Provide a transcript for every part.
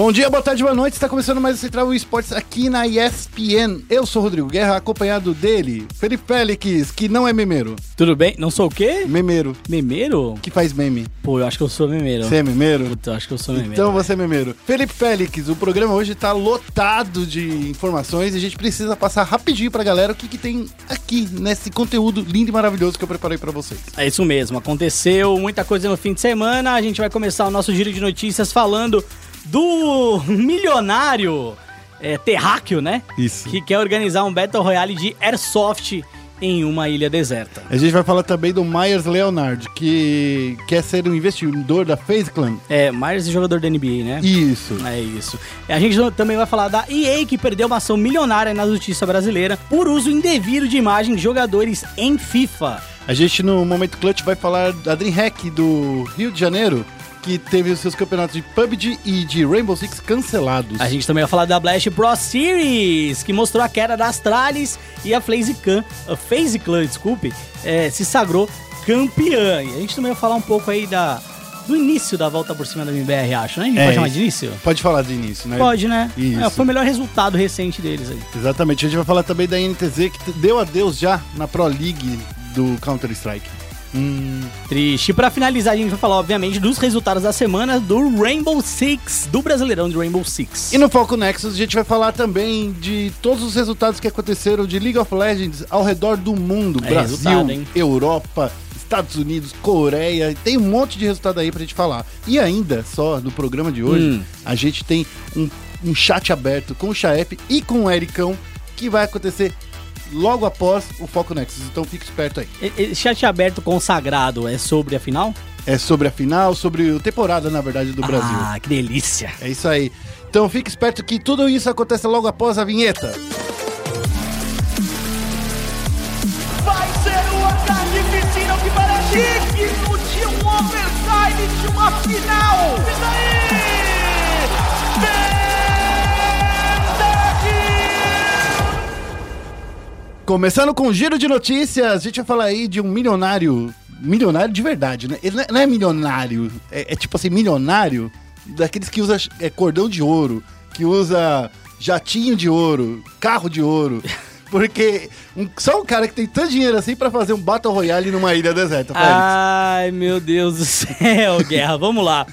Bom dia, boa tarde, boa noite. Está começando mais o Central Esportes aqui na ESPN. Eu sou o Rodrigo Guerra, acompanhado dele, Felipe Félix, que não é memeiro. Tudo bem? Não sou o quê? Memeiro, Memeiro? que faz meme. Pô, eu acho que eu sou memeiro. Você é memeiro? Puta, eu acho que eu sou memeiro. Então você é memeiro. Felipe Félix, o programa hoje tá lotado de informações e a gente precisa passar rapidinho pra galera o que, que tem aqui nesse conteúdo lindo e maravilhoso que eu preparei pra vocês. É isso mesmo, aconteceu muita coisa no fim de semana. A gente vai começar o nosso giro de notícias falando do milionário é, terráqueo, né? Isso. Que quer organizar um Battle Royale de Airsoft em uma ilha deserta. A gente vai falar também do Myers Leonard, que quer ser um investidor da FaZe Clan. É, Myers é jogador da NBA, né? Isso. É isso. A gente também vai falar da EA, que perdeu uma ação milionária na justiça brasileira por uso indevido de imagens de jogadores em FIFA. A gente no Momento Clutch vai falar da DreamHack do Rio de Janeiro, que teve os seus campeonatos de PUBG e de Rainbow Six cancelados. A gente também vai falar da Blast Pro Series, que mostrou a queda da Astralis e a FaZe Clan, a FaZe Clan, desculpe, é, se sagrou campeã. E a gente também vai falar um pouco aí da, do início da volta por cima da MBR, acho, né? A gente É, pode chamar de início? Pode falar de início, né? Pode, né? Isso. É, foi o melhor resultado recente deles aí. Exatamente. A gente vai falar também da NTZ, que deu adeus já na Pro League do Counter-Strike. Hum, Triste. E pra finalizar, a gente vai falar, obviamente, dos resultados da semana do Rainbow Six, do Brasileirão de Rainbow Six. E no Foco Nexus a gente vai falar também de todos os resultados que aconteceram de League of Legends ao redor do mundo. É Brasil? Europa, Estados Unidos, Coreia. Tem um monte de resultado aí pra gente falar. E ainda, só no programa de hoje, Hum. a gente tem um, um chat aberto com o Chaep e com o Ericão que vai acontecer logo após o Foco Nexus. Então fique esperto aí. E- Esse chat aberto consagrado é sobre a final? É sobre a final, sobre a temporada, na verdade, do Brasil. Ah, que delícia. É isso aí. Então fique esperto que tudo isso acontece logo após a vinheta. Vai ser uma carnificina que parece digno de um overtime de uma final. Isso aí! Começando com um giro de notícias, a gente vai falar aí de um milionário. Milionário de verdade, né? Ele não é- não é milionário, é, é tipo assim, milionário daqueles que usa é, cordão de ouro, que usa jatinho de ouro, carro de ouro. Porque um- só um cara que tem tanto dinheiro assim pra fazer um Battle Royale numa ilha deserta. Ai, meu Deus do céu, Guerra, vamos lá.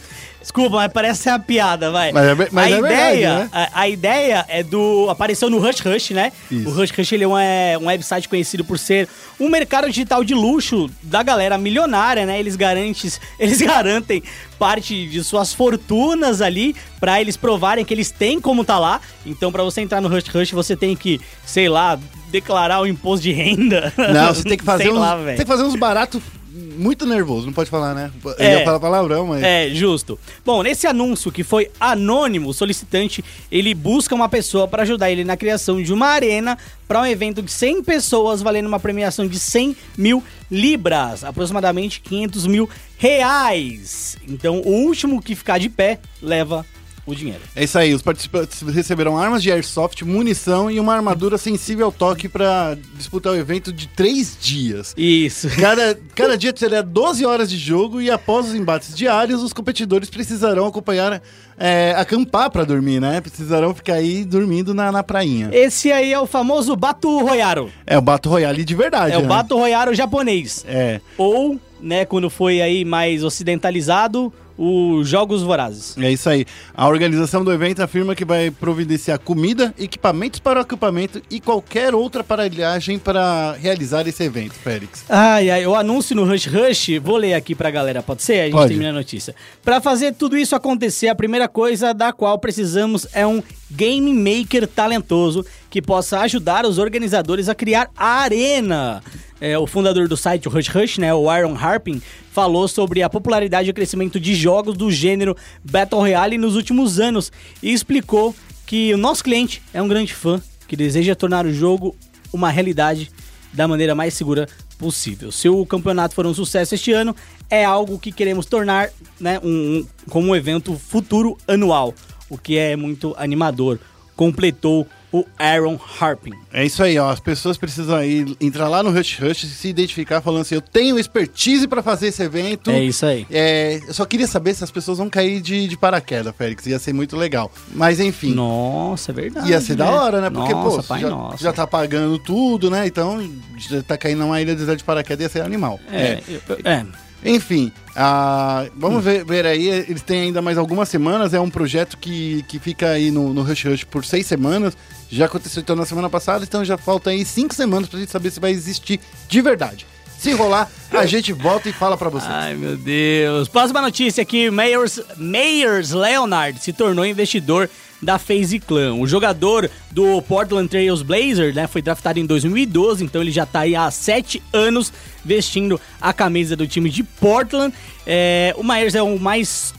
Desculpa, mas parece ser uma piada, vai. Mas é mas a é verdade, ideia, né? a, a ideia é do. Apareceu no Rush Rush, né? Isso. O Rush Rush ele é um, um website conhecido por ser um mercado digital de luxo da galera milionária, né? Eles garantem, eles garantem parte de suas fortunas ali pra eles provarem que eles têm como tá lá. Então, pra você entrar no Rush Rush, você tem que, sei lá, declarar o imposto de renda. Não, você tem que fazer uns, lá, tem que fazer uns baratos muito nervoso, não pode falar, né? Eu É. ia falar palavrão, mas É, justo. Bom, nesse anúncio que foi anônimo, o solicitante, ele busca uma pessoa para ajudar ele na criação de uma arena para um evento de 100 pessoas, valendo uma premiação de 100 mil libras, aproximadamente 500 mil reais. Então, o último que ficar de pé leva o dinheiro. É isso aí, os participantes receberão armas de airsoft, munição e uma armadura sensível ao toque pra disputar o evento de três dias. Isso. Cada, cada dia terá 12 horas de jogo e após os embates diários, os competidores precisarão acompanhar, é, acampar pra dormir, né? Precisarão ficar aí dormindo na, na prainha. Esse aí é o famoso Batu Royaro. É o Battle Royale de verdade, É o né? Batu Royaro japonês. É, Ou, né, quando foi aí mais ocidentalizado, os Jogos Vorazes. é isso aí. A organização do evento afirma que vai providenciar comida, equipamentos para o acampamento e qualquer outra aparelhagem para realizar esse evento, Félix. Ai, ai, o anúncio no Rush Rush, vou ler aqui pra galera, pode ser? A gente Pode. termina a notícia. Pra fazer tudo isso acontecer, a primeira coisa da qual precisamos é um game maker talentoso que possa ajudar os organizadores a criar a arena. É, o fundador do site, Rush Rush, né, o Aaron Harpin, falou sobre a popularidade e o crescimento de jogos do gênero Battle Royale nos últimos anos e explicou que o nosso cliente é um grande fã que deseja tornar o jogo uma realidade da maneira mais segura possível. Se o campeonato for um sucesso este ano, é algo que queremos tornar né, um, um- como um evento futuro anual, o que é muito animador. Completou o Aaron Harpin. É isso aí, ó. As pessoas precisam aí entrar lá no Rush Rush e se identificar falando assim: eu tenho expertise pra fazer esse evento. É isso aí. É, eu só queria saber se as pessoas vão cair de, de paraquedas, Félix. Ia ser muito legal. Mas enfim. Nossa, é verdade. Ia ser da hora, né? Porque, Nossa, pô, pai já, nossa. já tá pagando tudo, né? Então, já tá caindo numa ilha de paraquedas, ia ser animal. É, eu- eu- é. Enfim, ah, vamos ver, ver aí. Eles têm ainda mais algumas semanas. É um projeto que, que fica aí no, no Rush Rush por seis semanas. Já aconteceu então na semana passada, então já falta aí cinco semanas pra gente saber se vai existir de verdade. Se rolar, a gente volta e fala pra vocês. Ai, meu Deus. Próxima notícia aqui, Mayors, Mayors Leonard se tornou investidor da FaZe Clan. O jogador do Portland Trails Blazers, né, foi draftado em 2012, então ele já tá aí há sete anos vestindo a camisa do time de Portland. É, o Myers é o mais,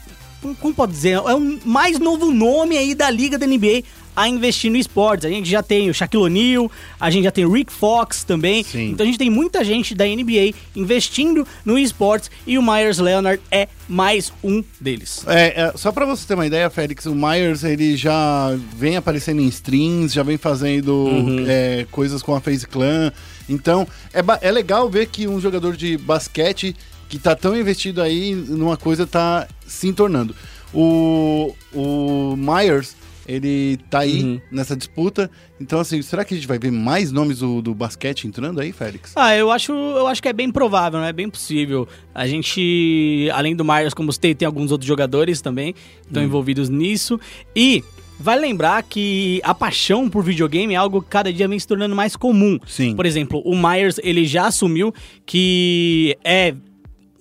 como pode dizer, é o mais novo nome aí da liga da NBA a investir no esportes. A gente já tem o Shaquille O'Neal, a gente já tem o Rick Fox também. Sim. Então a gente tem muita gente da NBA investindo no esportes e o Myers Leonard é mais um deles. É, é, só pra você ter uma ideia, Félix, o Myers ele já vem aparecendo em streams, já vem fazendo é, coisas com a FaZe Clan. Então, é, é legal ver que um jogador de basquete que tá tão investido aí numa coisa tá se entornando. O, o Myers, ele tá aí Uhum. nessa disputa. Então, assim, será que a gente vai ver mais nomes do, do basquete entrando aí, Félix? Ah, eu acho, eu acho que é bem provável, né? É bem possível. A gente, além do Myers, como citei, tem alguns outros jogadores também que estão envolvidos nisso. E vale lembrar que a paixão por videogame é algo que cada dia vem se tornando mais comum. Sim. Por exemplo, o Myers, ele já assumiu que é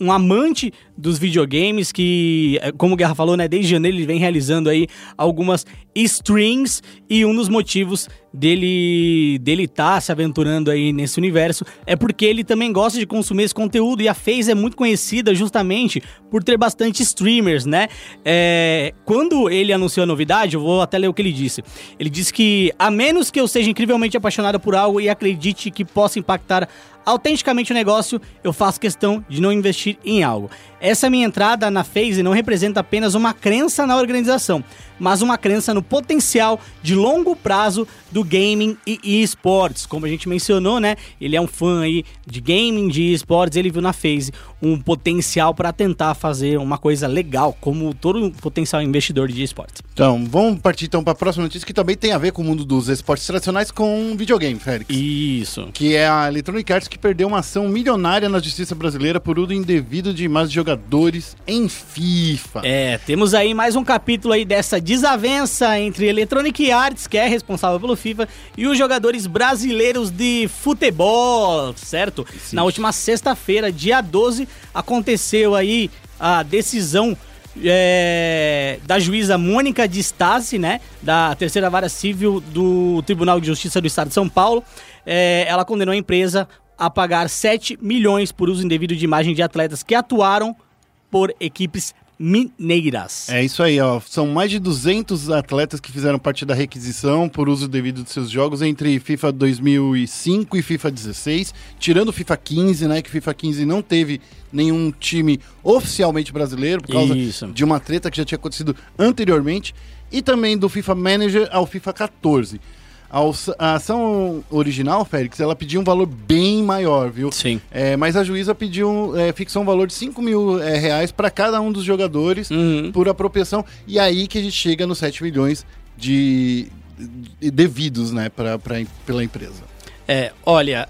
um amante dos videogames que, eh, como o Guerra falou, né, desde janeiro ele vem realizando aí algumas streams e um dos motivos dele dele tá se aventurando aí nesse universo é porque ele também gosta de consumir esse conteúdo e a FaZe é muito conhecida justamente por ter bastante streamers, né? É, quando ele anunciou a novidade, eu vou até ler o que ele disse. Ele disse que a menos que eu seja incrivelmente apaixonado por algo e acredite que possa impactar autenticamente o negócio, eu faço questão de não investir em algo. Essa minha entrada na FaZe não representa apenas uma crença na organização, mas uma crença no potencial de longo prazo do gaming e esportes. Como a gente mencionou, né? Ele é um fã aí de gaming, de esportes, ele viu na FaZe um potencial para tentar fazer uma coisa legal, como todo potencial investidor de esportes. Então, vamos partir então para a próxima notícia que também tem a ver com o mundo dos esportes tradicionais com videogame, Félix. Isso. que é a Electronic Arts que perdeu uma ação milionária na justiça brasileira por uso indevido de imagens de jogadores em FIFA. É, temos aí mais um capítulo aí dessa desavença entre Electronic Arts, que é responsável pelo FIFA, e os jogadores brasileiros de futebol, certo? Na última sexta-feira, dia 12, aconteceu aí a decisão é, da juíza Mônica de Stasi, né? Da terceira vara civil do Tribunal de Justiça do Estado de São Paulo. É, ela condenou a empresa a pagar 7 milhões por uso indevido de imagem de atletas que atuaram por equipes mineiras. É isso aí, ó. São mais de 200 atletas que fizeram parte da requisição por uso devido de seus jogos entre FIFA 2005 e FIFA 16, tirando o FIFA 15, né? Que FIFA 15 não teve nenhum time oficialmente brasileiro por causa Isso. de uma treta que já tinha acontecido anteriormente, e também do FIFA Manager ao FIFA 14. A ação original, Félix, ela pediu um valor bem maior, viu? Sim. É, mas a juíza pediu, é, fixou um valor de 5 mil é, reais para cada um dos jogadores Uhum. por apropriação. E aí que a gente chega nos 7 milhões de, de devidos, né, pra, pra, pela empresa. É, olha,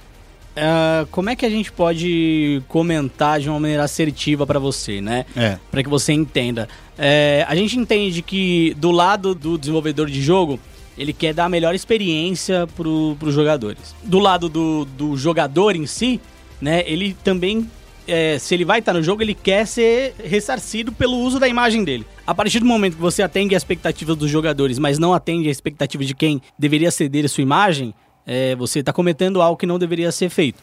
ah, como é que a gente pode comentar de uma maneira assertiva pra você, né? É. Para que você entenda. É, a gente entende que do lado do desenvolvedor de jogo, ele quer dar a melhor experiência para os jogadores. Do lado do, do jogador em si, né, ele também, é, se ele vai estar no jogo, ele quer ser ressarcido pelo uso da imagem dele. A partir do momento que você atende a expectativa dos jogadores, mas não atende a expectativa de quem deveria ceder a sua imagem, é, você está cometendo algo que não deveria ser feito,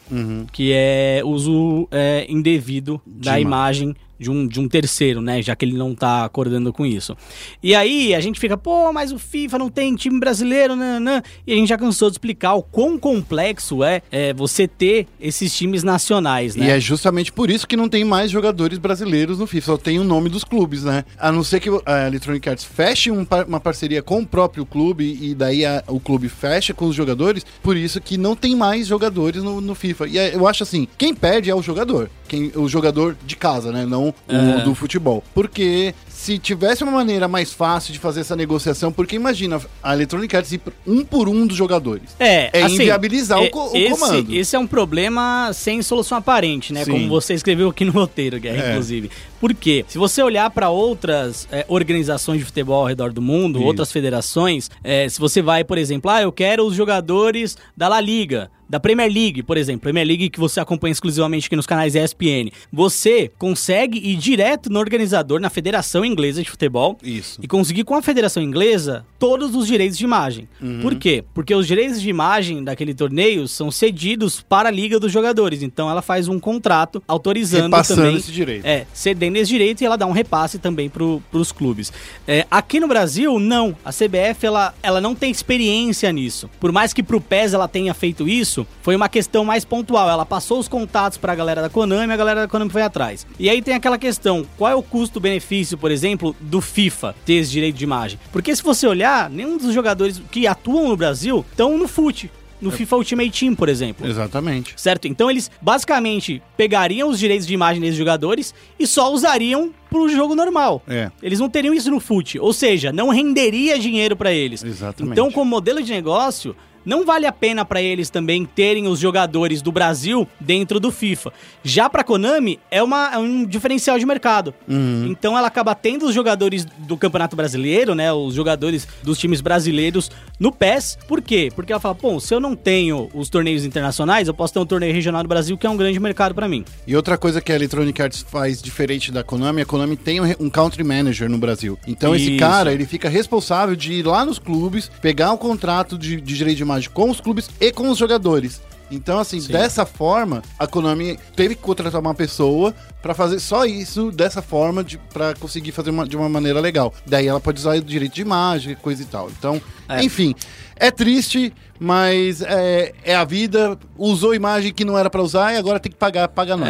que é uso é, indevido da imagem. De um, de um terceiro, né? Já que ele não tá acordando com isso. E aí a gente fica, pô, mas o FIFA não tem time brasileiro, nanã. E a gente já cansou de explicar o quão complexo é, é você ter esses times nacionais, né? E é justamente por isso que não tem mais jogadores brasileiros no FIFA, só tem o nome dos clubes, né? A não ser que a Electronic Arts feche um par- uma parceria com o próprio clube e daí a- o clube fecha com os jogadores, por isso que não tem mais jogadores no, no FIFA. E é- eu acho assim, quem perde é o jogador, quem, o jogador de casa, né? Não o É. do futebol. Porque se tivesse uma maneira mais fácil de fazer essa negociação, porque imagina a Electronic Arts ir um por um dos jogadores. É, É assim, inviabilizar o é- o esse, comando. Esse é um problema sem solução aparente, né? Sim. Como você escreveu aqui no roteiro, Guerra, É. inclusive. Por quê? Se você olhar para outras é, organizações de futebol ao redor do mundo, Isso. outras federações, é, se você vai, por exemplo, ah, eu quero os jogadores da La Liga, da Premier League, por exemplo, Premier League que você acompanha exclusivamente aqui nos canais ESPN, você consegue ir direto no organizador, na Federação Inglesa de Futebol, Isso. e conseguir com a Federação Inglesa todos os direitos de imagem. Uhum. Por quê? Porque os direitos de imagem daquele torneio são cedidos para a Liga dos Jogadores. Então ela faz um contrato autorizando Repassando também. esse direito. É, cedendo esse direito e ela dá um repasse também para os clubes. É, aqui no Brasil, não. A CBF ela, ela não tem experiência nisso. Por mais que pro PES ela tenha feito isso, foi uma questão mais pontual. Ela passou os contatos para a galera da Konami e a galera da Konami foi atrás. E aí tem aquela questão: qual é o custo-benefício, por exemplo, do FIFA ter esse direito de imagem? Porque se você olhar, nenhum dos jogadores que atuam no Brasil estão no FUT. No FIFA Ultimate Team, por exemplo. Exatamente. Certo? Então eles basicamente pegariam os direitos de imagem desses jogadores e só usariam pro jogo normal. É. Eles não teriam isso no FUT, ou seja, não renderia dinheiro pra eles. Exatamente. Então, como modelo de negócio, não vale a pena pra eles também terem os jogadores do Brasil dentro do FIFA. Já pra Konami é, uma, é um diferencial de mercado. Uhum. Então ela acaba tendo os jogadores do Campeonato Brasileiro, né, os jogadores dos times brasileiros no PES. Por quê? Porque ela fala, pô, se eu não tenho os torneios internacionais, eu posso ter um torneio regional do Brasil que é um grande mercado pra mim. E outra coisa que a Electronic Arts faz diferente da Konami, a Konami tem um um country manager no Brasil. Então esse Isso. cara, ele fica responsável de ir lá nos clubes, pegar o contrato de, de direito de imagem com os clubes e com os jogadores. Então, assim, Sim. dessa forma, a Konami teve que contratar uma pessoa pra fazer só isso dessa forma de, pra conseguir fazer uma- de uma maneira legal. Daí ela pode usar o direito de imagem, coisa e tal. Então, É. enfim, é triste, mas é, é a vida. Usou imagem que não era pra usar e agora tem que pagar, paga nós.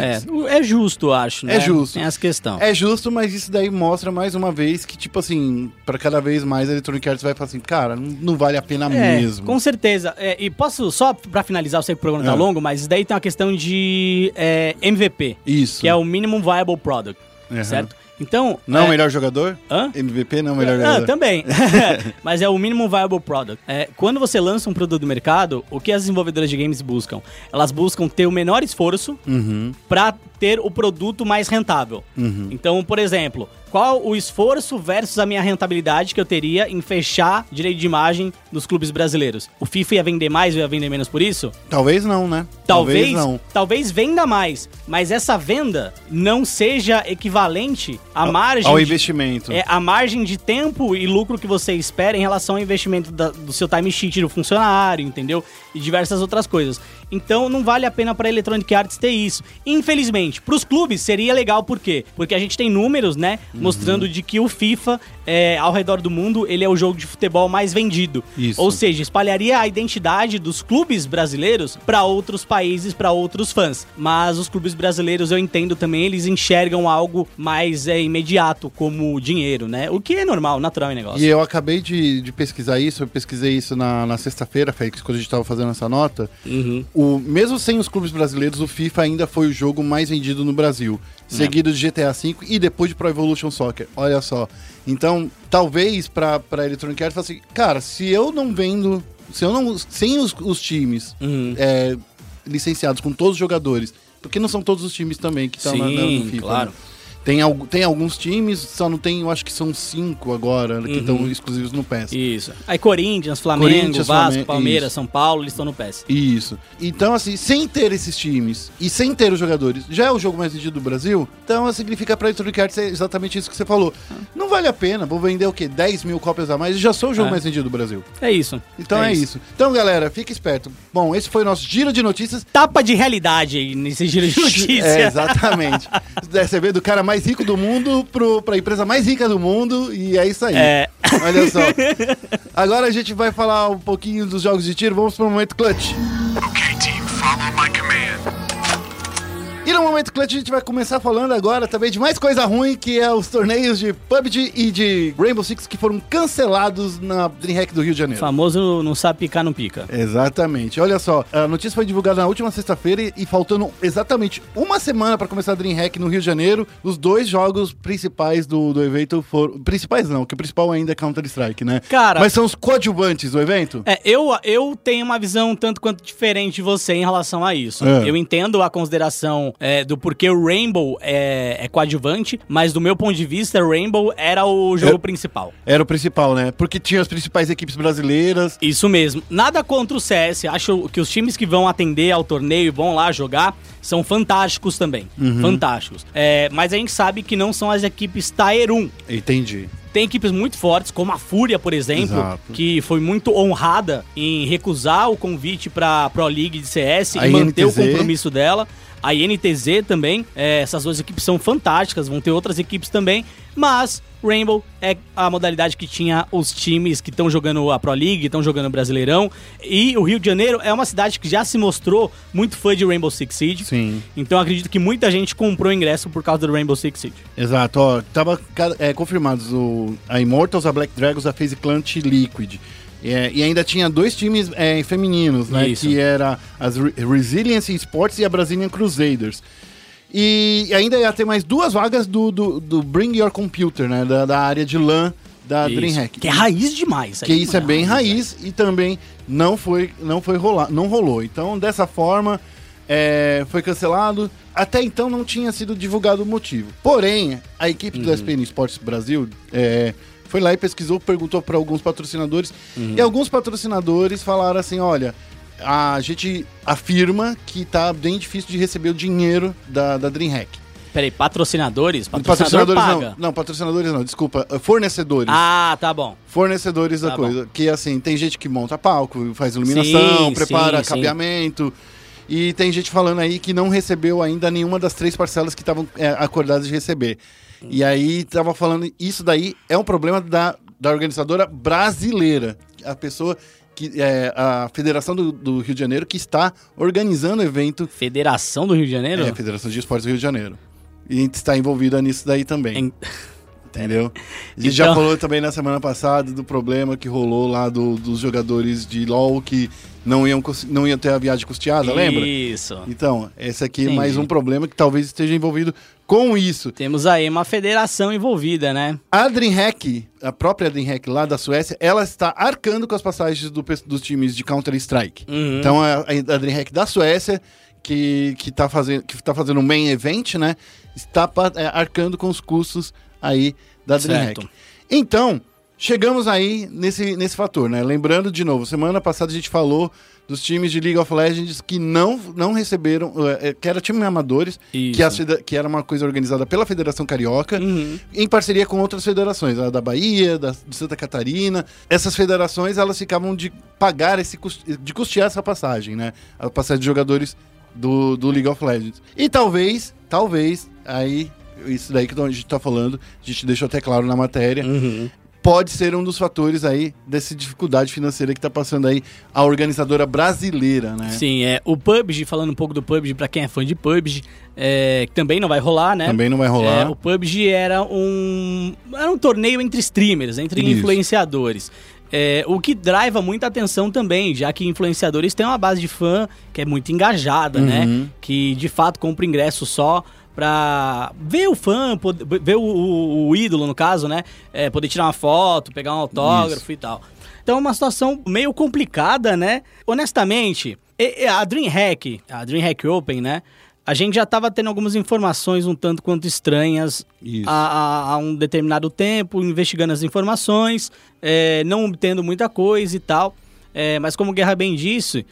É, é justo, acho, né? É justo. Tem essa questão. É justo, mas isso daí mostra mais uma vez que, tipo assim, pra cada vez mais a Electronic Arts vai falar assim, cara, não, vale a pena É, mesmo. com certeza. É, e posso, só pra finalizar, eu sei que o programa tá É. longo, mas daí tem uma questão de é, MVP, Isso. que é o Minimum Viable Product, Uhum. certo? Então... Não é o melhor jogador? Hã? MVP não é o melhor Ah, jogador. também. Mas é o minimum viable product. É, quando você lança um produto no mercado, o que as desenvolvedoras de games buscam? Elas buscam ter o menor esforço Uhum, para ter o produto mais rentável. uhum. Então, por exemplo, qual o esforço versus a minha rentabilidade que eu teria em fechar direito de imagem nos clubes brasileiros? O FIFA ia vender mais ou ia vender menos por isso? Talvez não, né? Talvez, não. talvez venda mais, mas essa venda não seja equivalente à margem Ao de- investimento. é a margem de tempo e lucro que você espera em relação ao investimento da- do seu time sheet do funcionário, entendeu? E diversas outras coisas. Então não vale a pena para Electronic Arts ter isso. Infelizmente, para os clubes seria legal por quê? Porque a gente tem números, né, Uhum. mostrando de que o FIFA é, ao redor do mundo, ele é o jogo de futebol mais vendido. Isso. Ou seja, espalharia a identidade dos clubes brasileiros para outros países, para outros fãs. Mas os clubes brasileiros, eu entendo também, eles enxergam algo mais é, imediato, como dinheiro, né? O que é normal, natural em negócio. E eu acabei de, de pesquisar isso, eu pesquisei isso na, na sexta-feira, Félix, quando a gente tava fazendo essa nota. Uhum. O, mesmo sem os clubes brasileiros, o FIFA ainda foi o jogo mais vendido no Brasil. Seguido de GTA V e depois de Pro Evolution Soccer. Olha só. Então, talvez pra, pra Electronic Arts, assim, cara, se eu não vendo. Se eu não. Sem os, os times Uhum. é, licenciados com todos os jogadores. Porque não são todos os times também que estão na, na- no Sim, FIFA. claro. né? Tem, tem alguns times, só não tem, eu acho que são cinco agora, que Uhum. estão exclusivos no PES. Isso. Aí Corinthians, Flamengo, Corinthians, Vasco, Flamengo, Palmeiras, isso. São Paulo, eles estão no PES. Isso. Então, assim, sem ter esses times e sem ter os jogadores, já é o jogo mais vendido do Brasil, então significa pra Electronic Arts é exatamente isso que você falou. Não vale a pena, vou vender o quê? 10 mil cópias a mais e já sou o jogo É. mais vendido do Brasil. É isso. Então é, isso. Então, galera, fique esperto. Bom, esse foi o nosso giro de notícias. Tapa de realidade aí nesse giro de notícia. É, exatamente. Você vê do cara mais mais rico do mundo pro, pra empresa mais rica do mundo e é isso aí. É. Olha só. Agora a gente vai falar um pouquinho dos jogos de tiro. Vamos pro momento clutch. Okay, team, follow my command. No momento clutch a gente vai começar falando agora também de mais coisa ruim, que é os torneios de PUBG e de Rainbow Six que foram cancelados na DreamHack do Rio de O Janeiro. famoso não sabe picar, não pica. Exatamente. Olha só, a notícia foi divulgada na última sexta-feira e, e faltando exatamente uma semana para começar a DreamHack no Rio de Janeiro, os dois jogos principais do, do evento foram... Principais não, que o principal ainda é Counter-Strike, né? Cara- Mas são os coadjuvantes do evento? É, eu, eu tenho uma visão tanto quanto diferente de você em relação a isso. É. Eu entendo a consideração é, do porquê o Rainbow é, é coadjuvante, mas do meu ponto de vista, Rainbow era o jogo É. principal. Era o principal, né? Porque tinha as principais equipes brasileiras. Isso mesmo. Nada contra o CS. Acho que os times que vão atender ao torneio e vão lá jogar são fantásticos também. Uhum. Fantásticos. É, mas a gente sabe que não são as equipes Tier 1. Entendi. Tem equipes muito fortes, como a Fúria, por exemplo, Exato. que foi muito honrada em recusar o convite para Pro League de CS A e manter o INTZ. compromisso dela. A INTZ também, é, essas duas equipes são fantásticas, vão ter outras equipes também, mas Rainbow é a modalidade que tinha os times que estão jogando a Pro League, estão jogando o Brasileirão, e o Rio de Janeiro é uma cidade que já se mostrou muito fã de Rainbow Six Siege, Sim. então acredito que muita gente comprou ingresso por causa do Rainbow Six Siege. Exato, ó, tava é, confirmados o, a Immortals, a Black Dragons, a FaZe Clan e Liquid. É, e ainda tinha dois times é, femininos, né? Isso. Que era as Re Resilience Sports e a Brazilian Crusaders. E ainda ia ter mais duas vagas do, do, do Bring Your Computer, né? Da, da área de LAN da Isso. DreamHack. Que é raiz demais. Que aí, isso é bem né? raiz e também não foi, não foi rolar, não rolou. Então, dessa forma, é, foi cancelado. Até então não tinha sido divulgado o motivo. Porém, a equipe Uhum. do SPN Esportes Brasil é, foi lá e pesquisou, perguntou para alguns patrocinadores. Uhum. E alguns patrocinadores falaram assim: olha. A gente afirma que tá bem difícil de receber o dinheiro da, da DreamHack. Peraí, patrocinadores? Patrocinador paga. não. Não, patrocinadores não, desculpa. Fornecedores. Ah, tá bom. fornecedores da Tá coisa. Que assim, tem gente que monta palco, faz iluminação, Sim, prepara sim, sim. cabeamento. E tem gente falando aí que não recebeu ainda nenhuma das três parcelas que estavam é, acordadas de receber. E aí tava falando, isso daí é um problema da, da organizadora brasileira. A pessoa que é a Federação do, do Rio de Janeiro que está organizando o evento. Federação do Rio de Janeiro? É, a Federação de Esportes do Rio de Janeiro. E está envolvida nisso daí também. Entendeu? A gente já Então- falou também na semana passada do problema que rolou lá do- dos jogadores de LoL que não iam, não iam ter a viagem custeada, lembra? Isso. Então, esse aqui é mais um problema que talvez esteja envolvido com isso. Temos aí uma federação envolvida, né? A DreamHack, a própria DreamHack lá da Suécia, ela está arcando com as passagens do dos times de Counter-Strike. Uhum. Então, a, a DreamHack da Suécia, que, que, tá fazendo, que tá fazendo um main event, né? Está é, arcando com os custos aí da DreamHack. Então, chegamos aí nesse, nesse fator, né? Lembrando de novo, semana passada a gente falou dos times de League of Legends que não, não receberam, eh, eh, que era time amadores, que, que era uma coisa organizada pela Federação Carioca, Uhum. em parceria com outras federações, a da Bahia, da, de Santa Catarina. Essas federações, elas ficavam de pagar esse, de custear essa passagem, né? A passagem de jogadores do, do League of Legends. E talvez, talvez, aí, isso daí que a gente tá falando, a gente deixou até claro na matéria, Uhum. Pode ser um dos fatores aí dessa dificuldade financeira que tá passando aí a organizadora brasileira, né? Sim, é. O PUBG, falando um pouco do PUBG, pra quem é fã de PUBG, é, também não vai rolar, né? Também não vai É, rolar. o PUBG era um, era um torneio entre streamers, entre Isso. influenciadores. É, o que driva muita atenção também, já que influenciadores têm uma base de fã que é muito engajada, Uhum. né? Que de fato compra ingresso só pra ver o fã, ver o, o- o ídolo, no caso, né? É, poder tirar uma foto, pegar um autógrafo e tal. Então é uma situação meio complicada, né? Honestamente, a DreamHack, a DreamHack Open, né? A gente já tava tendo algumas informações um tanto quanto estranhas Isso. há um determinado tempo, investigando as informações, é, não obtendo muita coisa e tal. É, mas como o Guerra bem disse,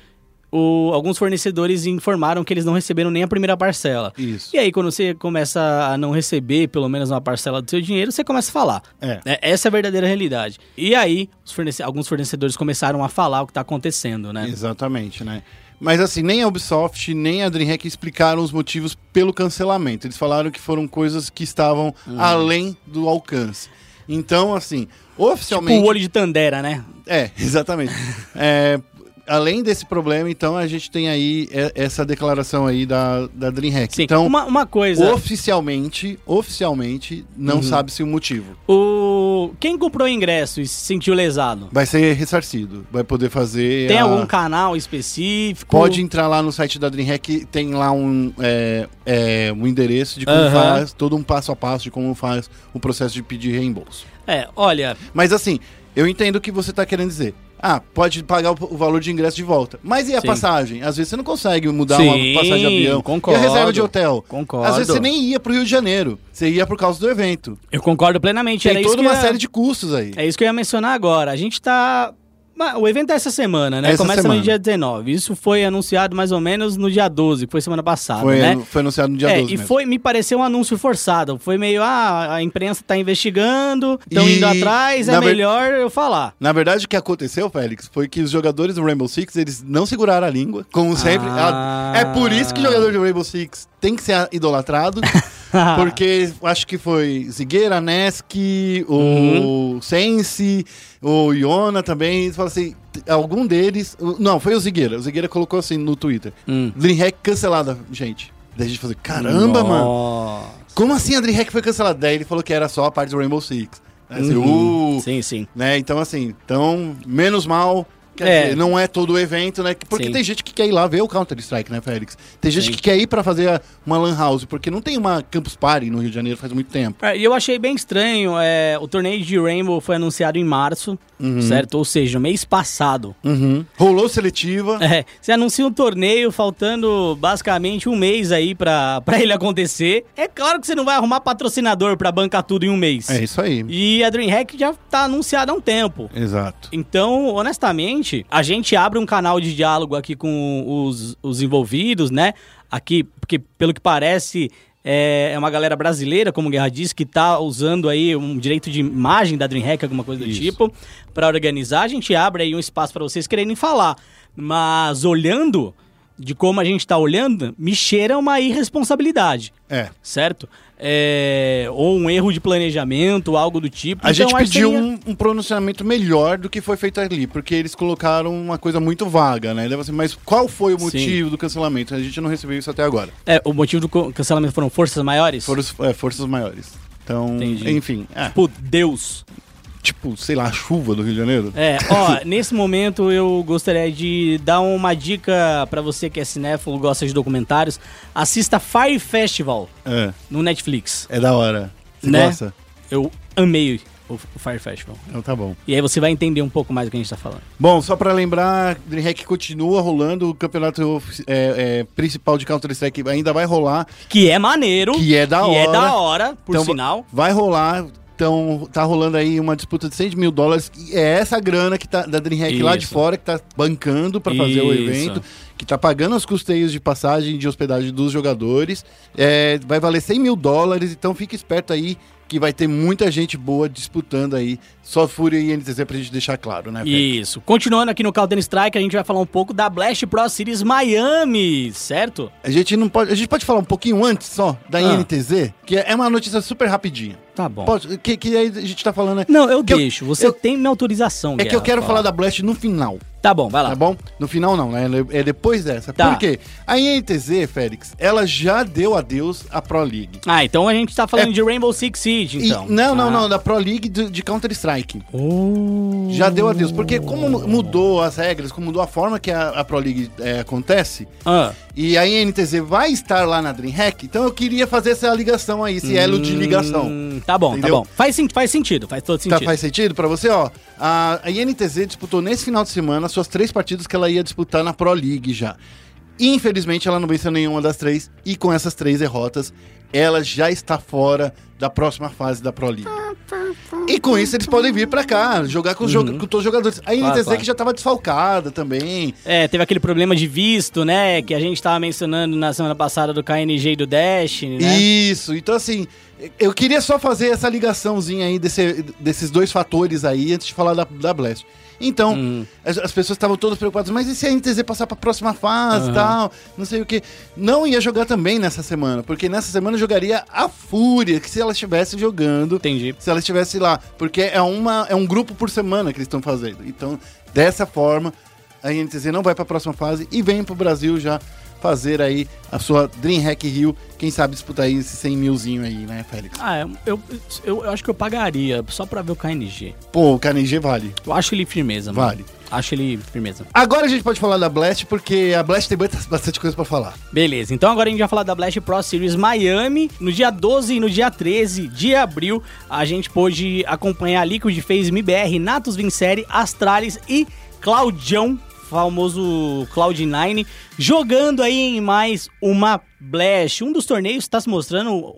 o- alguns fornecedores informaram que eles não receberam nem a primeira parcela. Isso. E aí, quando você começa a não receber pelo menos uma parcela do seu dinheiro, você começa a falar. É. É, essa é a verdadeira realidade. E aí, fornece- alguns fornecedores começaram a falar o que está acontecendo, né? Exatamente, né? Mas assim, nem a Ubisoft, nem a DreamHack explicaram os motivos pelo cancelamento. Eles falaram que foram coisas que estavam Hum. além do alcance. Então, assim, Tipo oficialmente. o olho de Tandera, né? É, exatamente. É, além desse problema, então, a gente tem aí essa declaração aí da, da DreamHack. Sim. Então, uma, uma coisa. oficialmente, oficialmente, não Uhum. sabe-se o motivo. O... Quem comprou o ingresso e se sentiu lesado? Vai ser ressarcido. Vai poder fazer. Tem a- algum canal específico? Pode entrar lá no site da DreamHack, tem lá um, é, é, um endereço de como Aham. faz, todo um passo a passo de como faz o processo de pedir reembolso. É, olha, Mas assim, eu entendo o que você está querendo dizer. Ah, pode pagar o, o valor de ingresso de volta. Mas e a Sim. passagem? Às vezes você não consegue mudar Sim, uma passagem de avião. concordo. E a reserva de hotel? Concordo. Às vezes você nem ia pro Rio de Janeiro. Você ia por causa do evento. eu concordo plenamente. Tem Era toda uma ia- série de custos aí. É isso que eu ia mencionar agora. A gente tá. O evento é essa semana, né? Essa Começa semana. no dia 19. Isso foi anunciado mais ou menos no dia 12, que foi semana passada, Foi, né? foi anunciado no dia é, 12 e mesmo. foi, me pareceu um anúncio forçado. Foi meio, ah, a imprensa tá investigando, estão indo atrás, é ver- melhor eu falar. Na verdade, o que aconteceu, Félix, foi que os jogadores do Rainbow Six, eles não seguraram a língua, como sempre. Ah. É por isso que o jogador do Rainbow Six tem que ser idolatrado, porque acho que foi Zigueira, Nesk, o Uhum. Sense, o Iona também. Falaram assim, algum deles... Não, foi o Zigueira. O Zigueira colocou assim no Twitter. Hum. DreamHack cancelada, gente. Daí a gente falou, caramba, mano. Nossa. Como assim a DreamHack foi cancelada? Daí ele falou que era só a parte do Rainbow Six. Aí assim, Uhum. uh, Sim, sim. né? Então, assim, então, menos mal. Quer É. dizer, não é todo o evento, né? Porque Sim. tem gente que quer ir lá ver o Counter-Strike, né, Félix? Tem gente Sim. que quer ir pra fazer uma Lan House, porque não tem uma Campus Party no Rio de Janeiro faz muito tempo. É, E eu achei bem estranho, é, o torneio de Rainbow foi anunciado em março, certo? Ou seja, mês passado. Rolou seletiva. É, você anuncia um torneio faltando basicamente um mês aí pra, pra ele acontecer. É claro que você não vai arrumar patrocinador pra bancar tudo em um mês. É isso aí. E a DreamHack já tá anunciada há um tempo. Exato. Então, honestamente, a gente abre um canal de diálogo aqui com os, os envolvidos, né? Aqui, porque pelo que parece, é, é uma galera brasileira, como o Guerra disse, que tá usando aí um direito de imagem da DreamHack, alguma coisa do Isso. tipo, para organizar. A gente abre aí um espaço para vocês quererem falar. Mas olhando de como a gente tá olhando, me cheira uma irresponsabilidade É. certo? É, ou um erro de planejamento, algo do tipo. A Então, gente pediu seria- um, um pronunciamento melhor do que foi feito ali, porque eles colocaram uma coisa muito vaga, né? Mas qual foi o Sim. motivo do cancelamento? A gente não recebeu isso até agora. É, o motivo do cancelamento foram forças maiores? Foram é, forças maiores. Então, Entendi. enfim, é, Tipo, Deus. Tipo, sei lá, a chuva do Rio de Janeiro. É, ó, nesse momento eu gostaria de dar uma dica pra você que é cinéfilo, gosta de documentários. Assista Fire Festival É, no Netflix. é da hora. Você Né? gosta? Eu amei o, Fire Festival. Então tá bom. E aí você vai entender um pouco mais do que a gente tá falando. Bom, só pra lembrar, DreamHack continua rolando, o campeonato é, é, principal de Counter-Strike ainda vai rolar, Que é maneiro. que é da que hora. é da hora, por Então, sinal. Vai rolar, então tá rolando aí uma disputa de 100 mil dólares, e é essa grana que tá da DreamHack lá de Isso. fora, que tá bancando pra fazer o Isso. evento, que tá pagando os custeios de passagem de hospedagem dos jogadores, É, vai valer 100 mil dólares, então fique esperto aí, que vai ter muita gente boa disputando aí, só Fúria e NTZ pra gente deixar claro, né? Isso. Continuando aqui no Counter Strike, a gente vai falar um pouco da Blast Pro Series Miami, certo? A gente não pode. A gente pode falar um pouquinho antes só da Ah. INTZ, que é uma notícia super rapidinha. Tá bom. Pode- que, que aí a gente tá falando. né? Não, eu Que eu- deixo. Você eu- tem minha autorização, É que eu Guerra, quero falar da Blast no final, Tá bom, vai lá. tá bom? No final não, né? É depois dessa. Tá. Por quê? A INTZ, Félix, ela já deu adeus à Pro League. Ah, então a gente tá falando É- de Rainbow Six Siege, E- então. não, não, Ah. não, da Pro League de, de Counter-Strike. Oh. Já deu adeus. Porque como mu- mudou as regras, como mudou a forma que a, a Pro League é, acontece, Ah, e a INTZ vai estar lá na DreamHack, então eu queria fazer essa ligação aí, esse elo de ligação. hum, tá bom, Entendeu? tá bom. Faz, faz sentido, faz todo Tá, sentido. faz sentido pra você? Ó, a, a INTZ disputou nesse final de semana as suas três partidas que ela ia disputar na Pro League já. Infelizmente, ela não venceu nenhuma das três, e com essas três derrotas, ela já está fora da próxima fase da Pro League. E com isso eles podem vir pra cá, jogar com, os joga- com todos os jogadores. A NTZ claro. que já estava desfalcada também. É, teve aquele problema de visto, né? Que a gente tava mencionando na semana passada do KNG e do Dash, né? Isso, então assim, eu queria só fazer essa ligaçãozinha aí desse- desses dois fatores aí antes de falar da, da Blast. Então, Hum. as, as pessoas estavam todas preocupadas, mas e se a NTZ passar pra próxima fase e Aham. tal? Não sei o que. Não ia jogar também nessa semana, porque nessa semana jogaria a Fúria, que se ela estivesse jogando, Entendi. se ela estivesse lá. Porque é, uma, é um grupo por semana que eles estão fazendo. Então, dessa forma, a NTZ não vai para a próxima fase e vem para o Brasil já fazer aí a sua DreamHack Rio. Quem sabe disputar aí esse 100 milzinho aí, né, Félix? Ah, eu, eu, eu, acho que eu pagaria só pra ver o KNG. Pô, o KNG vale. Eu acho ele firmeza, mano. Vale. Acho ele firmeza. Agora a gente pode falar da Blast, porque a Blast tem bastante- coisa para falar. Beleza, então agora a gente vai falar da Blast Pro Series Miami. No dia 12 e no dia 13 de abril, a gente pôde acompanhar a Liquid Phase MBR, Natus Vincere, Astralis e Claudião, famoso Cloud9, jogando aí em mais uma Blast. Um dos torneios está se mostrando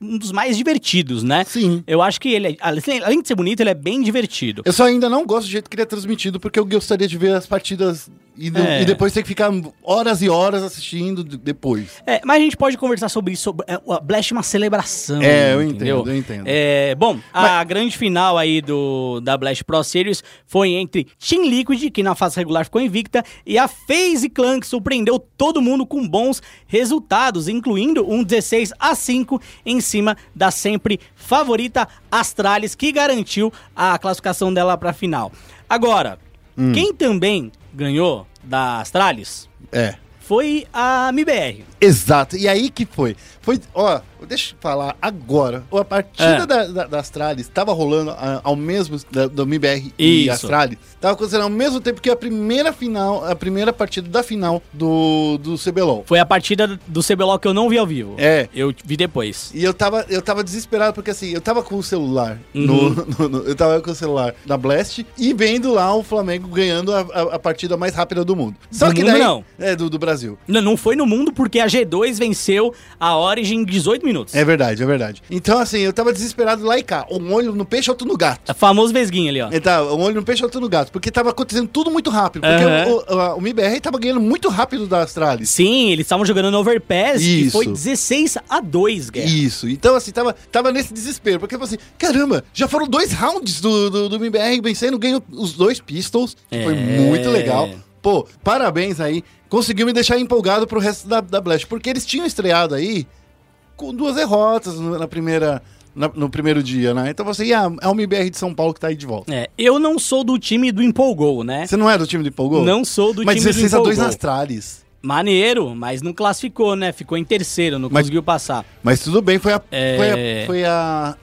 um dos mais divertidos, né? Sim. Eu acho que ele, é- além de ser bonito, ele é bem divertido. Eu só ainda não gosto do jeito que ele é transmitido, porque eu gostaria de ver as partidas e, não- É. e depois ter que ficar horas e horas assistindo depois. É, mas a gente pode conversar sobre isso. Sobre, é, a Blast é uma celebração. É, eu entendeu? entendo, eu entendo. É, bom, a grande final aí do, da Blast Pro Series foi entre Team Liquid, que na fase regular ficou invicta, e a FaZe Clan, que surpreendeu todo mundo com bons resultados, incluindo um 16 a 5 em cima da sempre favorita Astralis, que garantiu a classificação dela pra final. Agora, Hum. quem também ganhou da Astralis É. foi a MBR. Exato. E aí que foi? Foi, ó, deixa eu falar agora. A partida É. da, da, da Astralis tava rolando ah, ao mesmo da, do MBR e. Astralis. Tava acontecendo ao mesmo tempo que a primeira final, a primeira partida da final do, do CBLOL. Foi a partida do CBLOL que eu não vi ao vivo. É. Eu vi depois. E eu tava, eu tava desesperado, porque assim, eu tava com o celular. Uhum. no- no- no- eu tava com o celular da Blast e vendo lá o Flamengo ganhando a, a- a partida mais rápida do mundo. Só Do que mundo, daí. não. É, do, do Brasil. Não, não foi no mundo porque a G2 venceu a Origin em 18 minutos. É verdade, é verdade. Então, assim, eu tava desesperado lá e cá. Um olho no peixe, outro no gato. É famoso vesguinho ali, ó. É, tá, um olho no peixe, outro no gato. Porque tava acontecendo tudo muito rápido. Porque Aham. o, o, o MBR tava ganhando muito rápido da Astralis. Sim, eles estavam jogando no Overpass e Isso. foi 16 a 2, Guerra. Isso. Então, assim, tava, tava nesse desespero. Porque, assim, caramba, já foram dois rounds do, do, do MBR vencendo, ganhou os dois pistols. que Foi É. muito legal. Pô, parabéns aí. Conseguiu me deixar empolgado pro resto da, da Blast. Porque eles tinham estreado aí com duas derrotas no- na primeira, na- no primeiro dia, né? Então você, ah, é o MBR de São Paulo que tá aí de volta. É, eu não sou do time do Empolgou, né? Você não é do time do Empolgou? Não sou do Mas time do 16 a 2 Empolgou. na Astralis. Maneiro, mas não classificou, né? Ficou em terceiro, não Mas- conseguiu passar. Mas tudo bem, foi a, É. foi a. Foi a.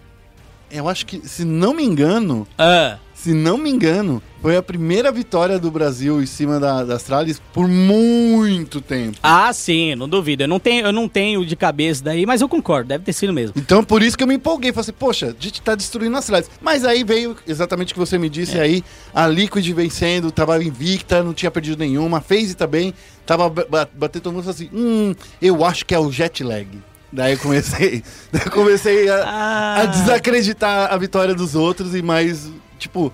Eu acho que, se não me engano, Ah, se não me engano, foi a primeira vitória do Brasil em cima da, da Astralis por muito tempo. ah, sim, não duvido. Eu não, tenho, eu não tenho de cabeça daí, mas eu concordo, deve ter sido mesmo. Então, por isso que eu me empolguei. Falei assim, poxa, a gente tá destruindo a Astralis. Mas aí veio exatamente o que você me disse aí. A Liquid vencendo, tava invicta, não tinha perdido nenhuma. A FaZe também, tava ba- ba- batendo todo mundo assim, hum, eu acho que é o jet lag. Daí eu comecei, daí eu comecei a, Ah. a desacreditar a vitória dos outros e mais, tipo,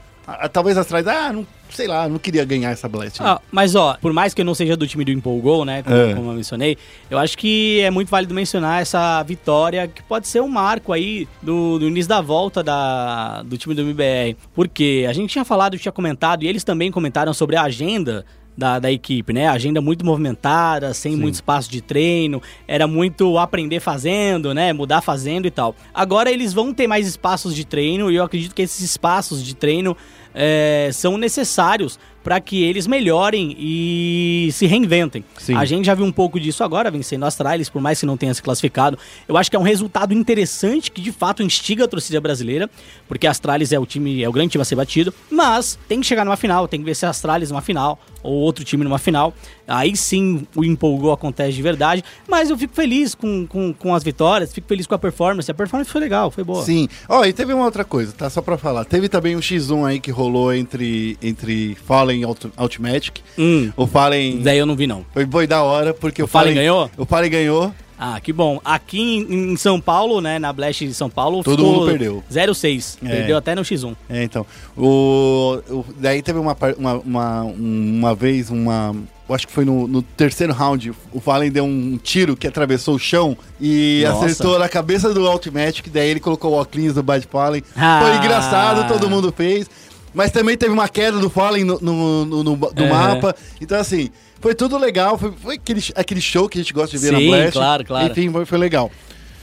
talvez a Astralis, ah, não, sei lá, não queria ganhar essa Blast. Ah, mas ó, por mais que eu não seja do time do Empolgou, né, como, É. como eu mencionei, eu acho que é muito válido mencionar essa vitória, que pode ser um marco aí do, do início da volta da, do time do MBR. Porque a gente tinha falado, tinha comentado, e eles também comentaram sobre a agenda da, da equipe, né? Agenda muito movimentada, sem muito espaço de treino, era muito aprender fazendo, né? Mudar fazendo e tal. Agora eles vão ter mais espaços de treino e eu acredito que esses espaços de treino é, são necessários para que eles melhorem e se reinventem. Sim. A gente já viu um pouco disso agora, vencendo as Astralis, por mais que não tenha se classificado. Eu acho que é um resultado interessante que de fato instiga a torcida brasileira, porque a Astralis é o time, é o grande time a ser batido, mas tem que chegar numa final, tem que ver se a Astralis numa final ou outro time numa final. Aí sim o empolgou acontece de verdade, mas eu fico feliz com, com, com as vitórias, fico feliz com a performance. A performance foi legal, foi boa. Sim. Ó, e teve uma outra coisa, tá? Só pra falar. Teve também um X1 aí que rolou entre, entre Fallen e Ultimatic. Hum, O Fallen daí eu não vi não. foi, foi da hora, porque o, Fallen ganhou? O Fallen ganhou. Ah, que bom. Aqui em, em São Paulo, né, na Blast de São Paulo, Todo mundo perdeu. 0-6. É. Perdeu até no X1. É, então. O, o- daí teve uma, uma, uma, uma vez, uma. Acho que foi no, no terceiro round. O Fallen deu um tiro que atravessou o chão e Nossa. acertou na cabeça do Ultimatic. Daí ele colocou o óculos do Bad Fallen. Ah. Foi engraçado, todo mundo fez. Mas também teve uma queda do Fallen no, no, no, no- no É. mapa. Então, assim, foi tudo legal. Foi, foi aquele, aquele show que a gente gosta de ver Sim, na Blast. claro, claro. Enfim, foi, foi legal.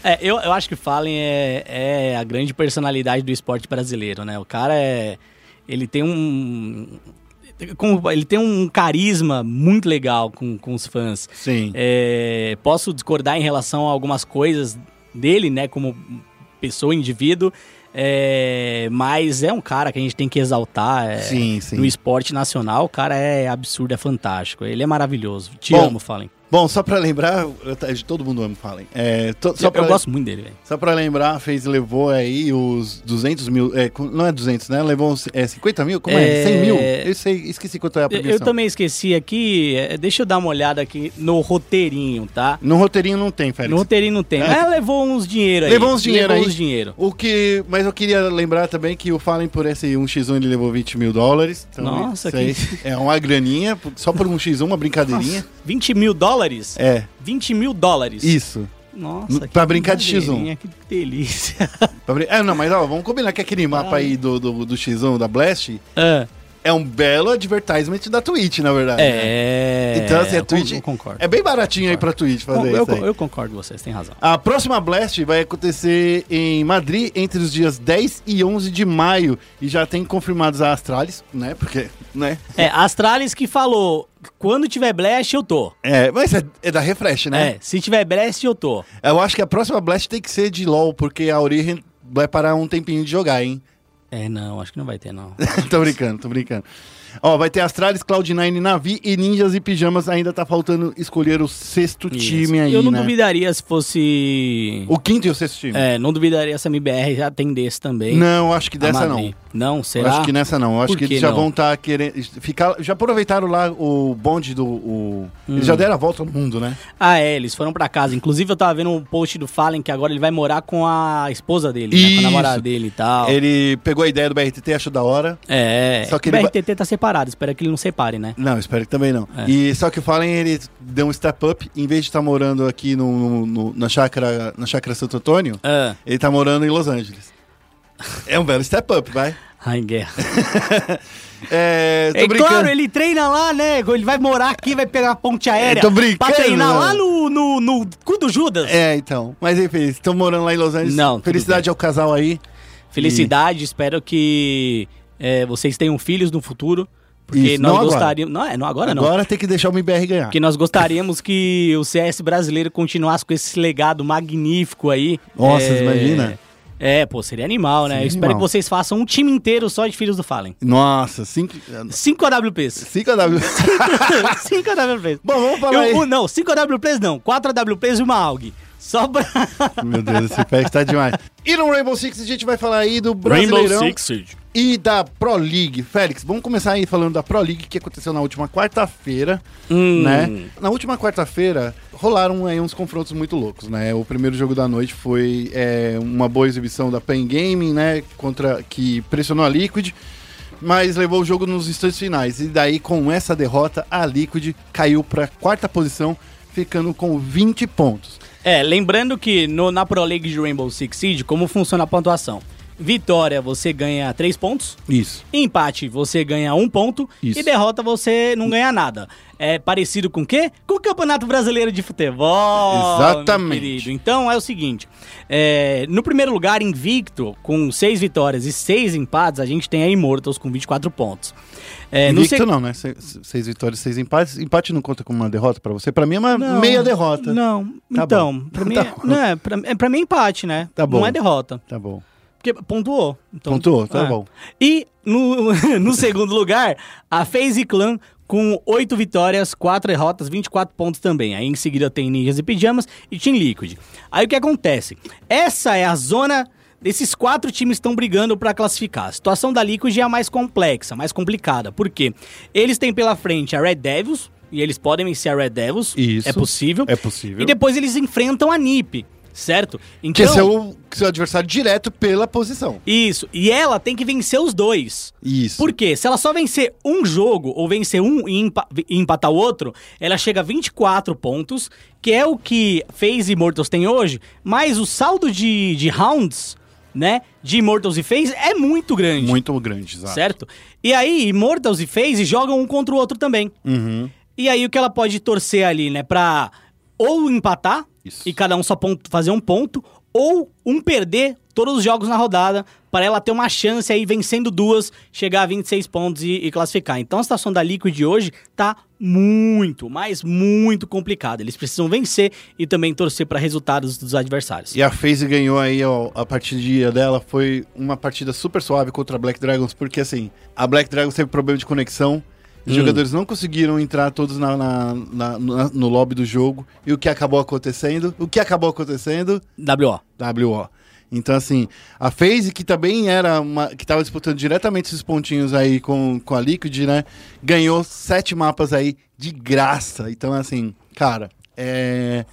É, eu, eu acho que Fallen é, é a grande personalidade do esporte brasileiro, né? O cara é. Ele tem um. com- ele tem um carisma muito legal com, com os fãs. Sim. É, posso discordar em relação a algumas coisas dele, né? Como pessoa, indivíduo. É, mas é um cara que a gente tem que exaltar. é, Sim, sim. No esporte nacional, o cara é absurdo, é fantástico. Ele é maravilhoso. Te Bom, amo, Fallen. Bom, só pra lembrar, eu- todo mundo ama Fallen. É, to- só Eu, pra, eu gosto muito dele, velho. Só pra lembrar, FaZe levou aí os 200 mil, é, não é 200, né? Levou uns, é, 50 mil? Como é? É, 100 mil? Eu sei, esqueci quanto é a Eu, premiação. eu também esqueci aqui, é, deixa eu dar uma olhada aqui no roteirinho, tá? No roteirinho não tem, Félix. No roteirinho não tem, É. mas levou uns dinheiro aí. Levou uns dinheiro levou aí. uns dinheiro. O que, mas eu queria lembrar também que o Fallen por esse 1x1 ele levou 20 mil dólares. Então, Nossa, aí é uma graninha, só por um x1, uma brincadeirinha. 20 mil dólares? É, 20 mil dólares. isso. Nossa, Pra brincar de X1. brincadeirinha, Que delícia. Pra brin- É, não, mas ó, vamos combinar que aquele mapa aí do, do, do x1 da Blast Ah, é um belo advertisement da Twitch, na verdade. né? é. Então, assim, a Twitch eu concordo. É bem baratinho aí pra Twitch fazer eu, isso aí. eu concordo com vocês, tem razão. A próxima Blast vai acontecer em Madrid entre os dias 10 e 11 de maio. E já tem confirmados a Astralis, né? Porque, né? É, Astralis que falou, quando tiver Blast eu tô. É, mas é, é da Refresh, né? É, se tiver Blast eu tô. Eu acho que a próxima Blast tem que ser de LoL, porque a Origin vai parar um tempinho de jogar, hein? É, não, acho que não vai ter não. tô brincando, tô brincando. Ó, vai ter Astralis, Cloud9, Navi e Ninjas e Pijamas. Ainda tá faltando escolher o sexto time aí, eu não né? duvidaria se fosse... O quinto e o sexto time. É, não duvidaria se a MBR já tem desse também. Não, acho que dessa não. Não, Eu será? acho que nessa não. Eu acho Por que que eles já não? vão estar querendo. Ficar, já aproveitaram lá o bonde do. o- Eles Hum. já deram a volta no mundo, né? Ah, é, eles foram pra casa. Inclusive, eu tava vendo um post do Fallen que agora ele vai morar com a esposa dele, né? Com Isso. a namorada dele e tal. Ele pegou a ideia do BRTT, achou da hora. É, Só que o ele BRTT tá separado, espero que ele não separe, né? Não, espero que também não. É. E só que o Fallen, ele deu um step up. Em vez de estar morando aqui no, no- na, chácara, na chácara Santo Antônio, Ah, ele tá morando em Los Angeles. É um belo step up, vai. ai, guerra. É, tô É brincando. claro, ele treina lá, né? Ele vai morar aqui, vai pegar a ponte aérea. tô brincando, Pra treinar não. lá no, no, no cu do Judas. É, então. Mas enfim, estão morando lá em Los Angeles. Não, Felicidade ao casal aí. Felicidade, espero que é, vocês tenham filhos no futuro. Porque Isso, nós não agora. gostaríamos. Não, é, não agora não. Agora tem que deixar o MBR ganhar. Porque nós gostaríamos que o CS brasileiro continuasse com esse legado magnífico aí. Nossa, É, imagina. É, pô, seria animal, né? Seria Eu espero animal. que vocês façam um time inteiro só de Filhos do Fallen. Nossa, cinco. 5 AWPs. 5 AW. 5 AWPs. Bom, vamos falar Eu- aí. não, 5 AWPs não. 4 AWPs e uma AUG. Só pra... Meu Deus, esse pé está demais. E no Rainbow Six a gente vai falar aí do Brasileirão Siege. e da Pro League. Félix, vamos começar aí falando da Pro League que aconteceu na última quarta-feira, Hum. né? Na última quarta-feira rolaram aí uns confrontos muito loucos, né? O primeiro jogo da noite foi é, uma boa exibição da Pen Gaming, né? Contra que pressionou a Liquid. Mas levou o jogo nos instantes finais. E daí, com essa derrota, a Liquid caiu para quarta posição, ficando com 20 pontos. É, lembrando que no, na Pro League de Rainbow Six Siege, como funciona a pontuação? Vitória, você ganha 3 pontos. Isso. Empate, você ganha um ponto. Isso. E derrota, você não ganha nada. É parecido com o quê? Com o Campeonato Brasileiro de Futebol. Exatamente. Então é o seguinte: é, no primeiro lugar, invicto, com 6 vitórias e 6 empates, a gente tem a Immortals com 24 pontos. É, Invicto seg- não, né? Se- se- Seis vitórias, seis empates. Empate não conta como uma derrota pra você? Pra mim é uma Não, meia derrota. Não, Tá então, pra mim, Tá é, bom. não é, pra, pra mim é empate, né? Tá bom. Não é derrota. Tá bom. Porque pontuou. Então, Pontuou, tá é. bom. E no, no segundo lugar, a FaZe Clan com 8 vitórias, 4 derrotas, 24 pontos também. Aí em seguida tem Ninjas e Pijamas e Team Liquid. Aí o que acontece? Essa é a zona... Esses quatro times estão brigando para classificar. A situação da Liquid é a mais complexa, mais complicada. Por quê? Eles têm pela frente a Red Devils, e eles podem vencer a Red Devils. Isso. É possível. É possível. E depois eles enfrentam a NiP, certo? Que Então, é seu, seu adversário direto pela posição. Isso. E ela tem que vencer os dois. Isso. Por quê? Se ela só vencer um jogo, ou vencer um e, empa- e empatar o outro, ela chega a 24 pontos, que é o que FaZe e Immortals tem hoje, mas o saldo de, de rounds, né, de Immortals e FaZe é muito grande. Muito grande, exato. Certo? E aí, Immortals e FaZe jogam um contra o outro também. Uhum. E aí, o que ela pode torcer ali, né? Pra ou empatar, Isso. e cada um só ponto- fazer um ponto, ou um perder todos os jogos na rodada, para ela ter uma chance aí, vencendo duas, chegar a 26 pontos e, e classificar. Então, a situação da Liquid hoje tá muito, mas muito complicada. Eles precisam vencer e também torcer para resultados dos adversários. E a FaZe ganhou aí, ó, a partida dela foi uma partida super suave contra a Black Dragons, porque assim, a Black Dragons teve problema de conexão, os Hum. jogadores não conseguiram entrar todos na, na- na- na- no lobby do jogo, e o que acabou acontecendo? O que acabou acontecendo? WO. WO. Então, assim, a FaZe, que também era uma. que tava disputando diretamente esses pontinhos aí com, com a Liquid, né? Ganhou sete mapas aí de graça. Então, assim, cara, é.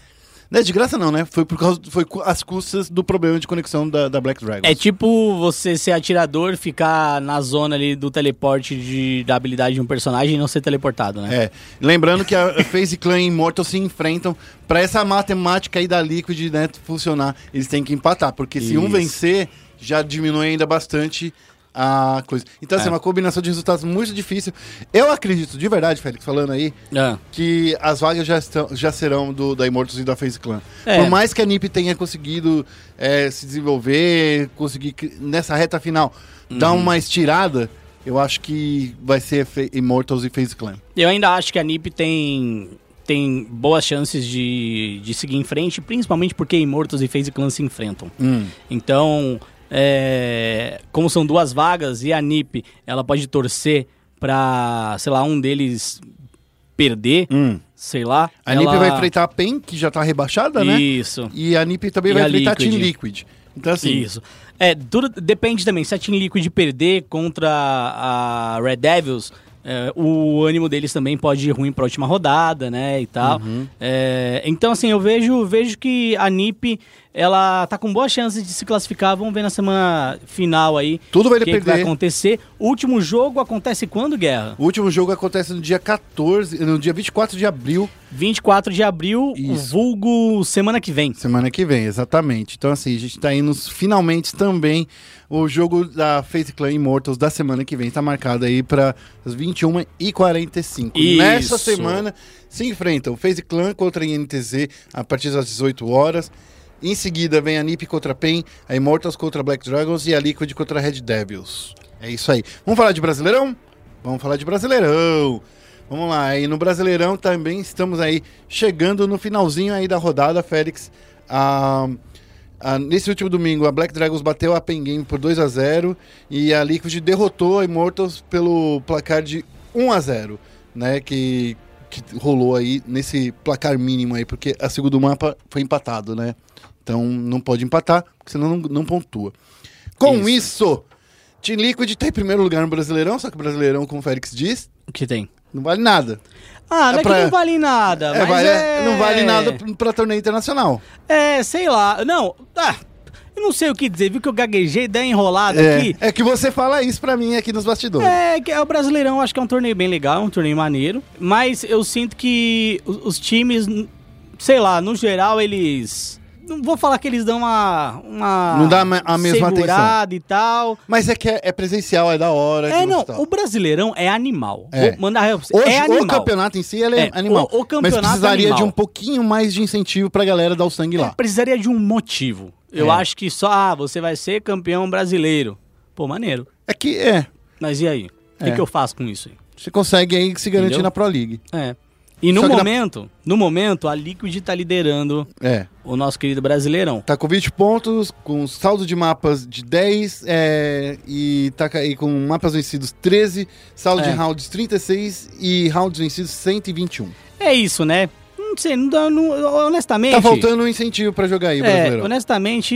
Não é de graça, não, né? Foi por causa. Foi às custas do problema de conexão da, da Black Dragons. É tipo você ser atirador, ficar na zona ali do teleporte de, da habilidade de um personagem e não ser teleportado, né? É. Lembrando que a FaZe Clan e Immortal se enfrentam. Pra essa matemática aí da Liquid né, funcionar, eles têm que empatar. Porque se um Isso. vencer, já diminui ainda bastante a coisa. Então, assim, É. uma combinação de resultados muito difícil. Eu acredito, de verdade, Félix, falando aí, Ah. que as vagas já, estão, já serão do, da Immortals e da FaZe Clan. É. Por mais que a NiP tenha conseguido é, se desenvolver, conseguir, nessa reta final, dar Uhum. uma estirada, eu acho que vai ser Immortals e FaZe Clan. Eu ainda acho que a NiP tem, tem boas chances de, de seguir em frente, principalmente porque Immortals e FaZe Clan se enfrentam. Hum. Então, é, como são duas vagas e a NiP, ela pode torcer pra, sei lá, um deles perder, Hum. sei lá. A ela... NiP vai enfrentar a PEN, que já tá rebaixada, né? Isso. E a NiP também E vai a enfrentar a. Team Liquid. Então, assim, Isso. É, tudo depende também. Se a Team Liquid perder contra a Red Devils, é, o ânimo deles também pode ir ruim pra última rodada, né? E tal. Uhum. É, então, assim, eu vejo, vejo que a NiP ela tá com boas chances de se classificar. Vamos ver na semana final aí. Tudo vai o que, vai depender. acontecer. O último jogo acontece quando, Guerra? o último jogo acontece no dia 14, no dia 24 de abril, 24 de abril, Isso. vulgo semana que vem. semana que vem, exatamente. Então, assim, a gente tá indo finalmente também. O jogo da FaZe Clan Immortals da semana que vem tá marcado aí para as 21h45. Isso. Nessa semana se enfrentam FaZe Clan contra a INTZ a partir das 18 horas. Em seguida vem a NiP contra a PEN, a Immortals contra a Black Dragons e a Liquid contra a Red Devils. É isso aí. Vamos falar de Brasileirão? Vamos falar de Brasileirão. Vamos lá, e no Brasileirão também estamos aí chegando no finalzinho aí da rodada, Félix. Ah, ah, nesse último domingo, a Black Dragons bateu a Pen Game por 2 a 0 e a Liquid derrotou a Immortals pelo placar de 1 a 0 né? Que, que rolou aí nesse placar mínimo aí, porque a segundo mapa foi empatado, né? Então não pode empatar, porque senão não, não pontua. Com isso, Team Liquid tá em primeiro lugar no Brasileirão, só que o Brasileirão, como o Félix diz, O que tem? não vale nada. Ah, não É é, pra- que não vale nada. É, mas vale- é- Não vale nada pra, pra torneio internacional. É, sei lá. Não, ah, eu não sei o que dizer. Viu que eu gaguejei, dei enrolada É, aqui. é que você fala isso pra mim aqui nos bastidores. É, que é o Brasileirão, acho que é um torneio bem legal, um torneio maneiro. Mas eu sinto que os, os times, sei lá, no geral, eles. Não vou falar que eles dão uma. uma Não dá a me- a mesma segurada e tal. Mas é que é, é presencial, é da hora. É, não, o Brasileirão é animal. É. Vou mandar. Hoje, é animal. o campeonato em si ele é, É, animal. o- o mas campeonato precisaria é animal. de um pouquinho mais de incentivo pra galera dar o sangue lá. Precisaria de um motivo. Eu É. acho que só, ah, você vai ser campeão brasileiro. Pô, maneiro. É que é. Mas e aí? O que, É. que eu faço com isso aí? Você consegue aí se garantir Entendeu? na Pro League. É. E no que na- momento, no momento, a Liquid tá liderando É. o nosso querido Brasileirão. Tá com 20 pontos, com saldo de mapas de 10 é, e tá aí com mapas vencidos 13, saldo É. de rounds 36 e rounds vencidos 121. É isso, né? Não sei, não, dá- não- honestamente. Tá faltando um incentivo pra jogar aí, É, brasileiro. honestamente,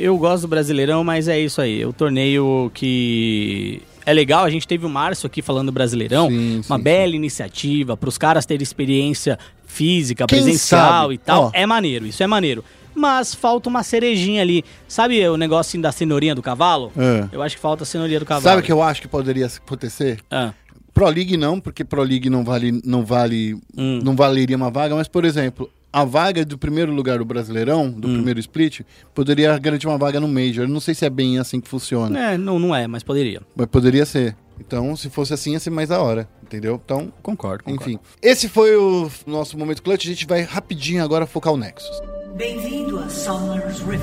eu gosto do Brasileirão, mas é isso aí. É o torneio que é legal, a gente teve o Márcio aqui falando do Brasileirão, Sim, uma sim, bela iniciativa para os caras terem experiência física, Quem presencial sabe? e tal. Ó. É maneiro, isso é maneiro. Mas falta uma cerejinha ali. Sabe o negocinho da cenourinha do cavalo? É. Eu acho que falta a cenourinha do cavalo. Sabe o que eu acho que poderia acontecer? Ah, Pro League não, porque Pro League não vale, não vale, Hum. não valeria uma vaga, mas por exemplo, a vaga do primeiro lugar do Brasileirão, do primeiro split, poderia garantir uma vaga no Major. Eu não sei se é bem assim que funciona, é, não, não é, mas poderia. mas poderia ser. Então, se fosse assim, ia ser mais da hora, entendeu? Então, Concordo, concordo. enfim. Esse foi o nosso momento clutch. A gente vai rapidinho agora focar o Nexus. Bem-vindo a Summer's Rift.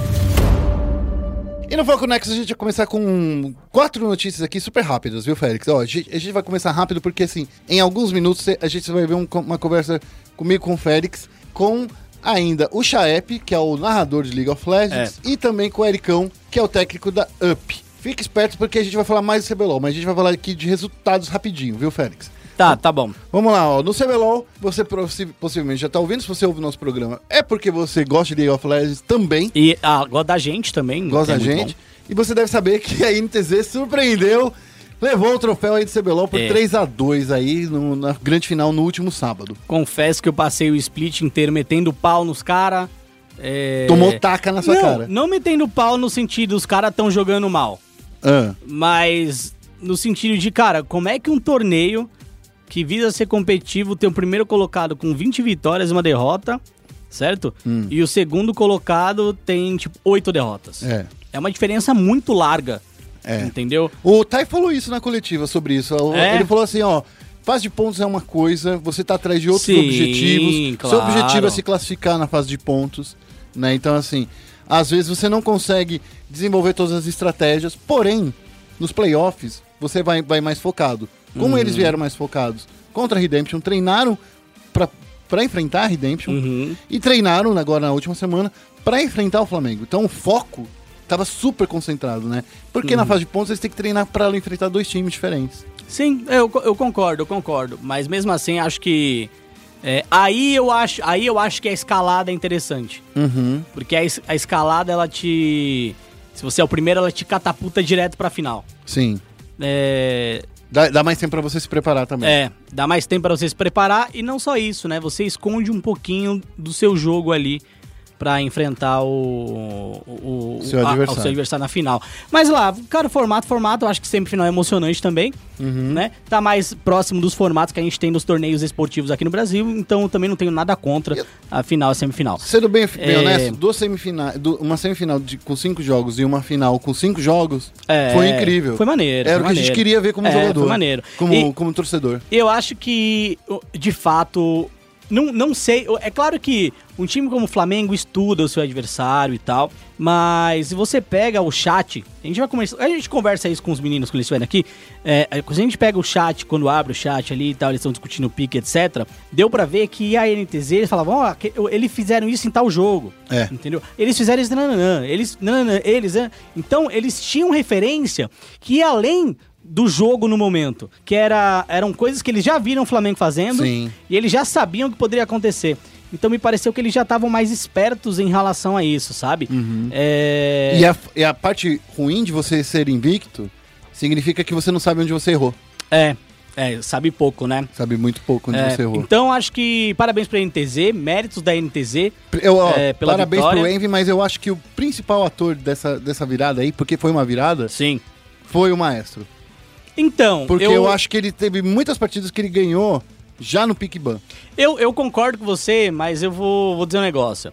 E no Foco Nexus a gente vai começar com quatro notícias aqui super rápidas, viu, Félix? Ó, a, gente, a gente vai começar rápido porque, assim, em alguns minutos a gente vai ver um- uma conversa comigo com o Félix, com ainda o Chaep, que é o narrador de League of Legends, e também com o Ericão, que é o técnico da UP. Fique esperto porque a gente vai falar mais do CBLOL, mas a gente vai falar aqui de resultados rapidinho, viu, Félix? Tá, tá bom. Vamos lá, ó. No CBLOL, você possi- possivelmente já tá ouvindo, se você ouve o nosso programa, é porque você gosta de League of Legends também, E ah, gosta da gente também. gosta que da é gente. E você deve saber que a NTZ surpreendeu, levou o troféu aí do CBLOL por É. 3 a 2 aí no- na grande final no último sábado. Confesso que eu passei o split inteiro metendo pau nos caras. Tomou taca na sua não, cara. Não metendo pau no sentido, os caras tão jogando mal. Ah, Mas no sentido de, cara, como é que um torneio que visa ser competitivo tem o primeiro colocado com 20 vitórias e uma derrota, certo? Hum. E o segundo colocado tem, tipo, 8 derrotas. é. É uma diferença muito larga. É. Entendeu? O Tai falou isso na coletiva sobre isso. É? Ele falou assim, ó, fase de pontos é uma coisa, você tá atrás de outros Sim, objetivos. Seu claro. objetivo é se classificar na fase de pontos, né? Então assim, às vezes você não consegue desenvolver todas as estratégias, porém, nos playoffs, você vai, vai mais focado. Como Uhum. eles vieram mais focados contra a Redemption, treinaram pra, pra enfrentar a Redemption Uhum. e treinaram agora na última semana pra enfrentar o Flamengo. Então o foco tava super concentrado, né? Porque Uhum. na fase de pontos eles têm que treinar pra enfrentar dois times diferentes. Sim, eu, eu concordo, eu concordo. Mas mesmo assim, acho que. é, aí, eu acho, aí eu acho que a escalada é interessante. Uhum. Porque a, es- a escalada, ela te. Se você é o primeiro, ela te catapulta direto pra final. Sim. É, Dá, dá mais tempo pra você se preparar também. é, dá mais tempo pra você se preparar. E não só isso, né? Você esconde um pouquinho do seu jogo ali pra enfrentar o, o, o- Seu a- adversário. seu adversário na final. Mas lá, cara, formato, formato, eu acho que sempre final é emocionante também, Uhum. né? Tá mais próximo dos formatos que a gente tem nos torneios esportivos aqui no Brasil, então eu também não tenho nada contra a final e semifinal. Sendo bem, bem É. honesto, duas semifinais, uma semifinal de- com cinco jogos e uma final com cinco jogos É, foi incrível. Foi maneiro. Era foi o que a gente queria ver como É, jogador. Foi maneiro. Como, E- como torcedor. Eu acho que, de fato, não, não sei. É claro que um time como o Flamengo estuda o seu adversário e tal, mas se você pega o chat, a gente vai começar. A gente conversa isso com os meninos quando eles estiverem aqui. É, quando a gente pega o chat, quando abre o chat ali e tal, eles estão discutindo o pique, etc. Deu pra ver que a NTZ, eles falavam, ó, que- eles fizeram isso em tal jogo. É. Entendeu? Eles fizeram isso, nananã, eles, nananã, eles, né? Então, eles tinham referência que além do jogo no momento, que era, eram coisas que eles já viram o Flamengo fazendo Sim. e eles já sabiam que poderia acontecer. Então me pareceu que eles já estavam mais espertos em relação a isso, sabe? É... E, a, e a parte ruim de você ser invicto significa que você não sabe onde você errou. é, é, sabe pouco, né? Sabe muito pouco onde É, você errou. então acho que parabéns pra NTZ, méritos da NTZ. Eu, ó, é, pela parabéns vitória. pro Envy, mas eu acho que o principal ator dessa, dessa virada aí, porque foi uma virada, Sim. foi o Maestro. Então, Porque eu, acho que ele teve muitas partidas que ele ganhou já no Pick Ban. Eu, eu concordo com você, mas eu vou, vou dizer um negócio.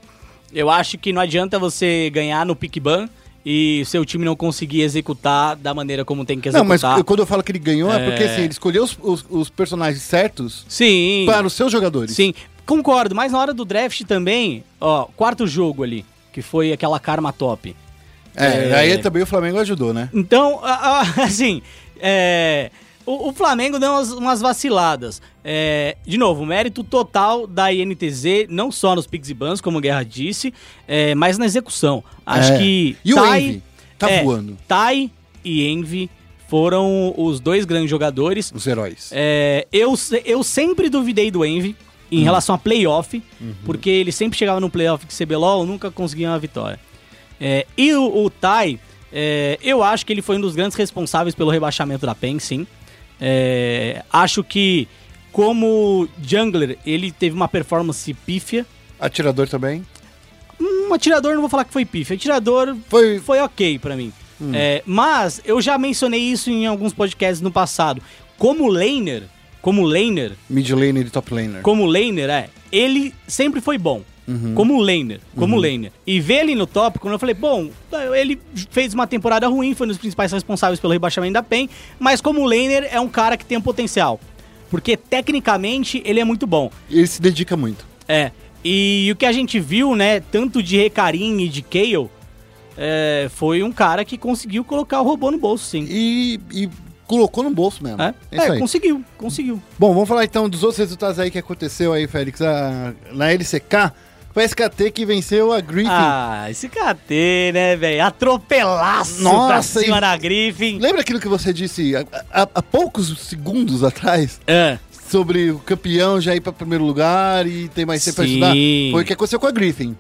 Eu acho que não adianta você ganhar no pick ban e seu time não conseguir executar da maneira como tem que Não, executar. mas eu- quando eu falo que ele ganhou é, É. porque assim, ele escolheu os, os- os personagens certos Sim. para os seus jogadores. Sim, concordo, mas na hora do draft também, ó, quarto jogo ali, que foi aquela karma top. É, É. aí também o Flamengo ajudou, né? Então, assim, é, o, o Flamengo deu umas, umas vaciladas. É, de novo, mérito total da INTZ, não só nos picks e bans, como o Guerra disse, é, mas na execução. Acho É. que E o Tai- Envy? Tá é, voando. Tai e Envy foram os dois grandes jogadores. Os heróis. É, eu, eu sempre duvidei do Envy em Uhum. relação a playoff, porque ele sempre chegava no playoff de CBLOL, nunca conseguia uma vitória. E o, o Tai, É, eu acho que ele foi um dos grandes responsáveis pelo rebaixamento da PEN, sim. É, acho que, como jungler, ele teve uma performance pífia. Atirador também. Um atirador, não vou falar que foi pífia. Atirador Foi. foi ok pra mim. É, mas eu já mencionei isso em alguns podcasts no passado. Como laner, como laner, Mid laner e top laner. como laner, é, ele sempre foi bom. Como laner, como laner. E ver ele no top, quando eu falei, bom, ele fez uma temporada ruim, foi um dos principais responsáveis pelo rebaixamento da PEN, mas como laner é um cara que tem um potencial. Porque tecnicamente ele é muito bom. Ele se dedica muito. É. E o que a gente viu, né, tanto de Recarim e de Kayle, é, foi um cara que conseguiu colocar o robô no bolso, sim. E, e colocou no bolso mesmo. É, É é conseguiu, conseguiu. Bom, vamos falar então dos outros resultados aí que aconteceu aí, Félix. A- na LCK, foi a SKT que venceu a Griffin. Ah, esse KT, né, velho? Atropelaço Nossa, pra cima e- da Griffin. Lembra aquilo que você disse há, há- há poucos segundos atrás? É. Sobre o campeão já ir para primeiro lugar e ter mais tempo pra Sim. estudar? Foi o que aconteceu com a Griffin.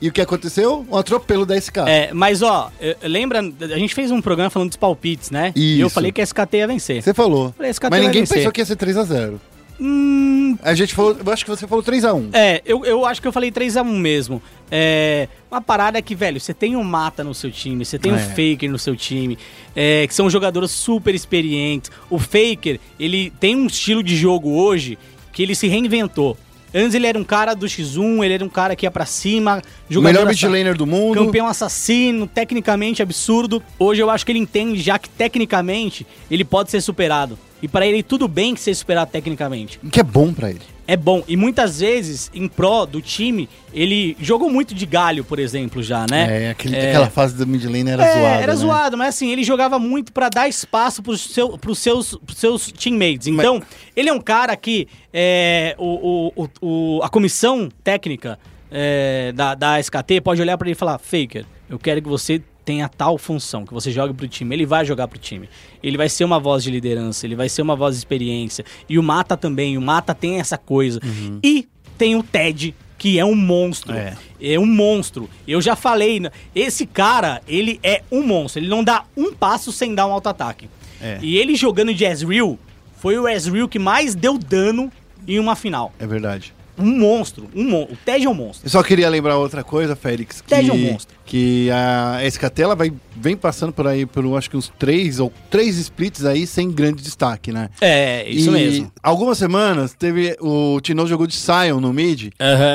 E o que aconteceu? Um atropelo da SK. É, mas ó, lembra, a gente fez um programa falando dos palpites, né? E eu Isso. falei que a SKT ia vencer. Você falou. Falei, SKT Mas ninguém vencer. pensou que ia ser 3x0. Hum, A gente falou. Eu acho que você falou 3x1. é, eu, eu acho que eu falei 3x1 mesmo. É, uma parada que, velho, você tem o Mata no seu time, você tem o É. Faker no seu time, é, que são jogadores super experientes. O Faker, ele tem um estilo de jogo hoje que ele se reinventou. Antes ele era um cara do X1, ele era um cara que ia pra cima, jogador melhor mid assa- laner do mundo. Campeão assassino, tecnicamente absurdo. Hoje eu acho que ele entende já que tecnicamente ele pode ser superado. E pra ele tudo bem que ser superado tecnicamente. Que é bom pra ele. É bom. E muitas vezes, em pró do time, ele jogou muito de galho, por exemplo, já, né? É, aquele, aquela fase do mid laner era É, zoada. era né? zoado, mas assim, ele jogava muito pra dar espaço pros, seu, pros, seus, pros seus teammates. Então, ele é um cara que é, o, o, o- a comissão técnica é, da, da SKT pode olhar pra ele e falar: Faker, eu quero que você tenha tal função, que você jogue pro time. Ele vai jogar pro time. Ele vai ser uma voz de liderança, ele vai ser uma voz de experiência. E o Mata também, o Mata tem essa coisa. E tem o Ted, que é um monstro. É. É um monstro. Eu já falei, esse cara, ele é um monstro. Ele não dá um passo sem dar um auto-ataque. É. E ele jogando de Ezreal, foi o Ezreal que mais deu dano em uma final. É verdade. Um monstro. Um mon o Ted é um monstro. Eu só queria lembrar outra coisa, Félix. Que, Ted é um monstro. Que a SKT ela vai, vem passando por aí por acho que uns três ou três splits aí sem grande destaque, né? É, isso E mesmo. Algumas semanas teve o Tinoz jogou de Sion no mid.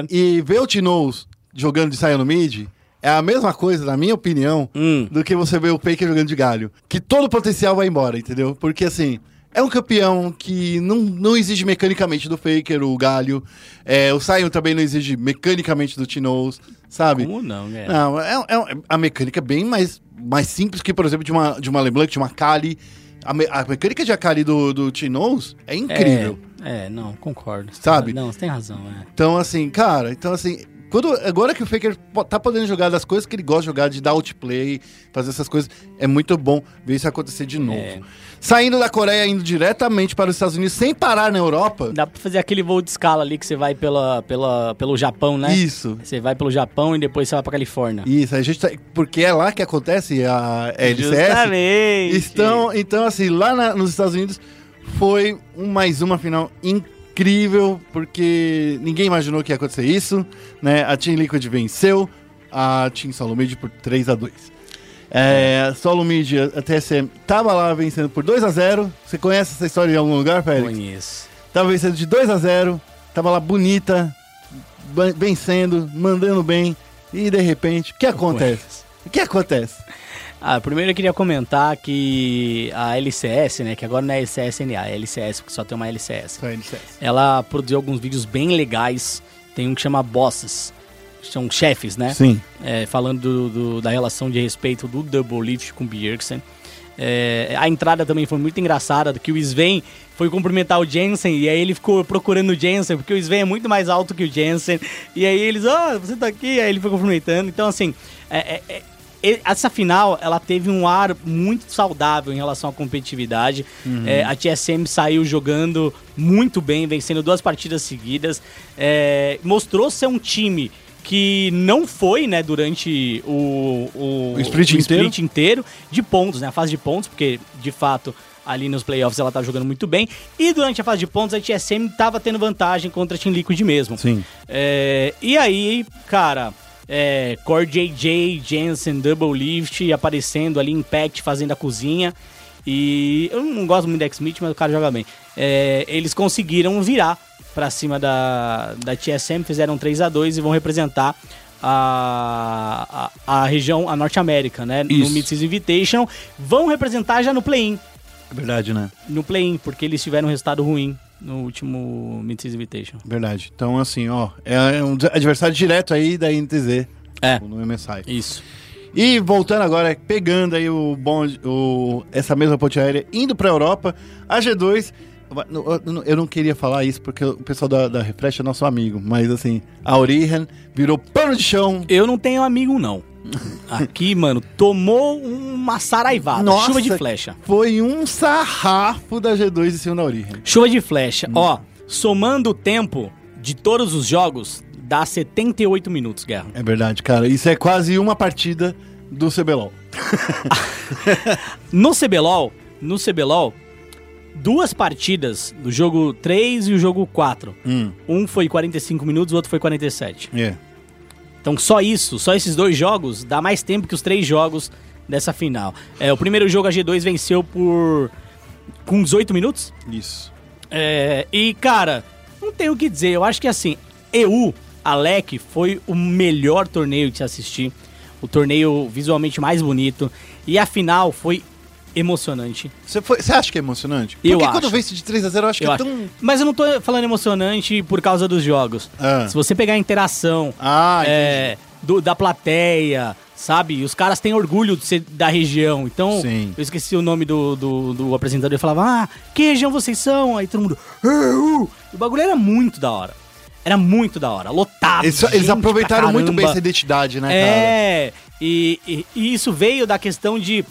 E ver o Tinoz jogando de Sion no mid é a mesma coisa, na minha opinião, Hum. do que você ver o Faker jogando de galho. Que todo o potencial vai embora, entendeu? Porque assim. É um campeão que não, não exige mecanicamente do Faker, o Galho. É, o Sion também não exige mecanicamente do Tinoz, sabe? Como não, né? Não, é, é- a mecânica é bem mais, mais simples que, por exemplo, de uma, de uma LeBlanc, de uma Kali. A, me- a mecânica de Akali do, do Tinoz é incrível. É, é, não, concordo. Sabe? Não, você tem razão, é. Então, assim, cara, então assim. Quando, agora que o Faker tá podendo jogar das coisas que ele gosta de jogar, de dar outplay, fazer essas coisas, é muito bom ver isso acontecer de novo. É. Saindo da Coreia, indo diretamente para os Estados Unidos, sem parar na Europa. Dá pra fazer aquele voo de escala ali que você vai pela, pela, pelo Japão, né? Isso. Você vai pelo Japão e depois você vai pra Califórnia. Isso, a gente tá, porque é lá que acontece a LCS. Justamente. Então, então assim, lá na- nos Estados Unidos foi um, mais uma final incrível, porque ninguém imaginou que ia acontecer isso, né? A Team Liquid venceu a Team Solo Mid por 3 a 2 é, Solo Mid, a TSM, tava lá vencendo por 2 a 0 Você conhece essa história em algum lugar, Félix? Conheço. Tava vencendo de 2 a 0 tava lá bonita, vencendo, mandando bem, e de repente, o que acontece? O que acontece? Ah, primeiro eu queria comentar que a LCS, né, que agora não é LCSNA, é LCS, porque só tem uma LCS. Só LCS. Ela produziu alguns vídeos bem legais, tem um que chama Bosses, são chefes, né? Sim. É, falando do- do- da relação de respeito do Double Lift com o Bjergsen. É, a entrada também foi muito engraçada, que o Sven foi cumprimentar o Jensen e aí ele ficou procurando o Jensen, porque o Sven é muito mais alto que o Jensen. E aí eles, ó, você tá aqui, aí ele foi cumprimentando. Então, assim, é- é- é- essa final, ela teve um ar muito saudável em relação à competitividade. É, a TSM saiu jogando muito bem, vencendo duas partidas seguidas. É, mostrou ser um time que não foi, né, durante o, o, O split inteiro. inteiro de pontos, né, a fase de pontos, porque de fato ali nos playoffs ela tá jogando muito bem. E durante a fase de pontos a TSM tava tendo vantagem contra a Team Liquid mesmo. Sim. É, e aí, cara, é, Core JJ, Jensen, Double Lift aparecendo ali, Impact fazendo a cozinha. E eu não gosto muito do X-Smith, mas o cara joga bem. É, eles conseguiram virar pra cima da, da TSM, fizeram 3 a 2 e vão representar a, a, a região, a Norte América, né? No Isso. Mid-Season Invitational. Vão representar já no play-in. Verdade, né? No play-in, porque eles tiveram um resultado ruim no último Mid-Season Invitational. Verdade. Então, assim, ó, é um adversário direto aí da INTZ. É. No MSI. Isso. E voltando agora, pegando aí o bonde, o, essa mesma ponte aérea, indo pra Europa, a G2. eu- não queria falar isso porque o pessoal da, da Refresh é nosso amigo, mas assim, a Origen virou pano de chão. Eu não tenho amigo, não. Aqui, mano, tomou uma saraivada. Nossa. Chuva de flecha. Foi um sarrafo da G2 em cima da Origen. Chuva de flecha. Ó, somando o tempo de todos os jogos, dá 78 minutos, Guerra. É verdade, cara. Isso é quase uma partida do CBLOL. No CBLOL, no CBLOL, duas partidas do jogo 3 e o jogo 4. Hum, Um foi 45 minutos, o outro foi 47. é. Então só isso, só esses dois jogos, dá mais tempo que os três jogos dessa final. É, o primeiro jogo a G2 venceu por com 18 minutos. Isso. É, e, cara, não tenho o que dizer. Eu acho que assim, EU, Alec, foi o melhor torneio de se assistir. O torneio visualmente mais bonito. E a final foi emocionante. Você, foi- você acha que é emocionante? Eu Porque quando acho. vence de 3 a 0 eu acho que Eu é acho. tão. Mas eu não tô falando emocionante por causa dos jogos. Ah. Se você pegar a interação Ah, é, do- da plateia, sabe? Os caras têm orgulho de ser da região. Então, Sim. eu esqueci o nome do, do, do apresentador. Ele falava, ah, que região vocês são? Aí todo mundo, "Eu". o bagulho era muito da hora. Era muito da hora, lotado. Eles, eles aproveitaram muito bem essa identidade, né, cara? É, e, e- e isso veio da questão de,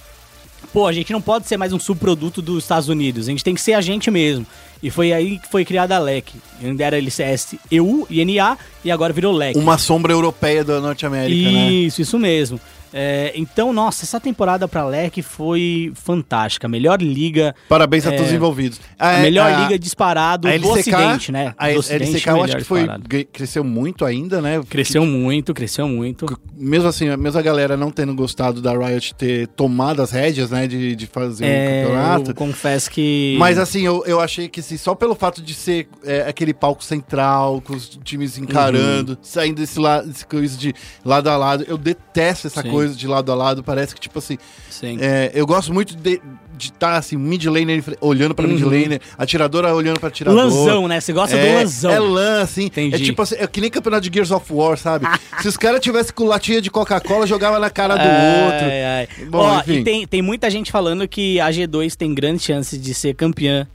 pô, a gente não pode ser mais um subproduto dos Estados Unidos, a gente tem que ser a gente mesmo. E foi aí que foi criada a LEC. Ainda era LCS EU e NA, e agora virou LEC. Uma sombra europeia da Norte América, né? Isso, isso mesmo. É, então, nossa, essa temporada pra LEC foi fantástica. Melhor liga, Parabéns a É. todos os envolvidos. a A, melhor a- liga disparado a do LCK, Ocidente, né? A do Ocidente, LCK eu acho que foi, cresceu muito ainda, né? Cresceu muito, cresceu muito. Mesmo assim, mesmo a galera não tendo gostado da Riot ter tomado as rédeas, né? De, de fazer É, o campeonato. eu confesso que... Mas assim, eu, eu achei que assim, só pelo fato de ser é, aquele palco central, com os times encarando, Uhum. saindo desse, la, desse coisa de lado a lado, eu detesto essa Sim. coisa de lado a lado. Parece que, tipo assim, Sim. é, eu gosto muito de estar assim, mid laner olhando pra mid laner, atiradora olhando pra atirador. Uhum. Lanzão, né? Você gosta é, do lanzão. É lã, assim. Entendi. É tipo assim, é que nem campeonato de Gears of War, sabe? Se os caras tivessem com latinha de Coca-Cola, jogava na cara do outro. Ai, ai. Bom, Ó, enfim. e tem, tem muita gente falando que a G2 tem grandes chances de ser campeã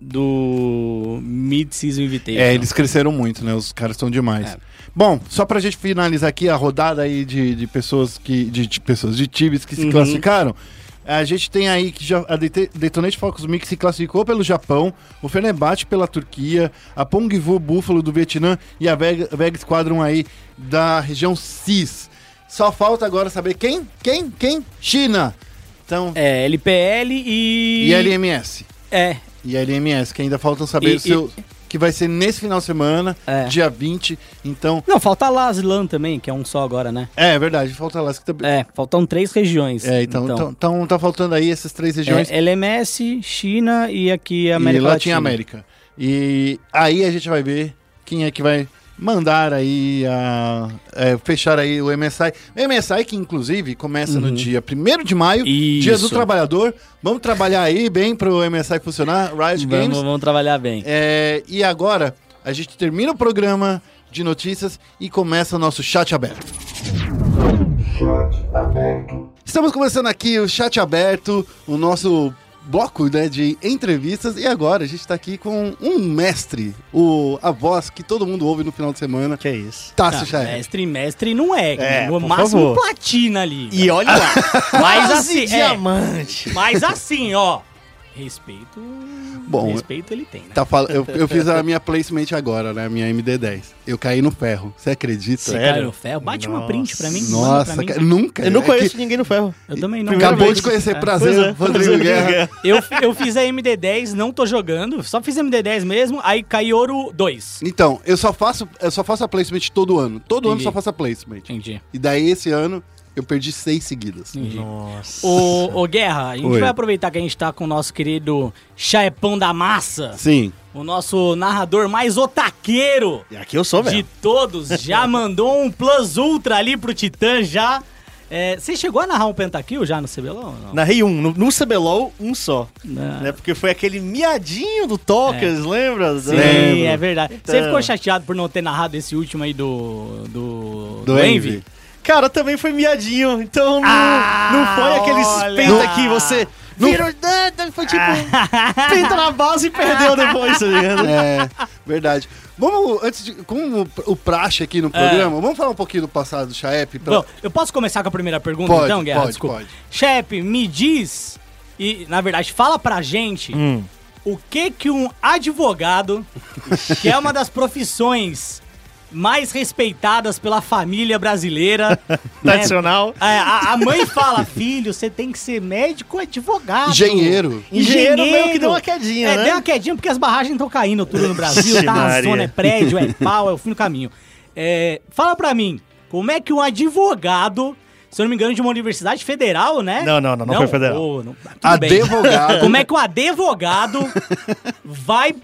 do Mid-Season Invitation. É, eles cresceram muito, né? Os caras são demais. É. Bom, só pra gente finalizar aqui a rodada aí de, de pessoas que. De, de pessoas, de times que se Uhum. classificaram. A gente tem aí que já, a Det- Detonate Focus Mix se classificou pelo Japão, o Fenerbahçe pela Turquia, a Pongvu Buffalo do Vietnã e a Vega, Vega Squadron aí da região CIS. Só falta agora saber quem? Quem? Quem? China. Então, É, LPL e... e LMS. É, E a LMS, que ainda faltam saber E- o seu. Que vai ser nesse final de semana, É. dia 20. Então. Não, falta Laslan também, que é um só agora, né? É, é verdade, falta lá. que tá- É, faltam três regiões. É, então, então. então tá faltando aí essas três regiões. É, LMS, China e aqui e América Latin Latina. América. E aí a gente vai ver quem é que vai mandar aí a é, fechar aí o MSI. O MSI que inclusive começa no dia 1 de maio, dia do Uhum. Isso. trabalhador. Vamos trabalhar aí bem pro MSI funcionar, Riot Games. Vamos, vamos trabalhar bem. É, e agora a gente termina o programa de notícias e começa o nosso chat aberto. Estamos começando aqui o chat aberto, o nosso bloco né, de entrevistas. E agora a gente está aqui com um mestre, o, a voz que todo mundo ouve no final de semana, Que é isso. Tássio Tá, Chaé. mestre, mestre não é. É, no por máximo favor. platina ali. E olha lá. Mas Quase assim, é, diamante. mas assim, ó. Respeito. Bom, respeito ele tem, né? Tá fal... eu, eu fiz a minha placement agora, né? A minha MD10. Eu caí no ferro. Você acredita? Você Sério? caiu no ferro. Bate uma Nossa. print pra mim. Nossa, pra mim. nunca. Eu não É conheço que ninguém no ferro. Eu também não. Primeira Acabou vez. de conhecer. É. Prazer, é, Rodrigo Rodrigo Guerra. Guerra. Eu, eu fiz a MD10, não tô jogando. Só fiz a MD10 mesmo, aí cai ouro 2. Então, eu só faço, eu só faço a placement todo ano. Todo ano Entendi. só faço a placement. Entendi. E daí esse ano eu perdi seis seguidas. Entendi. Nossa. Ô, ô, Guerra, a gente Oi. vai aproveitar que a gente tá com o nosso querido Chaepão da Massa, Sim. o nosso narrador mais otaqueiro E aqui eu sou, de velho. todos. Já mandou um Plus Ultra ali pro Titã já. É, você chegou a narrar um pentakill já no CBLOL? ou Não. Narrei um. No, no CBLOL, um só. Não. Né? Porque foi aquele miadinho do Tokers, lembra? Sim, Lembro. é verdade. Você Então. ficou chateado por não ter narrado esse último aí do. Do, Do Envy. Cara, também foi miadinho. Então não, Ah, não foi aqueles olha. penta que você. Não- Vira o- Foi tipo. Penta na base e perdeu depois, tá ligado? É, verdade. Vamos, antes de. Como o- o praxe aqui no programa, vamos falar um pouquinho do passado do Chaep? Pra... Bom, eu posso começar com a primeira pergunta Pode, então, Guerra? pode, Desculpa. pode. Chefe, me diz, e na verdade, fala pra gente Hum. o que que um advogado, que é uma das profissões mais respeitadas pela família brasileira, né? Tradicional. É, a, a mãe fala, filho, você tem que ser médico ou advogado. Engenheiro. Engenheiro meio que deu uma quedinha, é, né? deu uma quedinha porque as barragens estão caindo tudo no Brasil, tá? A zona é prédio, é pau, é o fim do caminho. É, fala pra mim, como é que um advogado, se eu não me engano, de uma universidade federal, né? Não, não, não, não foi federal. Ô, não- tudo bem. Advogado. Como é que um advogado vai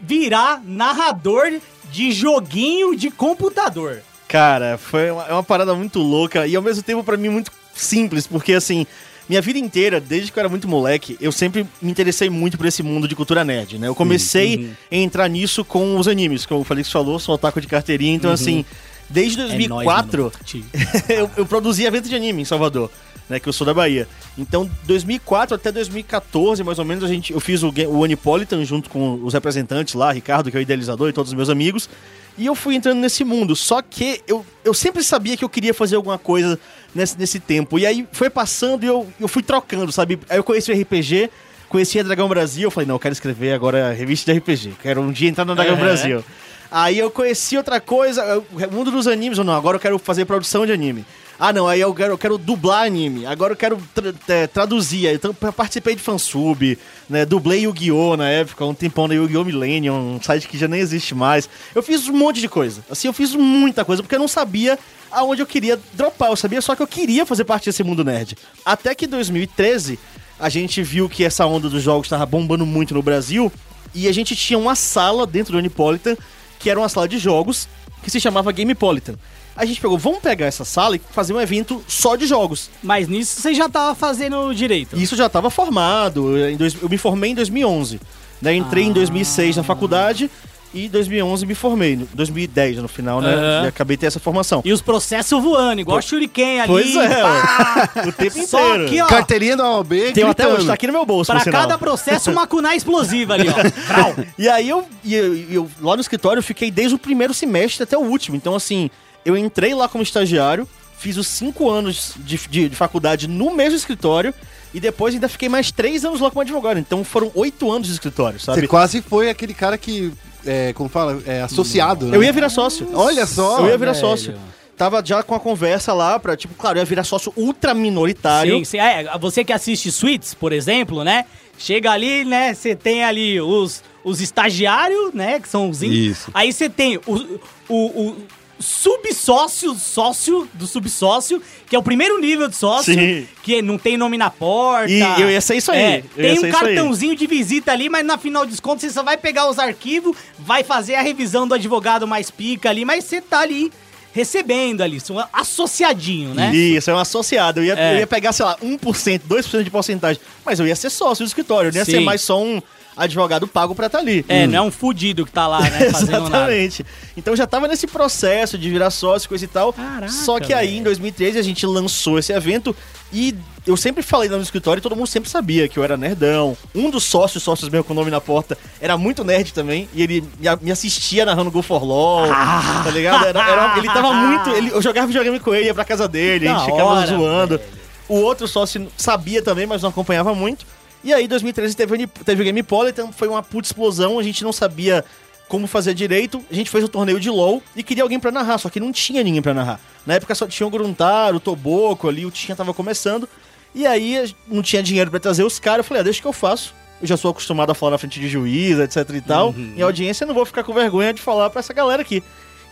virar narrador de joguinho de computador? Cara, foi uma, é uma parada muito louca e ao mesmo tempo pra mim muito simples, porque assim, minha vida inteira, desde que eu era muito moleque, eu sempre me interessei muito por esse mundo de cultura nerd, né? Eu comecei a entrar nisso com os animes, como o Felix falou, sou otaku de carteirinha, então assim, desde É nóis, 2004 mano. Te- eu, eu produzi evento de anime em Salvador, né? Que eu sou da Bahia. Então, 2004 até 2014, mais ou menos, a gente, eu fiz o, o Anipolitan junto com os representantes lá, Ricardo, que é o idealizador, e todos os meus amigos. E eu fui entrando nesse mundo. Só que eu, eu sempre sabia que eu queria fazer alguma coisa nesse, nesse tempo. E aí foi passando e eu, eu fui trocando, sabe? Aí eu conheci o RPG, conheci a Dragão Brasil. Eu falei, não, eu quero escrever agora revista de RPG. Quero um dia entrar na Dragão Uhum. Brasil. Aí eu conheci outra coisa, o mundo dos animes, ou não, agora eu quero fazer produção de anime. Ah, não, aí eu quero, eu quero dublar anime, agora eu quero tra- é, traduzir. Então, eu participei de fansub, né, dublei Yu-Gi-Oh! na época, um tempão da Yu-Gi-Oh! Millennium, um site que já nem existe mais. Eu fiz um monte de coisa, assim, eu fiz muita coisa, porque eu não sabia aonde eu queria dropar, eu sabia só que eu queria fazer parte desse mundo nerd. Até que em 2013, a gente viu que essa onda dos jogos estava bombando muito no Brasil, e a gente tinha uma sala dentro do Unipolitan, que era uma sala de jogos, que se chamava Gamepolitan. A gente pegou, vamos pegar essa sala e fazer um evento só de jogos. Mas nisso você já tava fazendo direito. Isso já estava formado, em dois- eu me formei em 2011. Né? Entrei em 2006 na faculdade e em 2011 me formei. Em 2010 no final, né? E acabei ter essa formação. E os processos voando, igual Shuriken ali. Pois é, pá! o tempo Só inteiro. aqui, ó. Carteirinha da OAB Tem até hoje, tá aqui no meu bolso, Pra por sinal. cada processo, uma kunai explosiva ali, ó. E aí eu, eu, eu- lá no escritório eu fiquei desde o primeiro semestre até o último. Então, assim, eu entrei lá como estagiário, fiz os cinco anos de, de, de faculdade no mesmo escritório. E depois ainda fiquei mais três anos lá como advogado. Então foram oito anos de escritório, sabe? Você quase foi aquele cara que, é, como fala, é associado, né? Eu ia virar sócio. Olha só, Eu ia virar velho. sócio. Tava já com a conversa lá pra, tipo, claro, eu ia virar sócio ultra minoritário. Sim, sim. É, você que assiste Suits, por exemplo, né? Chega ali, né? Você tem ali os, os estagiários, né? Que são os. in- Isso. Aí você tem o, o, o subsócio, sócio do subsócio, que é o primeiro nível de sócio, Sim. que não tem nome na porta. E eu ia ser isso aí, É, tem um cartãozinho de visita ali, mas na final de contas você só vai pegar os arquivos, vai fazer a revisão do advogado mais pica ali, mas você tá ali recebendo ali, são associadinho, né? Isso, é um associado. Eu ia, É. eu ia pegar, sei lá, 1%, 2% de porcentagem. Mas eu ia ser sócio do escritório, eu não ia Sim. ser mais só um advogado pago pra estar ali. É, não é um fudido que tá lá, né, fazendo nada. Exatamente. Então já tava nesse processo de virar sócio, coisa e tal. Caraca, Só que aí, velho. em 2013, a gente lançou esse evento e eu sempre falei lá no escritório e todo mundo sempre sabia que eu era nerdão. Um dos sócios, sócios mesmo com o nome na porta, era muito nerd também. E ele me- assistia narrando Go for LOL, Ah. tá ligado? Era- era- ele tava muito... Ele, eu jogava videogame com ele, ia pra casa dele, a gente ficava hora, zoando. velho. O outro sócio sabia também, mas não acompanhava muito. E aí, em 2013, teve, teve o Game Politan, foi uma puta explosão, a gente não sabia como fazer direito. A gente fez o torneio de LoL e queria alguém pra narrar, só que não tinha ninguém pra narrar. Na época só tinha o Gruntaro, o Toboco ali, o Tinha tava começando. E aí não tinha dinheiro pra trazer os caras. Eu falei, ah, deixa que eu faço. Eu já sou acostumado a falar na frente de juiz, etc e tal. Em audiência, eu não vou ficar com vergonha de falar pra essa galera aqui.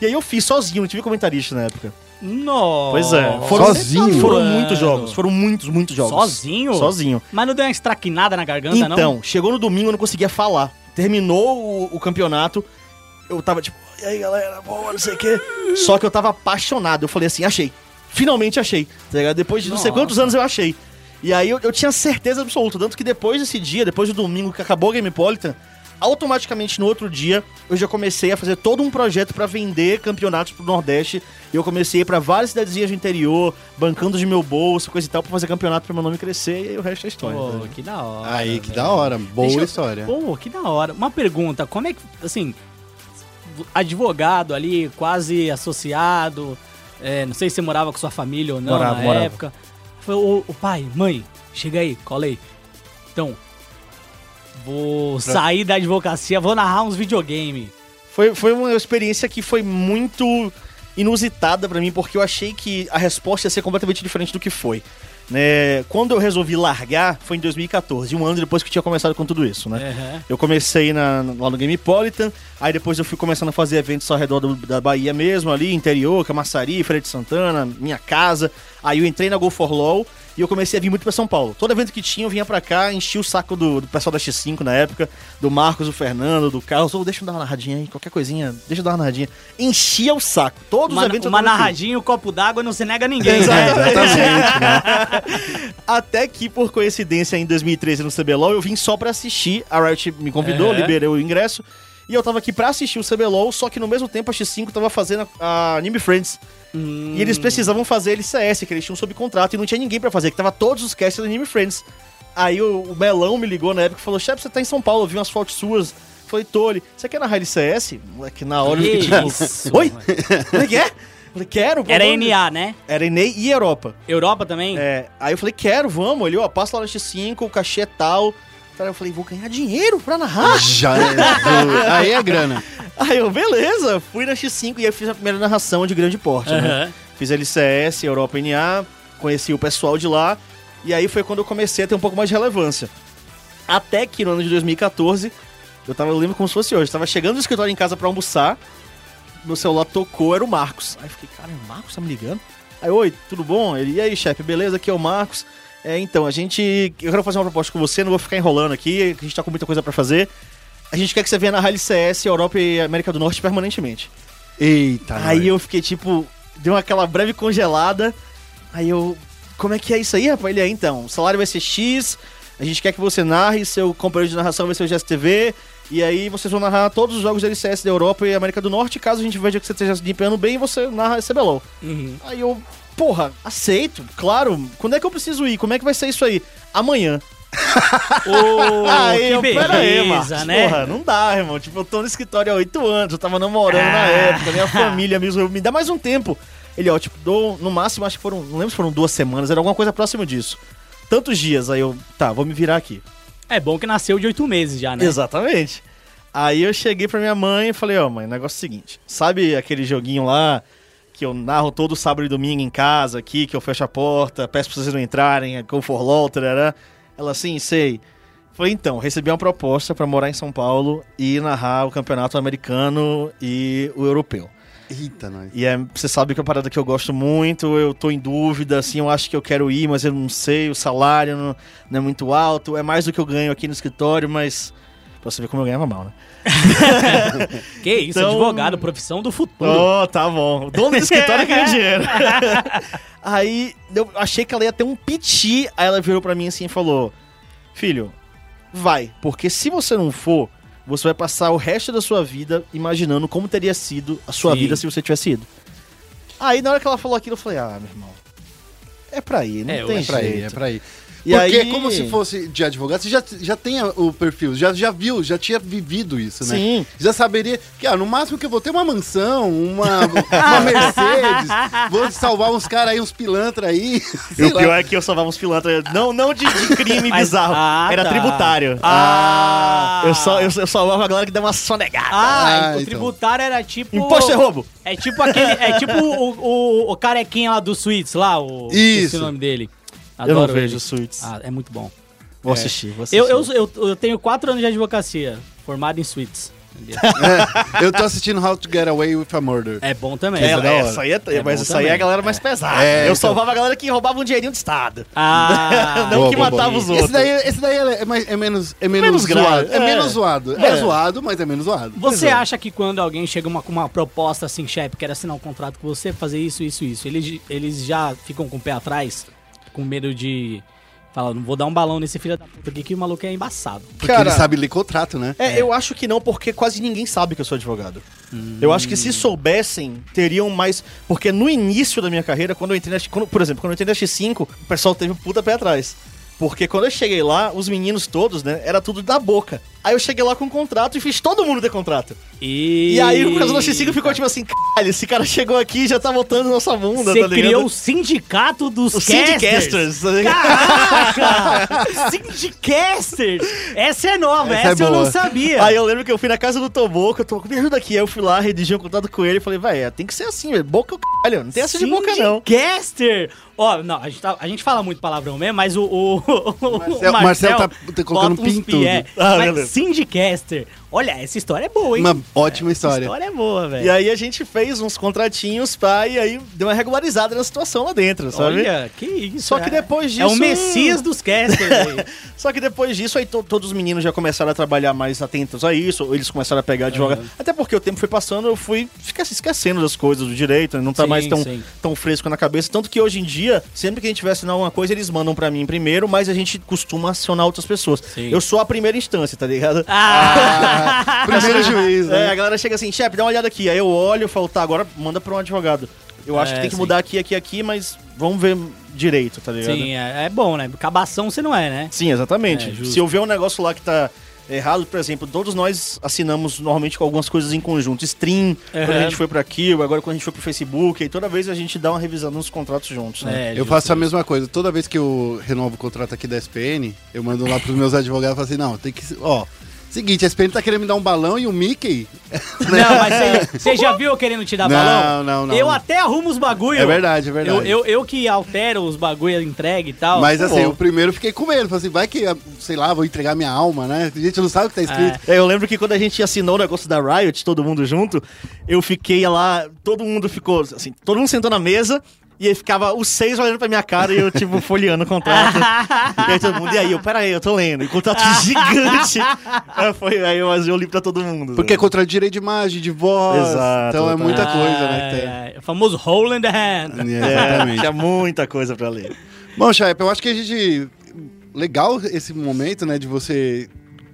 E aí eu fiz sozinho, não tive comentarista na época. Nossa. Pois é. Foram, Sozinho? Foram muitos jogos. Foram muitos, muitos jogos. Sozinho? Sozinho. Mas não deu uma estraquinada na garganta, não? Então, chegou no domingo, eu não conseguia falar. Terminou o, o campeonato, eu tava tipo, e aí galera, boa, não sei o quê. Só que eu tava apaixonado. Eu falei assim, achei. Finalmente achei. Tá ligado? Depois de não sei Nossa. quantos anos eu achei. E aí eu, eu tinha certeza absoluta. Tanto que depois desse dia, depois do domingo que acabou o Gamepolitan, automaticamente no outro dia eu já comecei a fazer todo um projeto pra vender campeonatos pro Nordeste. E eu comecei a ir pra várias cidadezinhas do interior, bancando de meu bolso, coisa e tal, pra fazer campeonato pra meu nome crescer. E aí o resto é história. Pô, tá? que da hora. Aí, que velho. da hora. Boa Deixa eu- história. Pô, que da hora. Uma pergunta, como é que, assim, advogado ali, quase associado, é, não sei se você morava com sua família ou não Morava, na morava. época. Foi o, o pai, mãe, chega aí, cola aí. Então, vou sair da advocacia, vou narrar uns videogame. Foi, foi uma experiência que foi muito inusitada pra mim, porque eu achei que a resposta ia ser completamente diferente do que foi. Né? Quando eu resolvi largar, foi em 2014, um ano depois que eu tinha começado com tudo isso, né? Aham. Eu comecei na- lá no Gamepolitan, aí depois eu fui começando a fazer eventos ao redor do- da Bahia mesmo, ali, interior, Camaçari, Feira de Santana, minha casa. Aí eu entrei na Go for LOL e eu comecei a vir muito pra São Paulo. Todo evento que tinha, eu vinha pra cá, enchia o saco do, do pessoal da X5 na época, do Marcos, do Fernando, do Carlos. Ô, deixa eu dar uma narradinha aí, qualquer coisinha, deixa eu dar uma narradinha. Enchia o saco. Todos Uma, os eventos uma narradinha, um copo d'água não se nega a ninguém, né? Exatamente. né? Até que, por coincidência, em 2013 no CBLOL, eu vim só pra assistir. A Riot me convidou, Uhum. liberei o ingresso. E eu tava aqui pra assistir o CBLOL, só que no mesmo tempo a X5 tava fazendo a, a Anime Friends. Hum. E eles precisavam fazer LCS, que eles tinham sob contrato, e não tinha ninguém pra fazer, que tava todos os casts do Anime Friends. Aí o, o Melão me ligou na época e falou: Chefe, você tá em São Paulo, eu vi umas fotos suas. Falei, ali. Você quer narrar LCS? Moleque, na hora eu Que fiquei tipo. Oi? mano. Falei, quer? Falei, quero. Era vamos." NA, né? Era NA e Europa. Europa também? É, aí eu falei, quero, vamos. Ele, ó, passa lá no X5, o cachê é tal. Aí eu falei, vou ganhar dinheiro pra narrar. Já é. Aí é grana. Aí eu, beleza, fui na X5 e aí fiz a primeira narração de grande porte, né? Fiz LCS, Europa NA, conheci o pessoal de lá. E aí foi quando eu comecei a ter um pouco mais de relevância. Até que no ano de 2014, eu tava, eu lembro como se fosse hoje, tava chegando no escritório em casa pra almoçar, meu celular tocou, era o Marcos. Aí eu fiquei, cara, o Marcos tá me ligando? Aí, oi, tudo bom? Ele, e aí, chefe, beleza? Aqui é o Marcos. É, então, a gente. Eu quero fazer uma proposta com você, não vou ficar enrolando aqui, a gente tá com muita coisa pra fazer. A gente quer que você venha na Rally CS, Europa e América do Norte permanentemente. Eita, Aí nós. eu fiquei tipo, deu aquela breve congelada. Aí eu, como é que é isso aí, rapaz? Ele é, então, o salário vai ser X, a gente quer que você narre, seu companheiro de narração vai ser o GSTV, e aí vocês vão narrar todos os jogos da LCS da Europa e América do Norte, caso a gente veja que você esteja se desempenhando bem, você narra CBLOL. Uhum. Aí eu, porra, aceito, claro, quando é que eu preciso ir? Como é que vai ser isso aí? Amanhã. Ô, aí que eu, pera aí, Marcos, beleza, né? porra, não dá, irmão. Tipo, eu tô no escritório há oito anos, eu tava namorando na Ah. época, minha família mesmo, me dá mais um tempo. Ele, ó, tipo, dou, no máximo, acho que foram, não lembro se foram duas semanas, era alguma coisa próxima disso. Tantos dias, aí eu, tá, vou me virar aqui. É bom que nasceu de oito meses já, né? Exatamente. Aí eu cheguei pra minha mãe e falei, ó, mãe, o negócio é o seguinte, sabe aquele joguinho lá que eu narro todo sábado e domingo em casa aqui, que eu fecho a porta, peço pra vocês não entrarem, é Go for LOL, tarará. Ela, sim, sei. Falei, então, recebi uma proposta pra morar em São Paulo e narrar o campeonato americano e o europeu. Eita, nós. E é, você sabe que é uma parada que eu gosto muito, eu tô em dúvida, assim, eu acho que eu quero ir, mas eu não sei, o salário não, não é muito alto, é mais do que eu ganho aqui no escritório, mas... Pra você ver como eu ganhava mal, né? Que isso, Então- advogado, profissão do futuro. Oh, tá bom. O dono do escritório ganha dinheiro. aí eu achei que ela ia ter um piti. Aí ela virou pra mim assim e falou: Filho, vai, porque se você não for, você vai passar o resto da sua vida imaginando como teria sido a sua Sim. vida se você tivesse ido. Aí na hora que ela falou aquilo, eu falei: Ah, meu irmão, é pra ir, não É, tem é pra jeito. ir, é pra ir. E Porque aí... como se fosse de advogado, você já, já tem a- o perfil, já, já viu, já tinha vivido isso, né? Sim. Já saberia que, ah, no máximo que eu vou ter uma mansão, uma, uma Mercedes, vou salvar uns caras aí, uns pilantra aí. E o pior lá. é que eu salvava uns pilantras, não, não de, de crime Mas- bizarro, Ah, era tá. tributário. Ah! Eu, só, eu, eu salvava a galera que deu uma sonegada. Ah, Ah, o então. tributário era tipo. Imposto é roubo. É tipo aquele. É tipo o, o, o carequinha lá do Suítes, lá, o. Isso. esqueci o nome dele. Eu não Adoro vejo ele. Suits. Ah, é muito bom. Vou É. assistir, vou assistir. Eu, eu, eu, eu tenho quatro anos de advocacia, formado em suítes. entendeu? É, eu tô assistindo How to Get Away with a Murder. É bom também. É, Isso é hora. essa aí é, É mas isso aí é a galera mais pesada. É, eu então. salvava a galera que roubava um dinheirinho do Estado. Ah, Não Boa, que boa, matava boa. os outros. Esse daí, esse daí é, mais- é menos, é menos, Menos grave, zoado. É, é. menos zoado. É. É. zoado, mas é menos zoado. Você é. acha que quando alguém chega uma- com uma proposta assim, chefe, quer assinar um contrato com você, fazer isso, isso, isso, eles, eles já ficam com o pé atrás, com medo de. Fala, não vou dar um balão nesse filho da puta aqui que o maluco é embaçado. Porque Cara, ele sabe ler contrato, né? É, eu acho que não, porque quase ninguém sabe que eu sou advogado. Eu acho que se soubessem, teriam mais. Porque no início da minha carreira, quando eu entrei na. X- Quando, por exemplo, quando eu entrei na X5, o pessoal teve um puta pé atrás. Porque quando eu cheguei lá, os meninos todos, né, era tudo da boca. Aí eu cheguei lá com um contrato e fiz todo mundo ter contrato. E, E aí o da X5 ficou tipo assim, caralho, esse cara chegou aqui e já tá botando nossa bunda, Você tá ligado? criou o sindicato dos Os casters. Syndicasters, tá ligado? Caraca! Syndicasters! Essa é nova, Essa essa, é eu boa. não sabia. Aí eu lembro que eu fui na casa do Toboco, eu tô, me ajuda aqui. Aí eu fui lá, redigi um contato com ele e falei, vai, tem que ser assim, velho. Boca é o caralho, não tem essa de boca não. Syndiccaster! Ó, não, a gente, tá- a gente fala muito palavrão mesmo, mas o, o, o Marcel- Marcel tá- tá colocando bota uns pi em pié. tudo. Ah, mas beleza. Olha, essa história é boa, hein? Uma ótima Essa história. história é boa, velho. E aí a gente fez uns contratinhos pra, e aí deu uma regularizada na situação lá dentro, sabe? Olha, que isso. Só que é- depois É o disso- Messias dos casters aí. Só que depois disso, aí to- todos os meninos já começaram a trabalhar mais atentos a isso, eles começaram a pegar advogado. Até porque o tempo foi passando, eu fui ficar se esquecendo das coisas do direito, não tá Sim, mais tão, sim. tão fresco na cabeça. Tanto que hoje em dia, sempre que a gente vai assinar alguma coisa, eles mandam pra mim primeiro, mas a gente costuma acionar outras pessoas. Sim. Eu sou a primeira instância, tá ligado? Ah! Primeiro juiz, É, né? a galera chega assim, chefe, dá uma olhada aqui. Aí eu olho e falo, tá, agora manda pra um advogado. Eu acho É, que tem que sim. mudar aqui, aqui, aqui, mas vamos ver direito, tá ligado? Sim, é, é bom, né? Cabação você não é, né? Sim, exatamente. É. Se eu ver um negócio lá que tá errado, por exemplo, todos nós assinamos normalmente com algumas coisas em conjunto. Stream, quando a Uhum. gente foi pra Kill, agora quando a gente foi pro Facebook, e toda vez a gente dá uma revisão nos contratos juntos, né? É, Eu faço a mesma coisa. Toda vez que eu renovo o contrato aqui da SPN, eu mando lá pros meus advogados e falo assim, não, tem que... Ó, seguinte, a SPN tá querendo me dar um balão e o Mickey... Não, mas você- você já viu eu querendo te dar Não, balão? não, não. Eu até arrumo os bagulho. É verdade, é verdade. Eu, eu, eu que altero os bagulho entregue e tal. Mas assim, o primeiro eu fiquei com medo. Falei assim, vai que, sei lá, vou entregar minha alma, né? A gente não sabe o que tá escrito. É, eu lembro que quando a gente assinou o negócio da Riot, todo mundo junto, eu fiquei lá, todo mundo ficou, assim, todo mundo sentou na mesa, e aí ficava os seis olhando pra minha cara e eu, tipo, folheando o contrato. e aí todo mundo, e aí, eu, pera aí, eu tô lendo. E contrato gigante. aí, foi, aí eu, eu li pra todo mundo. Porque é contra direito de imagem, de voz. Exato, então é muita Ah, coisa, né? que tem. é, é, o famoso hole in the hand. É, É, exatamente. tinha muita coisa pra ler. Bom, Chaep, eu acho que a gente. Legal esse momento, né? De você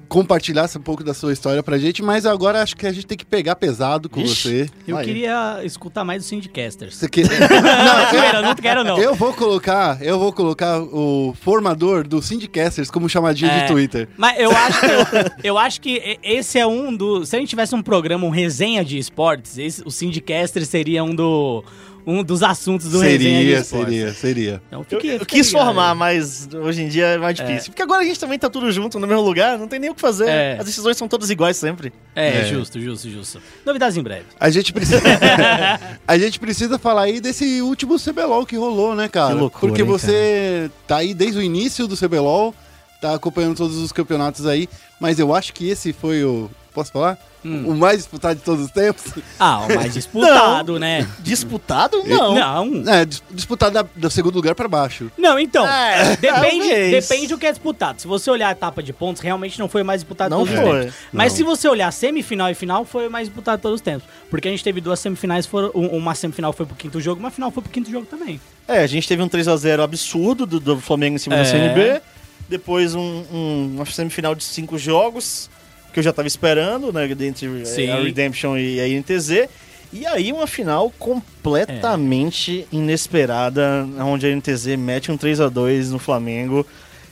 compartilhar um pouco da sua história pra gente, mas agora acho que a gente tem que pegar pesado com Ixi. você. Eu Aí. queria escutar mais os Syndicasters. Você que... Não, eu não quero não. Eu vou colocar, eu vou colocar o formador do Syndicasters como chamadinha É, de Twitter. Mas eu acho, que, eu, eu acho que esse é um dos. Se a gente tivesse um programa, um resenha de esportes, esse, o Syndicaster seria um, do, um dos assuntos do resenha de Seria, seria, seria. Então, Eu, fique- eu fique quis ligado. formar, mas hoje em dia é mais difícil. Porque agora a gente também tá tudo junto no mesmo lugar, não tem nem o que fazer. É. As decisões são todas iguais sempre. É, É. justo, justo, justo. Novidades em breve. A gente precisa. a gente precisa falar aí desse último CBLOL que rolou, né, cara? Que loucura, Porque hein, você tá aí desde o início do CBLOL, tá acompanhando todos os campeonatos aí, mas eu acho que esse foi o. Posso falar? Hum. O mais disputado de todos os tempos. Ah, o mais disputado, né? Disputado? Não. Não. É, dis- disputado da- do segundo lugar pra baixo. Não, então, É, depende, talvez. depende do que é disputado. Se você olhar a etapa de pontos, realmente não foi o mais disputado Não de todos foi. os tempos. Mas Não. se você olhar semifinal e final, foi o mais disputado de todos os tempos. Porque a gente teve duas semifinais, foram, um- uma semifinal foi pro quinto jogo, uma final foi pro quinto jogo também. É, a gente teve um 3x0 absurdo do, do Flamengo em cima É. do CNB. Depois um, um- uma semifinal de cinco jogos, que eu já tava esperando, né? Entre Sim. a Redemption e a INTZ. E aí uma final completamente inesperada, onde a INTZ mete um 3x2 no Flamengo.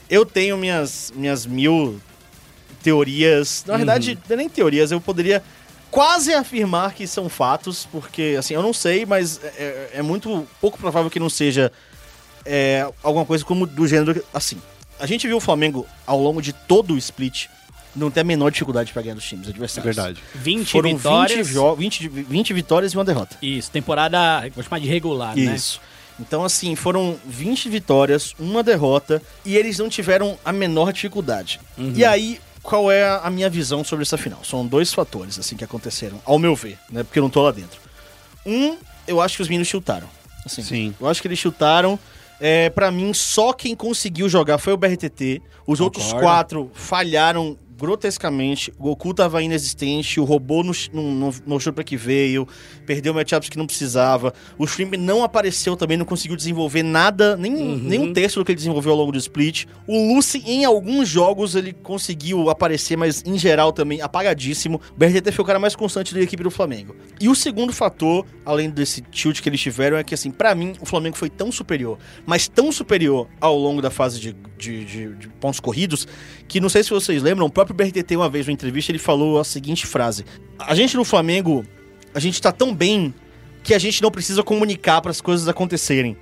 eu tenho minhas, minhas mil teorias. Na verdade, não é nem teorias, eu poderia quase afirmar que são fatos, porque, assim, eu não sei, mas é, é muito pouco provável que não seja é, alguma coisa como do gênero assim. A gente viu o Flamengo ao longo de todo o split não ter a menor dificuldade pra ganhar dos times adversários. Verdade. 20 Foram vitórias. 20, jo- 20, 20 vitórias e uma derrota. Isso, temporada, vou chamar de regular, né? Isso. Então, assim, foram 20 vitórias, uma derrota, e eles não tiveram a menor dificuldade. E aí, qual é a minha visão sobre essa final? São dois fatores, assim, que aconteceram, ao meu ver, né? Porque eu não tô lá dentro. Um, eu acho que os meninos chutaram. Assim, Sim. Eu acho que eles chutaram. É, para mim, só quem conseguiu jogar foi o BRTT. Os outros Concordo. quatro falharam grotescamente. O Goku tava inexistente, o robô não, não, mostrou pra que veio, perdeu matchups que não precisava. O Shrimp não apareceu também, não conseguiu desenvolver nada, nem, nem um terço do que ele desenvolveu ao longo do split. O Lucy, em alguns jogos, ele conseguiu aparecer, mas em geral também apagadíssimo. O BRTT foi o cara mais constante da equipe do Flamengo. E o segundo fator, além desse tilt que eles tiveram, é que, assim, pra mim, o Flamengo foi tão superior, mas tão superior ao longo da fase de, de, de- de pontos corridos, que não sei se vocês lembram, o próprio BRTT, uma vez numa entrevista, ele falou a seguinte frase: A gente no Flamengo, a gente tá tão bem que a gente não precisa comunicar para as coisas acontecerem.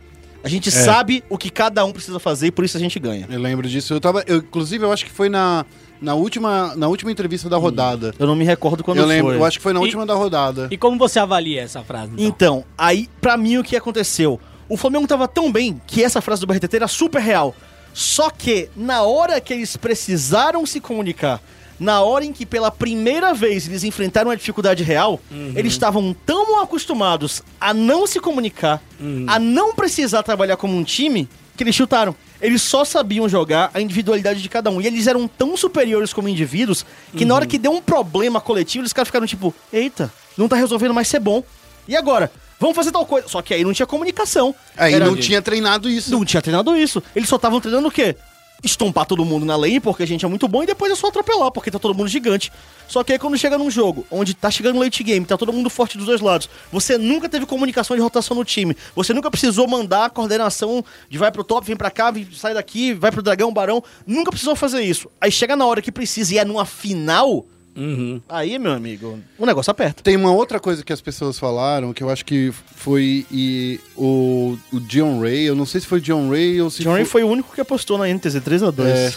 A gente sabe o que cada um precisa fazer e por isso a gente ganha. Eu lembro disso. Eu tava. eu, inclusive, eu acho que foi na, na, última, na última entrevista da rodada. Eu não me recordo quando eu lembro, foi. eu acho que foi na E- última da rodada. E como você avalia essa frase? Então? Então, aí, pra mim, o que aconteceu? O Flamengo tava tão bem que essa frase do BRTT era super real. Só que, na hora que eles precisaram se comunicar, na hora em que pela primeira vez eles enfrentaram a dificuldade real, eles estavam tão acostumados a não se comunicar, a não precisar trabalhar como um time, que eles chutaram. Eles só sabiam jogar a individualidade de cada um. E eles eram tão superiores como indivíduos que na hora que deu um problema coletivo, eles ficaram tipo: eita, não tá resolvendo mais ser bom. E agora? Vamos fazer tal coisa. Só que aí não tinha comunicação. Aí Era- não tinha treinado isso. não tinha treinado isso. Eles só estavam treinando o quê? Estompar todo mundo na lane, porque a gente é muito bom, e depois é só atropelar, porque tá todo mundo gigante. Só que aí quando chega num jogo, onde tá chegando late game, tá todo mundo forte dos dois lados, você nunca teve comunicação de rotação no time. Você nunca precisou mandar a coordenação de vai pro top, vem pra cá, vem, sai daqui, vai pro dragão, barão. Nunca precisou fazer isso. Aí chega na hora que precisa e é numa final, Uhum. aí, meu amigo, o negócio aperta. Tem uma outra coisa que as pessoas falaram, que eu acho que foi e, o, o John Ray, eu não sei se foi John Ray ou se John Ray foi o único que apostou na NTZ 3 a 2 É,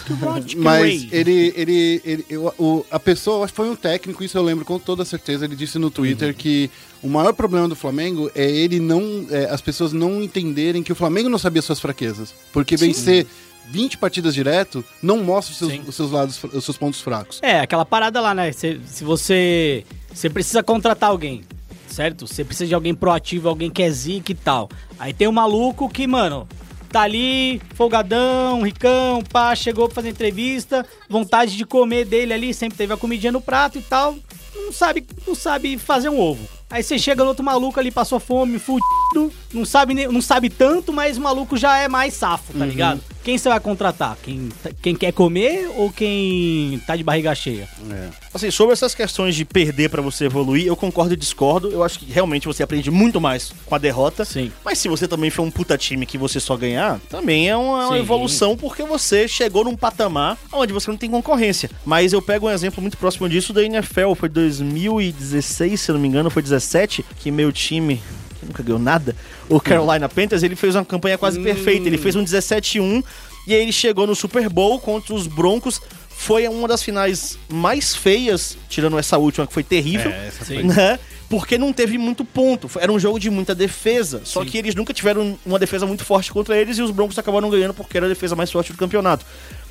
mas Ray. ele, ele, ele eu- o, a pessoa, acho que foi um técnico, isso eu lembro com toda certeza, ele disse no Twitter que o maior problema do Flamengo é ele não, é, as pessoas não entenderem que o Flamengo não sabia suas fraquezas, porque vencer 20 partidas direto não mostra os seus, os seus lados, os seus pontos fracos. É, aquela parada lá, né? Se, se você. Você precisa contratar alguém, certo? Você precisa de alguém proativo, alguém que é zica e tal. Aí tem um maluco que, mano, tá ali, folgadão, ricão, pá, chegou pra fazer entrevista, vontade de comer dele ali, sempre teve a comidinha no prato e tal. Não sabe, não sabe fazer um ovo. Aí você chega no outro maluco ali, passou fome, fudido, não sabe, nem- não sabe tanto, mas o maluco já é mais safo, tá ligado? Quem você vai contratar? Quem, quem quer comer ou quem tá de barriga cheia? É. Assim, sobre essas questões de perder pra você evoluir, eu concordo e discordo. Eu acho que realmente você aprende muito mais com a derrota. Sim. Mas se você também foi um puta time que você só ganhar, também é uma, uma Sim. evolução porque você chegou num patamar onde você não tem concorrência. Mas eu pego um exemplo muito próximo disso da NFL. Foi 2016, se não me engano, foi 17, que meu time que nunca ganhou nada, o Carolina Panthers, ele fez uma campanha quase perfeita. Ele fez um 17-1 e aí ele chegou no Super Bowl contra os Broncos. Foi uma das finais mais feias, tirando essa última que foi terrível, É, essa Sim. né? Porque não teve muito ponto. Era um jogo de muita defesa. Só que eles nunca tiveram uma defesa muito forte contra eles e os Broncos acabaram ganhando porque era a defesa mais forte do campeonato.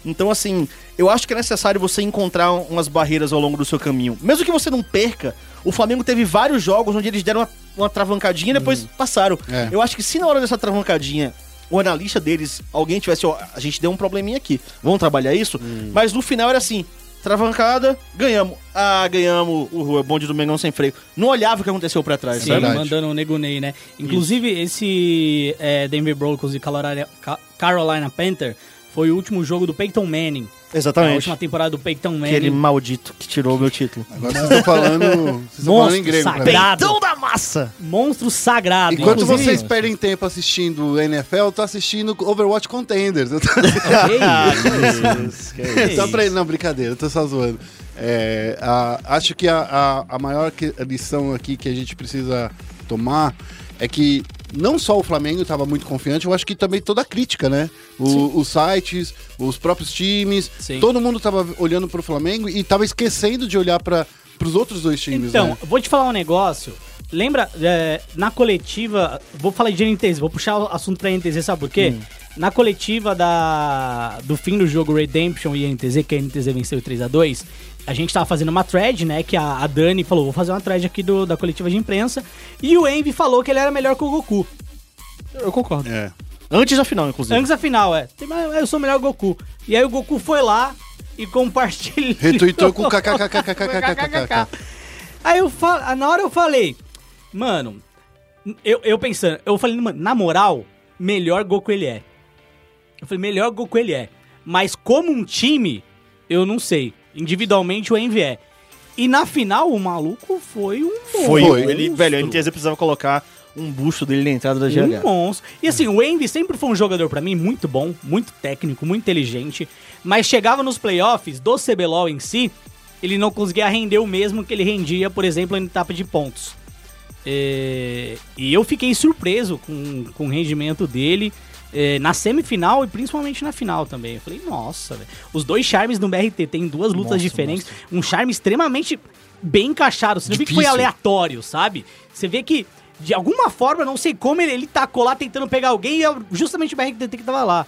Então, assim, eu acho que é necessário você encontrar umas barreiras ao longo do seu caminho. Mesmo que você não perca, o Flamengo teve vários jogos onde eles deram uma, uma travancadinha e depois passaram. É. Eu acho que se na hora dessa travancadinha o analista deles, alguém tivesse, ó, a gente deu um probleminha aqui, vamos trabalhar isso? Mas no final era assim, travancada, ganhamos. Ah, ganhamos o bonde do Mengão sem freio. Não olhava o que aconteceu pra trás, Sim, sabe? mandando o Nego Ney, né? Inclusive, esse é, Denver Broncos e Carolina, Ca- Carolina Panther foi o último jogo do Peyton Manning. A Exatamente. última temporada do Peyton Manning. Aquele maldito que tirou o meu título. Agora vocês estão falando, vocês estão falando em grego. sagrado. Peitão da massa! Monstro sagrado. Enquanto Inclusive- vocês perdem tempo assistindo NFL, eu tô assistindo Overwatch Contenders. Eu tô... Que isso? só pra... Não, brincadeira, eu tô só zoando. É, a- acho que a, a, a maior que- lição aqui que a gente precisa tomar é que não só o Flamengo estava muito confiante, eu acho que também toda a crítica, né? O- os sites, os próprios times, Sim. todo mundo estava olhando pro Flamengo e estava esquecendo de olhar para os outros dois times, Então, né? vou te falar um negócio. Lembra, é, na coletiva, vou falar de NTZ, vou puxar o assunto pra NTZ, sabe por quê? Na coletiva da, do fim do jogo Redemption e NTZ, que a NTZ venceu 3x2, a gente tava fazendo uma thread, né? Que a, a Dani falou, vou fazer uma thread aqui do, da coletiva de imprensa. E o Envy falou que ele era melhor que o Goku. Eu concordo. É. Antes da final, inclusive. Antes da final, é. Eu sou melhor que o Goku. E aí o Goku foi lá e compartilhou. Retweetou com kkkkkkkkkk. Aí eu na hora eu falei, mano, eu, eu pensando, eu falei, mano, na moral, melhor Goku ele é. Eu falei, melhor Goku ele é. Mas como um time, eu não sei. Individualmente o Envy é. E na final o maluco foi um Foi. Foi. Ele, velho, a NTZ precisava colocar um busto dele na entrada da Um GH. monstro. E assim, o Envy sempre foi um jogador pra mim muito bom, muito técnico, muito inteligente, mas chegava nos playoffs do CBLOL em si, ele não conseguia render o mesmo que ele rendia, por exemplo, em etapa de pontos. É, E eu fiquei surpreso com, com o rendimento dele é, na semifinal e principalmente na final também. Eu falei, nossa, velho. Os dois charmes do BRT tem duas lutas Monstro, diferentes. Um charme extremamente bem encaixado. Você não vê que foi aleatório, sabe? Você vê que, de alguma forma, não sei como, ele, ele tacou lá tentando pegar alguém e é justamente o BRT que tava lá.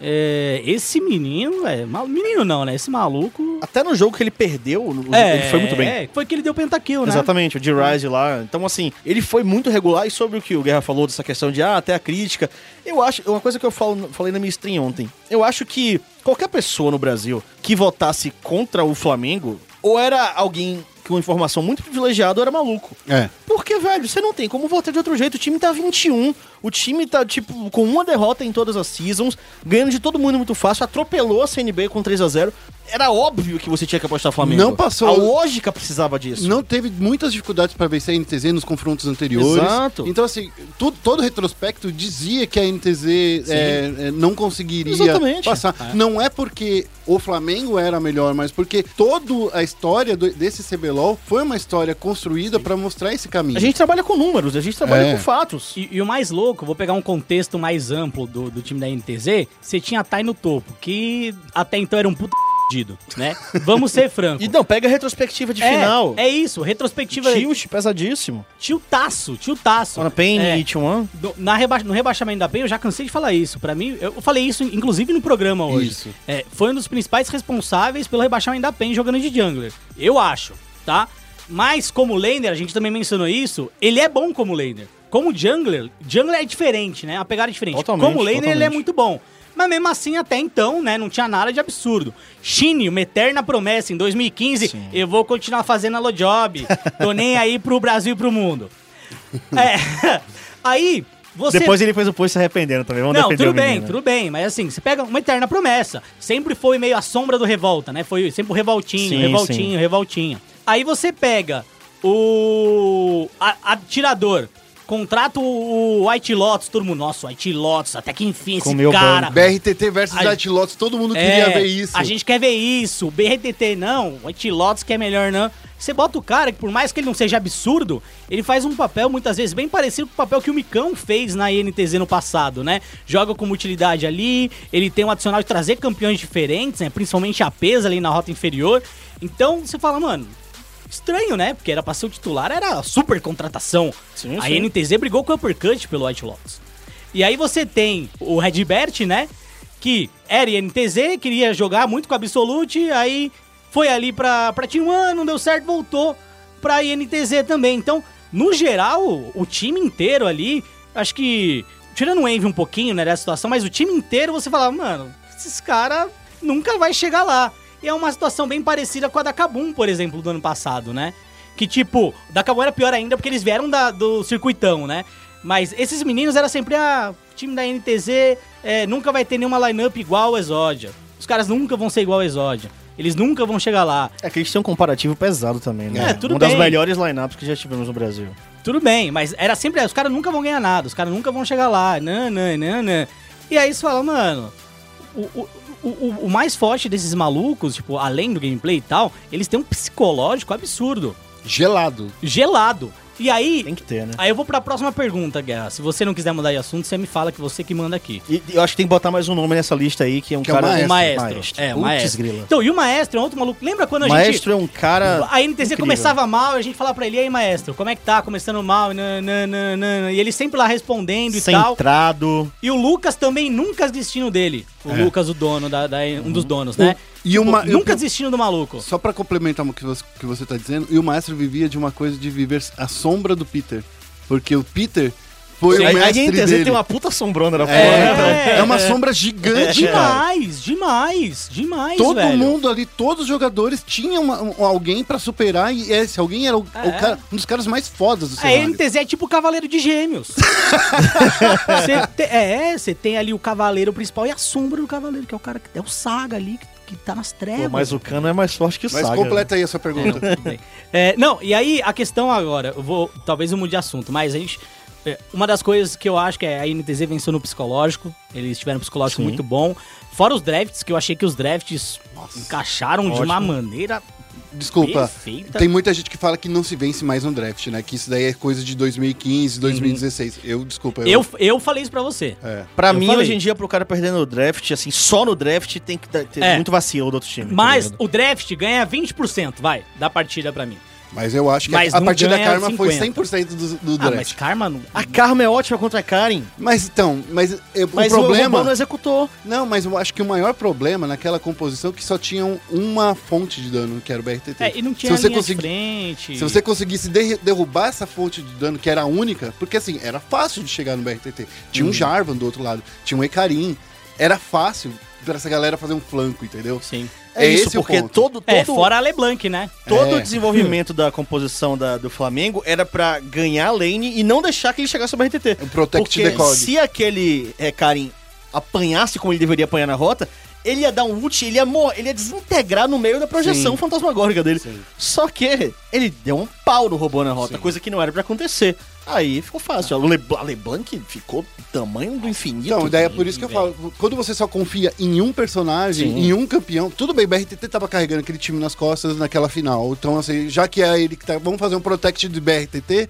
É, esse menino, é. mal- Menino não, né? Esse maluco. Até no jogo que ele perdeu, É, ele foi muito bem. É, foi que ele deu pentakill, né? Exatamente, o D-Rise lá. Então, assim, ele foi muito regular. E sobre o que o Guerra falou dessa questão de, ah, até a crítica. Eu acho, uma coisa que eu falo, falei na minha stream ontem. Eu acho que qualquer pessoa no Brasil que votasse contra o Flamengo, ou era alguém com informação muito privilegiada, era maluco. É. Porque, velho, você não tem como votar de outro jeito. O time tá 21. O time tá, tipo, com uma derrota em todas as seasons, ganhando de todo mundo muito fácil, atropelou a CNB com 3 a 0 Era óbvio que você tinha que apostar Flamengo. Não passou- A lógica precisava disso. Não teve muitas dificuldades para vencer a NTZ nos confrontos anteriores. Exato. Então, assim, todo retrospecto dizia que a NTZ é, é, não conseguiria Exatamente. passar. Não é porque o Flamengo era melhor, mas porque toda a história do- desse CBLOL foi uma história construída para mostrar esse caminho. A gente trabalha com números, a gente trabalha É. com fatos. E, e o mais louco, vou pegar um contexto mais amplo do, do time da NTZ, você tinha a Thay no topo, que até então era um puta né? Vamos ser francos. E não, pega a retrospectiva de é, final. É isso, retrospectiva. Tilt pesadíssimo. Tiltaço, tiltaço. On a Pain É. e T1. Do- na reba no rebaixamento da PEN, eu já cansei de falar isso. Pra mim, eu falei isso inclusive no programa hoje. Isso. É, foi um dos principais responsáveis pelo rebaixamento da PEN jogando de jungler. Eu acho, tá? Mas como laner, a gente também mencionou isso, ele é bom como laner. Como jungler, jungler é diferente, né? A pegada é diferente. Totalmente, como laner, ele é totalmente. muito bom. Mas mesmo assim, até então, né, não tinha nada de absurdo. Shin, uma eterna promessa, em 2015, eu vou continuar fazendo a job. Tô nem aí pro Brasil e pro mundo. É, aí, você... Depois ele fez o post se arrependendo também. Vamos Não, tudo bem, menino. tudo bem, mas assim, você pega uma eterna promessa. Sempre foi meio a sombra do Revolta, né? Foi sempre o Revoltinho, Sim, Revoltinho, sim. Revoltinho. Aí você pega o atirador, contrata o White Lotus, todo mundo, nossa, White Lotus, até que enfim esse Comeu cara. BRTT versus A- White Lotus, todo mundo É, queria ver isso. A gente quer ver isso. O BRTT não, o White Lotus que é melhor não. Você bota o cara que por mais que ele não seja absurdo, ele faz um papel muitas vezes bem parecido com o papel que o Micão fez na INTZ no passado, né? Joga como utilidade ali, ele tem um adicional de trazer campeões diferentes, né? Principalmente a pesa ali na rota inferior. Então você fala, mano, estranho, né? Porque era pra ser o titular, era super contratação. Sim, a sim. NTZ brigou com o Uppercut pelo White Lotus. E aí você tem o Redbert, né? Que era INTZ, queria jogar muito com a Absolute, aí foi ali pra, pra Team One, não deu certo, voltou pra INTZ também. Então, no geral, o time inteiro ali, acho que, tirando o Envy um pouquinho, né, dessa situação, mas o time inteiro você falava, mano, esses caras nunca vai chegar lá. E é uma situação bem parecida com a da Kabum, por exemplo, do ano passado, né? Que tipo, da Kabum era pior ainda porque eles vieram da- do circuitão, né? Mas esses meninos era sempre, ah, time da NTZ é, nunca vai ter nenhuma lineup igual o Exodia. Os caras nunca vão ser igual ao Exódio. Eles nunca vão chegar lá. É que eles têm um comparativo pesado também, né? É, tudo Uma das bem. melhores lineups que já tivemos no Brasil. Tudo bem, mas era sempre. Os caras nunca vão ganhar nada, os caras nunca vão chegar lá. Não, não. E aí você fala, mano. O, o, o, o- o mais forte desses malucos, tipo, além do gameplay e tal, eles têm um psicológico absurdo. Gelado. Gelado. E aí. Tem que ter, né? Aí eu vou pra próxima pergunta, Guerra. Se você não quiser mudar de assunto, você me fala que você que manda aqui. E e eu acho que tem que botar mais um nome nessa lista aí, que é um Que é o cara... maestro. O maestro. É, o maestro. grila. Então, e o maestro é outro maluco. Lembra quando a gente. Maestro é um cara... A NTZ incrível. começava mal e a gente falava pra ele, e aí, maestro, como é que tá? Começando mal, e, nananana, e ele sempre lá respondendo e tal. Centrado. E o Lucas também nunca desistindo dele. O É. Lucas, o dono, da, da- um dos donos, né? E uma, Pô, nunca desistindo do maluco. Só pra complementar o que você, que você tá dizendo, e o maestro vivia de uma coisa de viver a sombra do Peter. Porque o Peter foi Sim, o a mestre NTZ dele. tem uma puta sombrona na É, porra. então, É. é uma sombra gigante, cara. Demais, demais, demais, Todo velho. mundo ali, todos os jogadores tinham uma- um- alguém pra superar e esse alguém era o, o É. cara- um dos caras mais fodas do A cenário. NTZ é tipo o Cavaleiro de Gêmeos. Você te- é, você tem ali o Cavaleiro principal e a sombra do Cavaleiro, que é o cara que é o Saga ali, que, que tá nas trevas. Pô, mas o Cano é mais forte que o Mas Saga. completa aí a sua É, pergunta. É, não, e aí a questão agora, eu vou, talvez eu mude de assunto, mas a gente. é, uma das coisas que eu acho que é a NTZ venceu no psicológico, eles tiveram um psicológico Sim. muito bom. Fora os drafts, que eu achei que os drafts encaixaram de uma Ótimo. maneira Desculpa. perfeita. Tem muita gente que fala que não se vence mais no draft, né? Que isso daí é coisa de 2015, 2016. Eu, desculpa. Eu, eu falei isso pra você. É. Pra Eu mim, falei. hoje em dia, pro cara perder no draft, assim, só no draft tem que dar- ter É. muito vacilo do outro time. tá Mas ligado? o draft ganha 20%, vai, da partida pra mim. Mas eu acho que Mas a não partida ganha Karma foi 50. 100% do, do Ah, mas. Karma não. A Karma é ótima contra a Karen, mas... então, mas, é, mas o o problema... Robão não executou. Não, mas eu acho que o maior problema naquela composição é que só tinham uma fonte de dano, que era o BRTT. É, e não tinha se você linha consegui- de frente. Se você conseguisse derrubar essa fonte de dano, que era a única, porque assim, era fácil de chegar no BRTT. Tinha Uhum. um Jarvan do outro lado, tinha um Ekarim. Era fácil pra essa galera fazer um flanco, entendeu? Sim. É, É isso, esse o porque ponto. todo, todo, É, fora a LeBlanc, né? todo É. o desenvolvimento da composição da- do Flamengo era pra ganhar a lane e não deixar que ele chegasse ao BRTT. O Protect Porque the Cog. se aquele é, Karen apanhasse como ele deveria apanhar na rota, ele ia dar um ult, ele ia, mor ele ia desintegrar no meio da projeção Sim. fantasmagórica dele. Sim. Só que ele deu um pau no robô na rota, Sim. coisa que não era pra acontecer. Aí ficou fácil. A, Le a LeBlanc ficou do tamanho do infinito. Então, daí é por isso que eu falo, quando você só confia em um personagem, Sim. em um campeão, tudo bem, BRTT tava carregando aquele time nas costas naquela final. Então, assim, já que é ele que tá. Vamos fazer um protect de BRTT.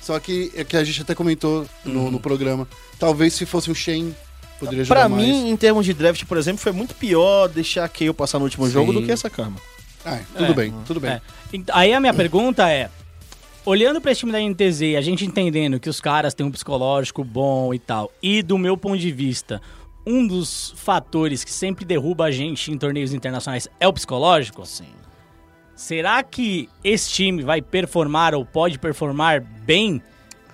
Só que é que a gente até comentou no, no programa. Talvez se fosse o Shen, poderia ajudar Pra mais. mim, em termos de draft, por exemplo, foi muito pior deixar a Kayle passar no último jogo Sim. do que essa Karma. Ah, tudo É. bem, tudo bem. É. Ent- Aí a minha pergunta é: olhando pra esse time da NTZ, a gente entendendo que os caras têm um psicológico bom e tal, e do meu ponto de vista, um dos fatores que sempre derruba a gente em torneios internacionais é o psicológico? Sim. Será que esse time vai performar ou pode performar bem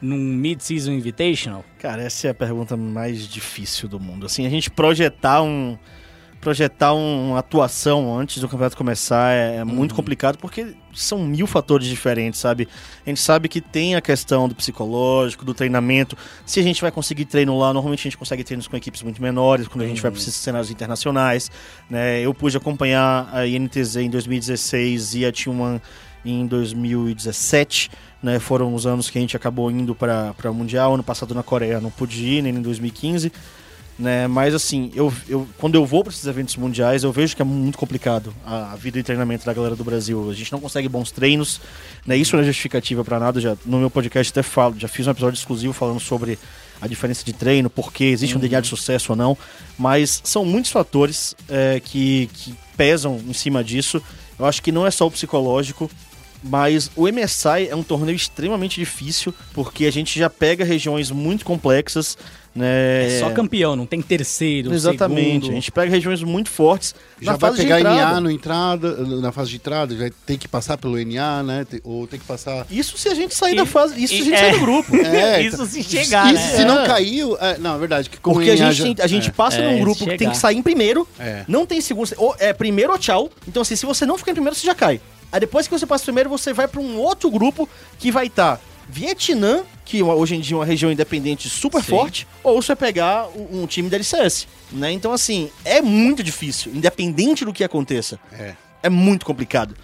num Mid-Season Invitational? Cara, essa é a pergunta mais difícil do mundo. Assim, a gente projetar um projetar um- uma atuação antes do campeonato começar é, é muito complicado porque são mil fatores diferentes, sabe? A gente sabe que tem a questão do psicológico, do treinamento. Se a gente vai conseguir treino lá, normalmente a gente consegue treinos com equipes muito menores, quando a gente vai para esses cenários internacionais, né? Eu pude acompanhar a INTZ em 2016 e a T1 em 2017, né? Foram os anos que a gente acabou indo para o Mundial. Ano passado na Coreia não pude ir, nem em 2015. Né? Mas assim, eu, eu, quando eu vou para esses eventos mundiais, eu vejo que é muito complicado a, a vida e treinamento da galera do Brasil. A gente não consegue bons treinos, né? Isso não é justificativa para nada. Já, no meu podcast até falo, já fiz um episódio exclusivo falando sobre a diferença de treino, porque existe um DNA de sucesso ou não. Mas são muitos fatores é, que, que pesam em cima disso. Eu acho que não é só o psicológico, mas o MSI é um torneio extremamente difícil, porque a gente já pega regiões muito complexas, né? É só campeão, não tem terceiro, Exatamente. segundo. A gente pega regiões muito fortes. Já na vai fase pegar. NA no entrada, na fase de entrada, vai ter que passar pelo NA, né? Ou tem que passar. Isso se a gente sair E- da fase. Isso se a gente e- sair é. do grupo. É, Isso então- se chegar, e né? se não É. caiu. é, não, é verdade. Que Porque a gente, já- tem- a gente é. passa É, num grupo que tem que sair em primeiro. É. Não tem segundo. Ou é primeiro ou tchau. Então, assim, se você não ficar em primeiro, você já cai. Aí depois que você passa primeiro, você vai pra um outro grupo que vai estar Vietnã, que hoje em dia é uma região independente super Sim. forte, ou você vai pegar um um time da LCS, né? Então, assim, é muito difícil, independente do que aconteça. É. É muito complicado.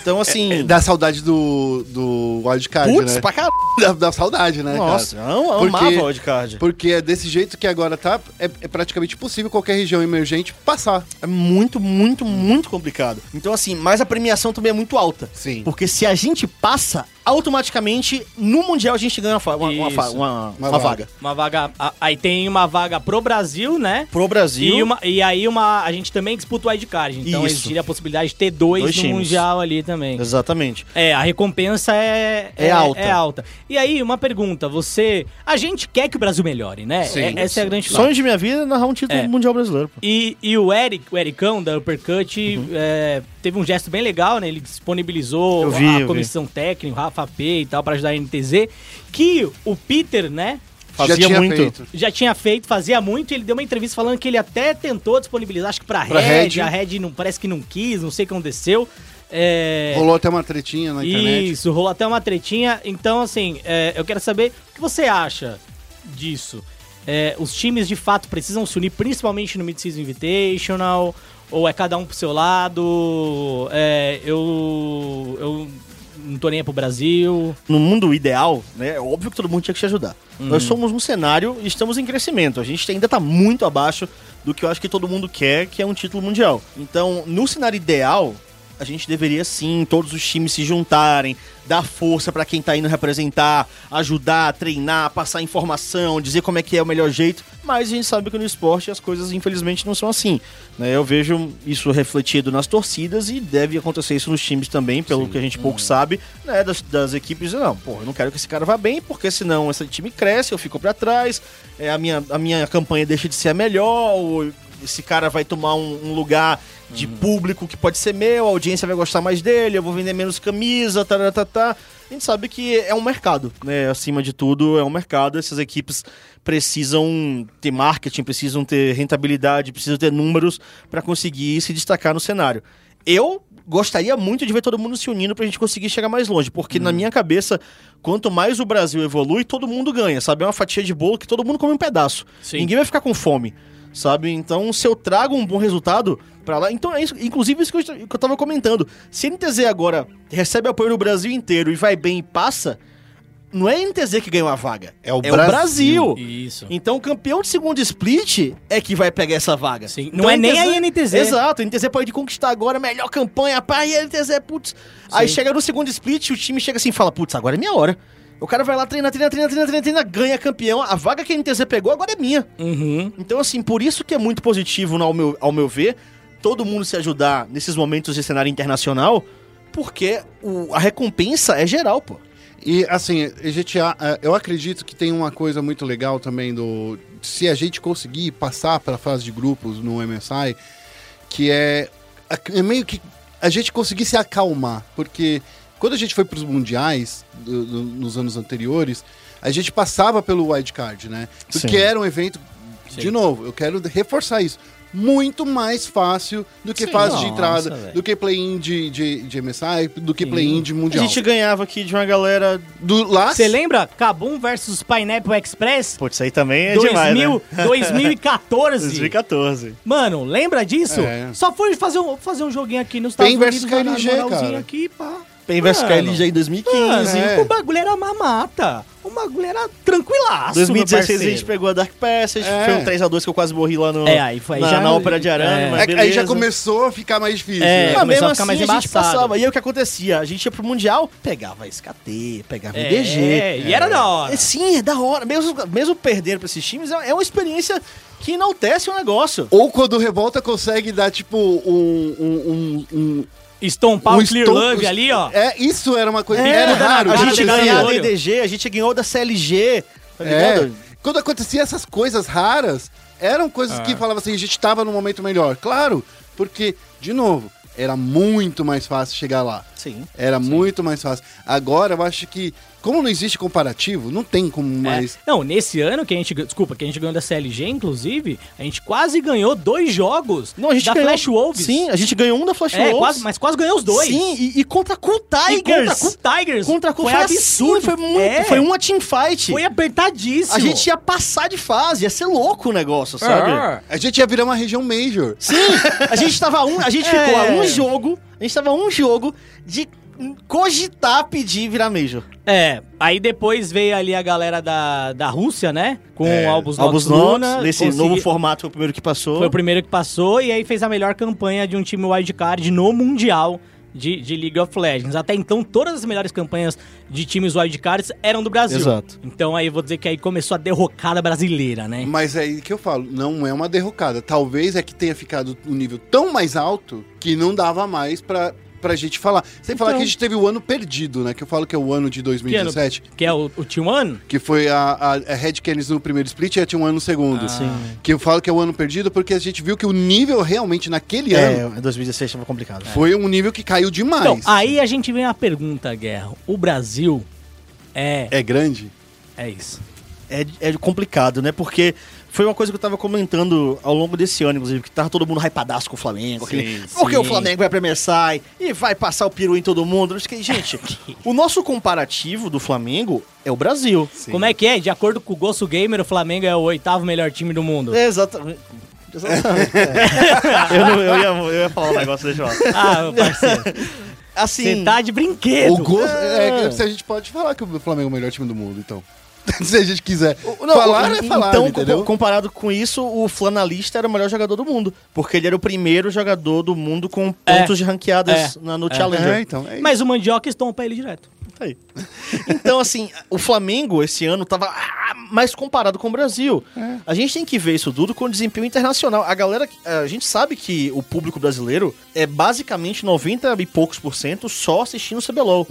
Então, assim... Dá saudade do, do wildcard, Putz, né? pra caralho. Dá, dá saudade, né, Nossa, cara? eu Porque- amava o wildcard. Porque é desse jeito que agora tá, é, é praticamente possível qualquer região emergente passar. É muito, muito, muito complicado. Então, assim, mas a premiação também é muito alta. Sim. Porque se a gente passa, automaticamente, no Mundial a gente ganha uma, uma, uma uma- Uma uma vaga. vaga. Uma vaga. Aí tem uma vaga pro Brasil, né? Pro Brasil. E, uma, e aí uma, a gente também disputa o wildcard. Então Isso. existiria a possibilidade de ter dois, Dois no times. Mundial ali também. Exatamente. É, a recompensa é, É alta. É alta. E aí, uma pergunta: você. A gente quer que o Brasil melhore, né? Sim. É- essa é a grande Sonho de minha vida é narrar um título É. mundial brasileiro. pô. E, e o Eric, o Ericão da Uppercut, Uhum. é, teve um gesto bem legal, né? Ele disponibilizou vi, a vi. comissão técnica, o Rafa P e tal, pra ajudar a NTZ. Que o Peter, né? Fazia Já tinha muito. feito. Já tinha feito, fazia muito, e ele deu uma entrevista falando que ele até tentou disponibilizar, acho que pra, Pra Red, Red. a Red não, parece que não quis, não sei o que aconteceu. É, Rolou até uma tretinha na internet. Isso, rolou até uma tretinha. Então, assim, é, eu quero saber o que você acha disso. É, os times de fato precisam se unir, principalmente no Mid-Season Invitational, ou é cada um pro seu lado? É, eu, eu não tô nem aí pro Brasil. No mundo ideal, né? É óbvio que todo mundo tinha que te ajudar. Nós somos um cenário e estamos em crescimento. A gente ainda tá muito abaixo do que eu acho que todo mundo quer, que é um título mundial. Então, no cenário ideal, a gente deveria sim, todos os times se juntarem, dar força pra quem tá indo representar, ajudar, treinar, passar informação, dizer como é que é o melhor jeito. Mas a gente sabe que no esporte as coisas, infelizmente, não são assim. né? Eu vejo isso refletido nas torcidas e deve acontecer isso nos times também, pelo que a gente pouco sabe, né? Das, das equipes, não, pô, eu não quero que esse cara vá bem, porque senão esse time cresce, eu fico pra trás, é, a, minha, a minha campanha deixa de ser a melhor, ou esse cara vai tomar um, um lugar de público que pode ser meu, a audiência vai gostar mais dele, eu vou vender menos camisa, tá, tá, tá. A gente sabe que é um mercado, né? Acima de tudo, é um mercado. Essas equipes precisam ter marketing, precisam ter rentabilidade, precisam ter números para conseguir se destacar no cenário. Eu gostaria muito de ver todo mundo se unindo pra gente conseguir chegar mais longe, porque na minha cabeça, quanto mais o Brasil evolui, todo mundo ganha, sabe? É uma fatia de bolo que todo mundo come um pedaço. Sim. Ninguém vai ficar com fome, sabe? Então, se eu trago um bom resultado pra lá, então é isso, inclusive isso que eu, que eu tava comentando. Se a NTZ agora recebe apoio no Brasil inteiro e vai bem e passa, não é a NTZ que ganhou a vaga, É o é Brasil. o Brasil. Isso. Então o campeão de segundo split é que vai pegar essa vaga. Sim. Então, Não é nem a NTZ. Exato, a NTZ pode conquistar agora a melhor campanha, pá, e a NTZ, putz. Aí Sim. chega no segundo split, o time chega assim e fala, putz, agora é minha hora. O cara vai lá, treina, treina, treina, treina, treina, treina, ganha campeão. A vaga que a NTZ pegou agora é minha. Uhum. Então, assim, por isso que é muito positivo, no- ao meu, ao meu ver, todo mundo se ajudar nesses momentos de cenário internacional, porque o- a recompensa é geral, pô. E assim, a gente, eu acredito que tem uma coisa muito legal também do. Se a gente conseguir passar para a fase de grupos no MSI, que é, é meio que a gente conseguir se acalmar. Porque quando a gente foi para os mundiais do- do- nos anos anteriores, a gente passava pelo wildcard, né? Porque Sim. era um evento. De Sim. novo, eu quero reforçar isso. Muito mais fácil do que Sim, fase de nossa, entrada, velho. do que play-in de, de, de MSI, do que play-in de A mundial. gente ganhava aqui de uma galera. Do, lá, Você lembra? Kabum versus Pineapple Express? Putz, isso aí também é 2000, demais, né? 2014. 2014. Mano, lembra disso? É. Só foi fazer um, fazer um joguinho aqui nos Estados versus Unidos. KLG, moralzinha cara. Aqui, pá. PEN vs Mano. KLG em 2015. Mano, É. O bagulho era mamata. O bagulho era tranquilaço. 2016 meu a gente pegou a Dark Passage, É. foi um 3x2 que eu quase morri lá no, É, aí foi- na, já- na ópera de arame, é. É aí já começou a ficar mais difícil. É, né? Mesmo a ficar assim mais a gente embaçado. passava. E aí o que acontecia? A gente ia pro Mundial, pegava SKT, pegava É, EDG. e era da hora. É, sim, é da hora. Mesmo, mesmo perder pra esses times, é é uma experiência que enaltece o negócio. Ou quando o Revolta consegue dar, tipo, um. um, um, um Estompar um o Clear estom- Love ali, ó. É, isso era uma coisa. É, era raro. a gente ganhou da. EDG, a gente ganhou da CLG, tá É. ligado? Quando acontecia essas coisas raras, eram coisas Ah. que falava assim, a gente tava no momento melhor. Claro, porque, de novo, era muito mais fácil chegar lá. Sim. Era muito mais fácil. Agora eu acho que como não existe comparativo, não tem como mais. É. Não, nesse ano que a gente. Desculpa, que a gente ganhou da CLG, inclusive, a gente quase ganhou dois jogos Não, a gente da ganhou, Flash Wolves. Sim, a gente ganhou um da Flash É, Wolves. quase, mas quase ganhou os dois. Sim, e, e contra a Cool E contra Tigers. com o Tigers. Contra a Cool foi foi absurdo. Foi, muito, É, foi uma teamfight. Foi apertadíssimo. A gente ia passar de fase, ia ser louco o negócio, sabe? É. A gente ia virar uma região major. Sim, a gente tava um, a gente É. ficou a um jogo, a gente tava a um jogo de cogitar pedir virar Major. É, aí depois veio ali a galera da, da Rússia, né? Com É, Albus Albus Nox, Nox, nesse consegui- novo formato foi o primeiro que passou. Foi o primeiro que passou e aí fez a melhor campanha de um time wildcard no Mundial de, de League of Legends. Até então, todas as melhores campanhas de times wildcards eram do Brasil. Exato. Então aí eu vou dizer que aí começou a derrocada brasileira, né? Mas é aí que eu falo, não é uma derrocada. Talvez é que tenha ficado um nível tão mais alto que não dava mais pra, pra gente falar. Sem falar Então. que a gente teve o ano perdido, né? Que eu falo que é o ano de 2017. Que é o, o T1? Que foi a, a, a Red Canids no primeiro split e a T1 no segundo. Ah. Sim. Que eu falo que é o ano perdido porque a gente viu que o nível realmente naquele ano É, em 2016 tava complicado. foi um nível que caiu demais. Então, aí a gente vem a pergunta, Guerra. O Brasil é... É grande? É isso. É, é complicado, né? Porque foi uma coisa que eu tava comentando ao longo desse ano, inclusive, que tava todo mundo hypadaço com o Flamengo. aquele, porque sim. o Flamengo vai pra Messai e vai passar o peru em todo mundo. Eu fiquei, Gente, o nosso comparativo do Flamengo é o Brasil. Como é que é? De acordo com o Gosto Gamer, o Flamengo é o oitavo melhor time do mundo. É, exatamente. Exatamente. é. eu, não- eu ia, eu ia falar um negócio, deixa eu falar. Ah, meu parceiro. Assim, Você tá de brinquedo. O gosto. É, se a gente pode falar que o Flamengo é o melhor time do mundo, então. se a gente quiser. Não, falar o- é falar, então, entendeu? com- comparado com isso, o Flanalista era o melhor jogador do mundo. Porque ele era o primeiro jogador do mundo com É. pontos de ranqueadas É. na- no Challenger. É, então. É. Mas o Mandioca estompa ele direto. Tá aí. Então, assim, o Flamengo esse ano tava ah, mais comparado com o Brasil. A gente tem que ver isso tudo com o desempenho internacional. A galera, a gente sabe que o público brasileiro é basicamente 90 e poucos por cento só assistindo o CBLOL.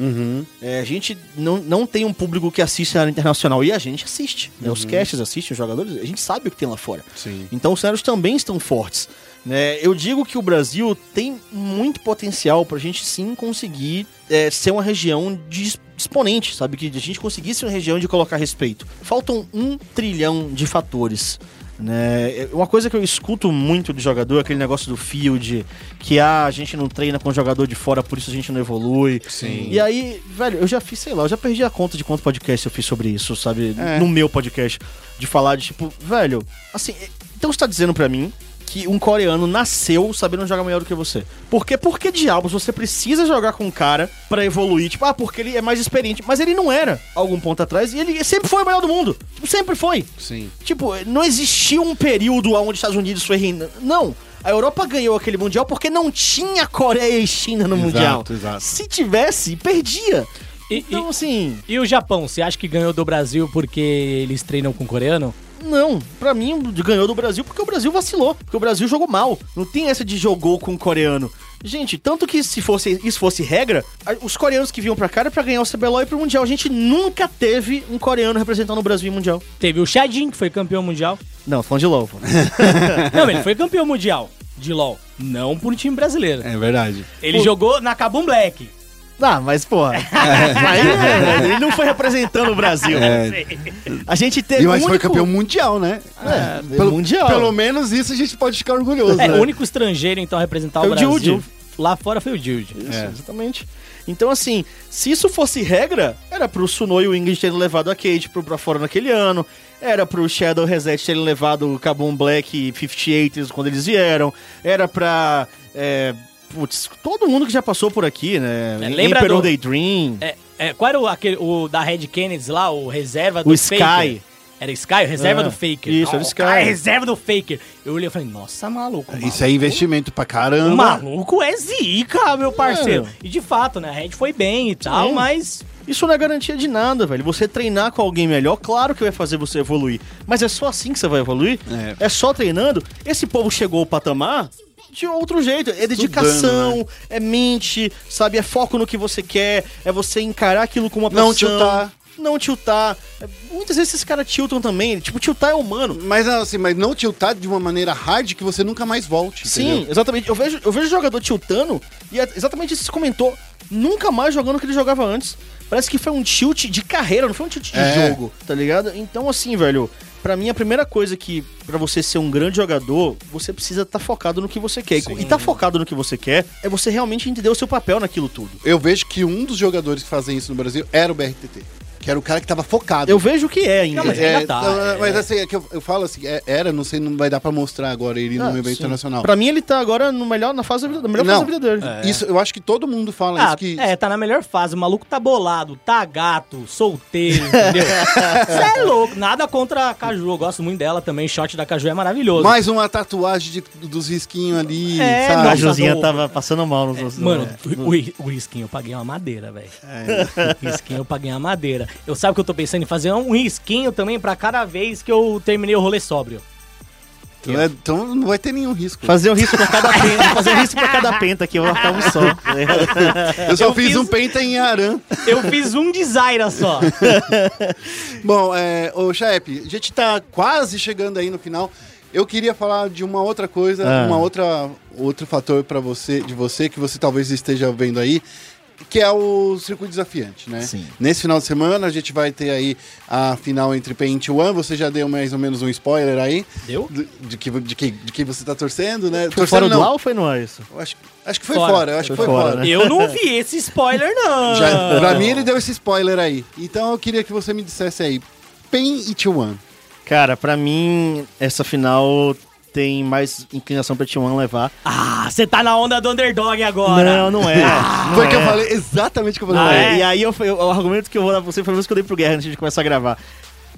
É, a gente não, não tem um público que assiste a área internacional e a gente assiste. né? Os castes assistem, os jogadores, a gente sabe o que tem lá fora. Sim. Então os cenários também estão fortes. Né? Eu digo que o Brasil tem muito potencial pra gente sim conseguir é, ser uma região de exponente, sabe? Que a gente conseguisse uma região de colocar respeito. Faltam um trilhão de fatores. Né? É, Uma coisa que eu escuto muito de jogador é aquele negócio do field, que ah, a gente não treina com jogador de fora, por isso a gente não evolui. Sim. E aí, velho, eu já fiz, sei lá, eu já perdi a conta de quanto podcast eu fiz sobre isso, sabe? É. No meu podcast. De falar de tipo, velho, assim, então você tá dizendo pra mim que um coreano nasceu sabendo jogar melhor do que você. Por quê? Por que diabos você precisa jogar com um cara pra evoluir? Tipo, ah, porque ele é mais experiente. Mas ele não era algum ponto atrás e ele sempre foi o melhor do mundo. Tipo, sempre foi. Sim. Tipo, não existiu um período onde os Estados Unidos foi reina. Não. A Europa ganhou aquele Mundial porque não tinha Coreia e China no Exato, Mundial. exato. Se tivesse, perdia. E- então, e- assim, E o Japão, você acha que ganhou do Brasil porque eles treinam com coreano? Não. Pra mim, ganhou do Brasil porque o Brasil vacilou. Porque o Brasil jogou mal. Não tem essa de jogou com o coreano. Gente, tanto que se fosse isso fosse regra, os coreanos que vinham pra cá era pra ganhar o CBLOL e pro Mundial. A gente nunca teve um coreano representando o Brasil em Mundial. Teve o Shadin, que foi campeão mundial. Não, tô falando de LOL. Não, ele foi campeão mundial de LoL. Não por um time brasileiro. É verdade. Ele jogou na Kabum Black. Ah, mas, porra. Aí, né, ele não foi representando o Brasil. É. A gente teve E mas foi único- campeão mundial, né? É, pelo, mundial. Pelo menos isso a gente pode ficar orgulhoso, É, né? o único estrangeiro, então, a representar Foi o o Brasil. Jude. Lá fora foi o Jude. Isso, É. exatamente. Então, assim, se isso fosse regra, era pro Suno e o Ingrid terem levado a Kate pro, pra fora naquele ano, era pro Shadow Reset terem levado o Kabum Black e 58 quando eles vieram, era pra. É, putz, todo mundo que já passou por aqui, né? É, lembra Emperor do- Daydream. É, é, qual era o, aquele, o da Red Kennedy lá, o reserva do O Sky. Faker? Era Sky, o reserva É, do Faker. isso, Ah, era o Sky. cara é reserva do Faker. Eu olhei e falei, nossa, maluco. Isso maluco. é investimento pra caramba. O maluco é zica, meu parceiro. É. E de fato, né? A Red foi bem e tal, Sim. mas. Isso não é garantia de nada, velho. Você treinar com alguém melhor, claro que vai fazer você evoluir. Mas é só assim que você vai evoluir? É. só treinando. Esse povo chegou ao patamar de outro jeito. É dedicação, é mente, sabe? É foco no que você quer, é você encarar aquilo com uma Não tiltar. Não tiltar. É, Muitas vezes esses caras tiltam também. Tipo, tiltar é humano. Mas assim, mas não tiltar de uma maneira hard que você nunca mais volte. Sim, entendeu? exatamente. Eu vejo, eu vejo jogador tiltando e é exatamente isso que você comentou. Nunca mais jogando o que ele jogava antes. Parece que foi um tilt de carreira, não foi um tilt de É. jogo, tá ligado? Então, assim, velho, pra mim a primeira coisa que, pra você ser um grande jogador, você precisa estar focado no que você quer. E tá focado no que você quer é você realmente entender o seu papel naquilo tudo. Eu vejo que um dos jogadores que fazem isso no Brasil era o BRTT. Que era o cara que tava focado. Eu vejo que é ainda. Não, mas É, ainda tá, não, é. Mas assim, é que eu, eu falo assim, é- era, não sei, não vai dar pra mostrar agora ele Ah, no evento sim. internacional. Pra mim, ele tá agora no melhor, na fase da vida, na melhor Não. fase da vida dele. Isso, eu acho que todo mundo fala Ah, isso que. é, tá na melhor fase. O maluco tá bolado, tá gato, solteiro, entendeu? Você é louco. Nada contra a Caju. Eu gosto muito dela também. Shot da Caju é maravilhoso. Mais uma tatuagem de- dos risquinhos ali, É, sabe? A nossa, Josinha do- tava passando mal nos Mano, no- o, o, o risquinho eu paguei uma madeira, velho. O risquinho eu paguei uma madeira. Eu sabe que eu tô pensando em fazer um risquinho também pra cada vez que eu terminei o rolê sóbrio. Então, é- então não vai ter nenhum risco. Fazer um risco pra cada penta, fazer um risco pra cada penta aqui, eu vou marcar um só. Eu só eu fiz, fiz- um penta em Aran. Eu fiz um de Zaira só. Bom, é, ô Chaep, a gente tá quase chegando aí no final. Eu queria falar de uma outra coisa, Ah. uma outra outro fator para você, de você que você talvez esteja vendo aí, que é o circuito desafiante, né? Sim. Nesse final de semana a gente vai ter aí a final entre Paint e One. Você já deu mais ou menos um spoiler aí Deu? de, de que de que de que você tá torcendo, né? Foi torcendo fora do não. ar ou foi no ar isso? Eu Acho, acho que foi Fora. fora, eu acho que Foi foi fora, fora. né? Eu não vi esse spoiler, não. Já, pra mim ele deu esse spoiler aí. Então eu queria que você me dissesse aí, Pain e T1. Cara, pra mim, essa final tem mais inclinação pra T1 levar. Ah, você tá na onda do underdog agora. Não, não é. Não Foi o que eu é. falei, exatamente o que eu falei. Ah, pra é? ele. E aí eu, eu- o argumento que eu vou dar pra você foi o que eu dei pro Guerra antes de começar a gravar.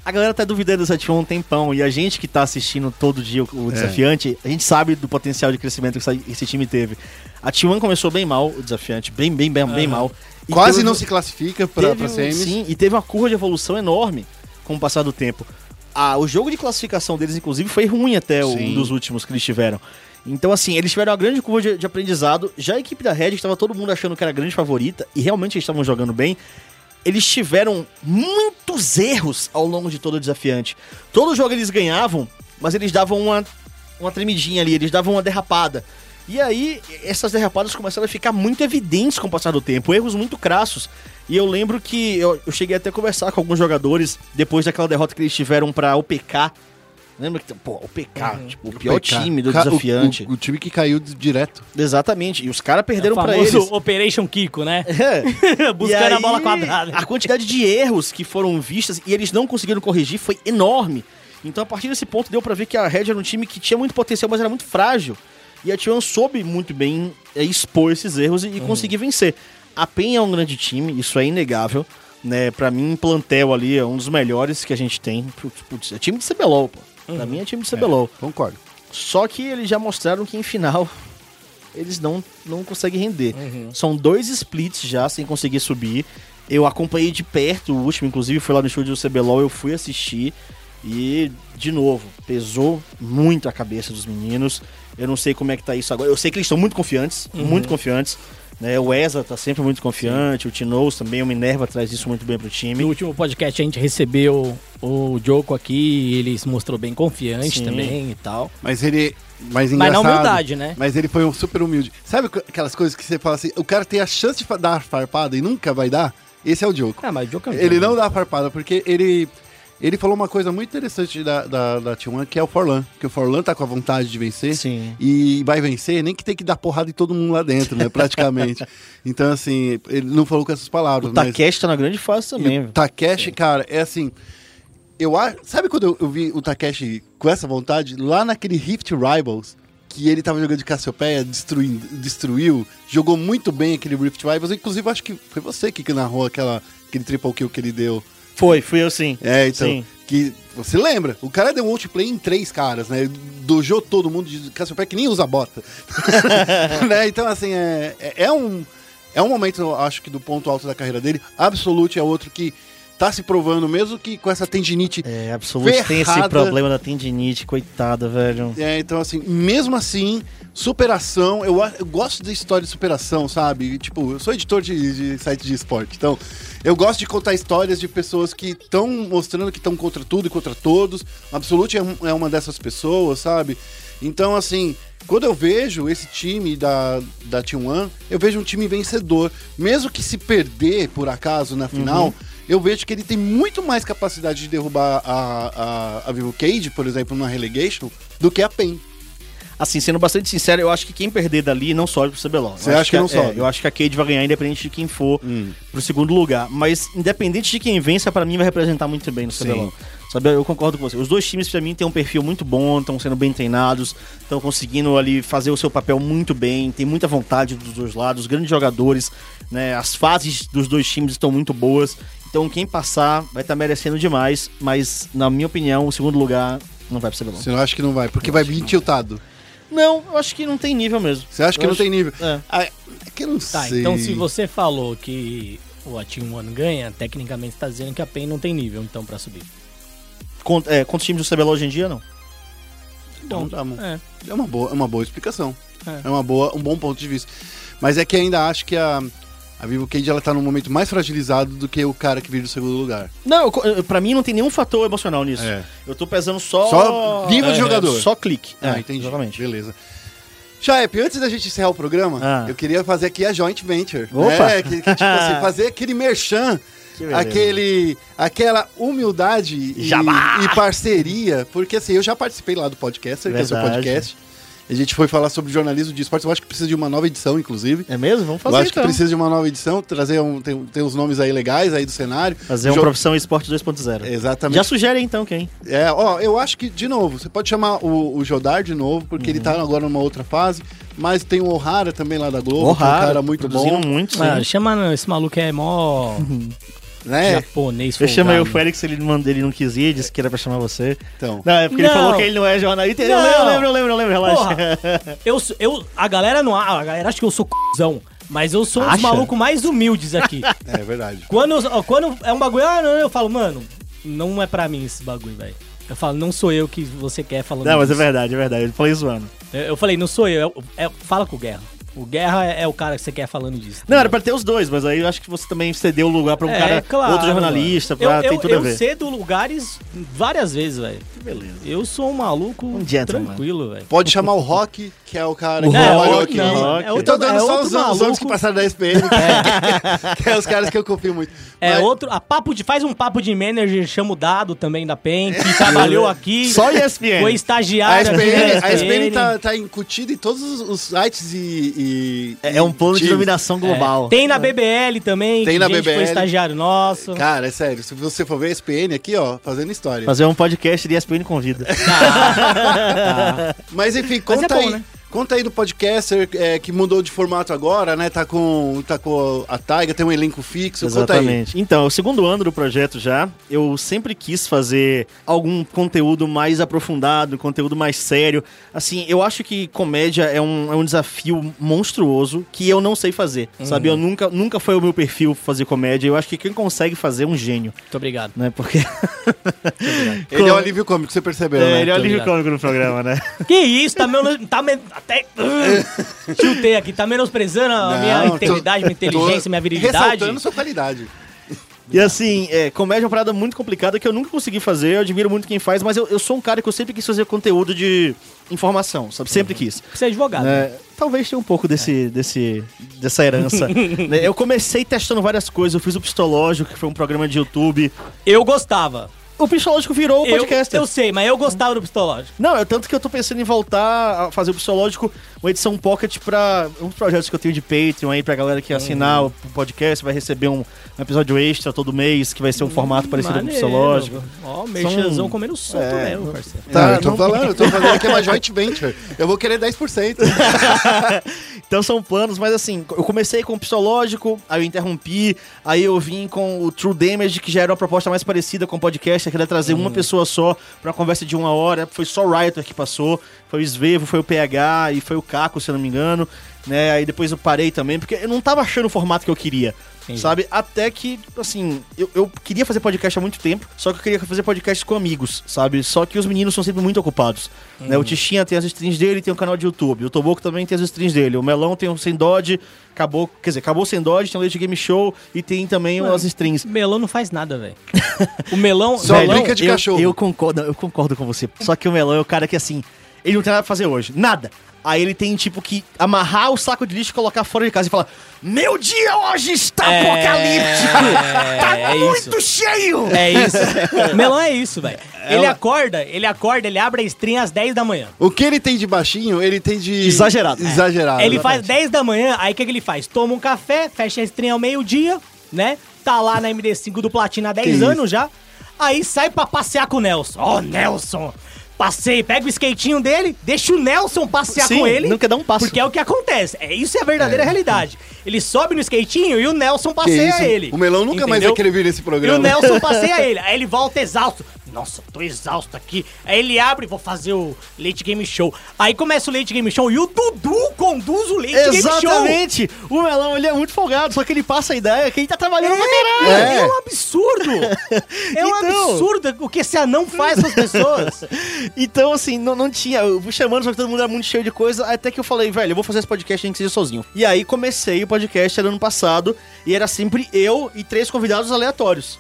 A galera tá duvidando dessa T1 há um tempão, e a gente que tá assistindo todo dia o, É. o desafiante, a gente sabe do potencial de crescimento que esse time teve. A T1 começou bem mal, o desafiante, bem, bem, bem, bem mal. E Quase teve- não se classifica pra, teve pra semis. Sim, e teve uma curva de evolução enorme com o passar do tempo. Ah, o jogo de classificação deles, inclusive, foi ruim até o- Sim. um dos últimos que eles tiveram. Então, assim, eles tiveram uma grande curva de, de aprendizado. Já a equipe da Red, que estava todo mundo achando que era a grande favorita, e realmente eles estavam jogando bem, eles tiveram muitos erros ao longo de todo o desafiante. Todo jogo eles ganhavam, mas eles davam uma, uma tremidinha ali, eles davam uma derrapada. E aí, essas derrapadas começaram a ficar muito evidentes com o passar do tempo, erros muito crassos. E eu lembro que eu, eu cheguei até a conversar com alguns jogadores depois daquela derrota que eles tiveram pra OPK. Lembra que, pô, OPK, tipo, o pior time do Ca- o- desafiante. O, o time que caiu direto. Exatamente. E os caras perderam pra famoso eles. Operation Kiko, né? É. Buscando E a aí, bola quadrada. A quantidade de erros que foram vistas e eles não conseguiram corrigir foi enorme. Então, a partir desse ponto, deu pra ver que a Red era um time que tinha muito potencial, mas era muito frágil. E a T1 soube muito bem é, expor esses erros e, e conseguir vencer. A PEN é um grande time, isso é inegável. Né? Pra mim, plantel ali é um dos melhores que a gente tem. Putz, é time de CBLOL, pô. Pra mim é time de CBLOL. Concordo. Só que eles já mostraram que em final eles não, não conseguem render. São dois splits já sem conseguir subir. Eu acompanhei de perto o último, inclusive foi lá no estúdio do CBLOL, eu fui assistir. E, de novo, pesou muito a cabeça dos meninos. Eu não sei como é que tá isso agora. Eu sei que eles estão muito confiantes, muito confiantes. Né? O Eza tá sempre muito confiante, o Tinoz também, o Minerva traz isso muito bem pro time. No último podcast a gente recebeu o Joko aqui e ele se mostrou bem confiante Sim. também e tal. Mas ele. Mas, Mas na humildade, né? Mas ele foi um super humilde. Sabe qu- aquelas coisas que você fala assim, o cara tem a chance de dar farpada e nunca vai dar? Esse é o Diogo. Ah, mas o Joko é um Ele não dá farpada, porque ele. Ele falou uma coisa muito interessante da, da, da T1, que é o Forlan. Que o Forlan tá com a vontade de vencer. Sim. E vai vencer, nem que tem que dar porrada em todo mundo lá dentro, né? Praticamente. então, assim, ele não falou com essas palavras. O mas- Takeshi tá na grande fase também. e o Takeshi, cara, é assim. Eu acho. Sabe quando eu, eu vi o Takeshi com essa vontade? Lá naquele Rift Rivals, que ele tava jogando de Cassiopeia, destruindo, destruiu, jogou muito bem aquele Rift Rivals. Inclusive, acho que foi você que narrou aquela, aquele triple kill que ele deu. Foi, fui eu sim. É, então. Sim. Que você lembra? O cara deu um outplay em três caras, né? Dojou todo mundo de Cassiopeia que nem usa bota. né? Então, assim, é, é, é um. É um momento, eu acho que do ponto alto da carreira dele. Absolute é outro que tá se provando, mesmo que com essa tendinite. É, Absolute tem esse problema da tendinite, coitada, velho. É, então assim, mesmo assim, superação, eu, eu gosto de história de superação, sabe? Tipo, eu sou editor de, de site de esporte, então eu gosto de contar histórias de pessoas que estão mostrando que estão contra tudo e contra todos. O Absolute é, é uma dessas pessoas, sabe? Então, assim, quando eu vejo esse time da, da T1, eu vejo um time vencedor. Mesmo que se perder, por acaso, na final, eu vejo que ele tem muito mais capacidade de derrubar a, a, a Vivo Cage, por exemplo, numa relegation, do que a PEN. Assim, sendo bastante sincero, eu acho que quem perder dali não sobe pro CBLOL. Você acha acho que não a- sobe? É, eu acho que a Cade vai ganhar independente de quem for Hum. pro segundo lugar. Mas independente de quem vença, pra mim vai representar muito bem no CBLOL. Sabe, eu concordo com você. Os dois times, pra mim, têm um perfil muito bom, estão sendo bem treinados, estão conseguindo ali fazer o seu papel muito bem, tem muita vontade dos dois lados, grandes jogadores, né? As fases dos dois times estão muito boas. Então quem passar vai estar merecendo demais, mas na minha opinião, o segundo lugar não vai pro CBLOL. Você não acha que não vai? Porque vai vir tiltado. Não, eu acho que não tem nível mesmo. Você acha que Eu não acho- tem nível? É. Ah, é que eu não Tá, sei. então se você falou que o a Team One ganha, tecnicamente você tá dizendo que a PEN não tem nível, então, pra subir. Quant- é, quantos times do CBLOL hoje em dia, não? Então, tá bom. É. É uma boa, é uma boa explicação. É. É, uma boa, um bom ponto de vista. Mas é que ainda acho que a, a Vivo Cage ela tá num momento mais fragilizado do que o cara que veio do segundo lugar. Não, eu- pra mim não tem nenhum fator emocional nisso. É. Eu tô pesando só... Só nível de jogador. Só clique. Ah, É, entendi. Exatamente. Beleza. Chaep, antes da gente encerrar o programa, Ah. eu queria fazer aqui a joint venture. Opa! É, que, que, tipo assim, fazer aquele merchan, aquele, aquela humildade e, e parceria, porque assim, eu já participei lá do Podcaster, que é o podcast. A gente foi falar sobre jornalismo de esportes, eu acho que precisa de uma nova edição, inclusive. É mesmo? Vamos Eu fazer acho então. que precisa de uma nova edição, trazer um, tem, tem uns nomes aí legais aí do cenário. Fazer uma Jo- profissão esporte 2.0. Exatamente. Já sugere aí, então quem? É, ó, eu acho que, de novo, você pode chamar o, o Jodar de novo, porque ele Uhum. tá agora numa outra fase, mas tem o O'Hara também lá da Globo, que é um cara muito bom, muito, sim. Ah, chama esse maluco é mó né? japonês Eu chamei o. Félix, ele, não- ele não quis ir, disse que era pra chamar você. Então, Não, é porque ele Não. falou que ele não é jornalista. Eu Não. lembro, eu lembro, eu lembro, eu lembro, relaxa. Porra, eu, sou- eu, a galera não. A galera acha que eu sou cuzão. Mas eu sou um dos Acha? malucos mais humildes aqui. é verdade. quando, eu- quando é um bagulho, ah, não, eu falo, mano, não é pra mim esse bagulho, velho. Eu falo, não sou eu que você quer falando Não, mas é verdade, é verdade. Ele falou isso, mano. Eu, eu falei, não sou eu. é- é- fala com o Guerra. O Guerra é, é o cara que você quer falando disso. Não, era pra ter os dois, mas aí eu acho que você também cedeu o lugar pra um É, cara, claro, outro jornalista, pra, eu, tem eu, tudo a eu ver. cedo lugares várias vezes, velho. Beleza. Eu sou um maluco Um tranquilo, velho. Pode chamar o Rock, que é o cara O que Rock, trabalhou Rock, aqui. não, Eu é tô outro- dando é só outro os, os anos maluco. que passaram da SPN, que, que é os caras que eu confio muito. É, Mas- outro. A papo de, faz um papo de manager, chama o Dado também da PEN, que trabalhou aqui. Só ESPN. Foi A estagiário. aqui SPN, a SPN tá, tá incutida em todos os, os sites e, e- É, é um plano de dominação global. Tem na BBL também, Tem que na gente BBL. foi estagiário nosso. Cara, é sério, se você for ver a SPN aqui, ó, fazendo história. Fazer um podcast de ESPN convida. Mas enfim, Mas é conta bom, aí. né? Conta aí do podcaster é, que mudou de formato agora, né? Tá com, tá com a Taiga, tem um elenco fixo. Conta aí. Exatamente. Então, é o segundo ano do projeto já, eu sempre quis fazer algum conteúdo mais aprofundado, conteúdo mais sério. Assim, eu acho que comédia é um, é um desafio monstruoso que eu não sei fazer, sabe? Eu nunca, nunca foi o meu perfil fazer comédia. Eu acho que quem consegue fazer é um gênio, Muito obrigado. né? Porque... Ele é um alívio cômico, você percebeu, É, né? ele é o alívio cômico no programa, né? Que isso, tá menos. Tá men- até. Chutei aqui, tá menosprezando a minha Não, tô- integridade, minha inteligência, minha virilidade. Ressaltando sua qualidade. E assim, é, comédia é uma parada muito complicada que eu nunca consegui fazer, eu admiro muito quem faz, mas eu, eu sou um cara que eu sempre quis fazer conteúdo de informação, sabe? Sempre quis. Você é advogado. É, talvez tenha um pouco desse, desse, dessa herança. Né, eu comecei testando várias coisas, eu fiz o Pistológico, que foi um programa de YouTube. Eu gostava. O Pistológico virou o Eu, podcast. eu sei, mas eu gostava do pistológico. Não, é tanto que eu tô pensando em voltar a fazer o Pistológico, uma edição pocket pra uns projetos que eu tenho de Patreon aí, pra galera que assinar o podcast, vai receber um, um episódio extra todo mês, que vai ser um formato parecido com o Maneiro. Pistológico. Ó, merchanzão São- comendo solto É, mesmo, parceiro. Tá, Ah, eu tô não- falando, eu tô fazendo aqui uma joint venture. Eu vou querer 10%. Então são planos, mas assim, eu comecei com o Pistológico, aí eu interrompi, aí eu vim com o True Damage, que já era uma proposta mais parecida com o podcast, que era trazer uma pessoa só pra uma conversa de uma hora, foi só o Writer que passou, foi o Svevo, foi o PH e foi o Caco, se eu não me engano. Né? Aí depois eu parei também, porque eu não tava achando o formato que eu queria. Sabe? Até que, assim, eu, eu queria fazer podcast há muito tempo, só que eu queria fazer podcast com amigos, sabe? Só que os meninos são sempre muito ocupados. Né? O Tichinha tem as streams dele tem um canal de YouTube. O Toboco também tem as streams dele. O Melão tem o Sem Dodge, acabou, quer dizer, acabou o Sem Dodge, tem o Leite Game Show e tem também as streams. Melão não faz nada, velho. o melão. Só melão, brinca de eu, cachorro. Eu concordo, eu concordo com você. Só que o Melão é o cara que, assim, ele não tem nada pra fazer hoje. Nada. Aí ele tem, tipo, que amarrar o saco de lixo e colocar fora de casa e falar: Meu dia hoje está É, apocalíptico! tá é muito isso. cheio! É isso. melão é isso, velho. Ele acorda, ele acorda, ele abre a stream às 10 da manhã. O que ele tem de baixinho, ele tem de. Exagerado. Exagerado. ele faz 10 da manhã, aí o que, que ele faz? Toma um café, fecha a stream ao meio-dia, né? Tá lá na MD5 do Platina há 10 Que anos já. Aí sai pra passear com o Nelson. Ó, Nelson! Passei, pega o skatinho dele, deixa o Nelson passear Sim, com ele. não quer dar um passo. Porque é o que acontece. É, isso é a verdadeira realidade. Ele sobe no skatinho e o Nelson passeia ele. O Melão nunca mais vai Entendeu? querer vir nesse E o programa. Nelson passeia ele. Aí ele volta exausto. Nossa, tô exausto aqui. Aí ele abre, vou fazer o Late Game Show. Aí começa o Late Game Show e o Dudu conduz o Late Game Show. Exatamente! O Melão, ele é muito folgado, só que ele passa a ideia que ele tá trabalhando pra caralho. É, É. é um absurdo. É um Então. absurdo o que esse anão faz com as pessoas. Então, assim, não, não tinha. Eu fui chamando, só que todo mundo era muito cheio de coisa. Até que eu falei, velho, eu vou fazer esse podcast nem que seja sozinho. E aí comecei o podcast era ano passado. E era sempre eu e três convidados aleatórios.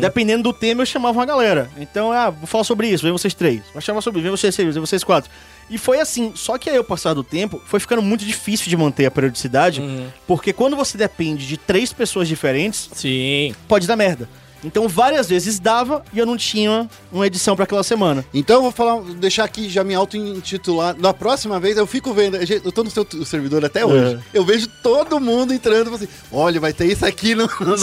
Dependendo do tema, eu chamava uma galera. Então, ah, vou falar sobre isso, vem vocês três. Vou chamar sobre isso, vem vocês seis, vem vocês quatro. E foi assim, só que aí, ao passar do tempo, foi ficando muito difícil de manter a periodicidade, porque quando você depende de três pessoas diferentes, Sim. pode dar merda. Então, várias vezes dava e eu não tinha uma edição pra aquela semana. Então eu vou falar, deixar aqui já me auto-intitular. Na próxima vez eu fico vendo, eu tô no seu servidor até hoje. Eu vejo todo mundo entrando e assim: olha, vai ter isso aqui no, no,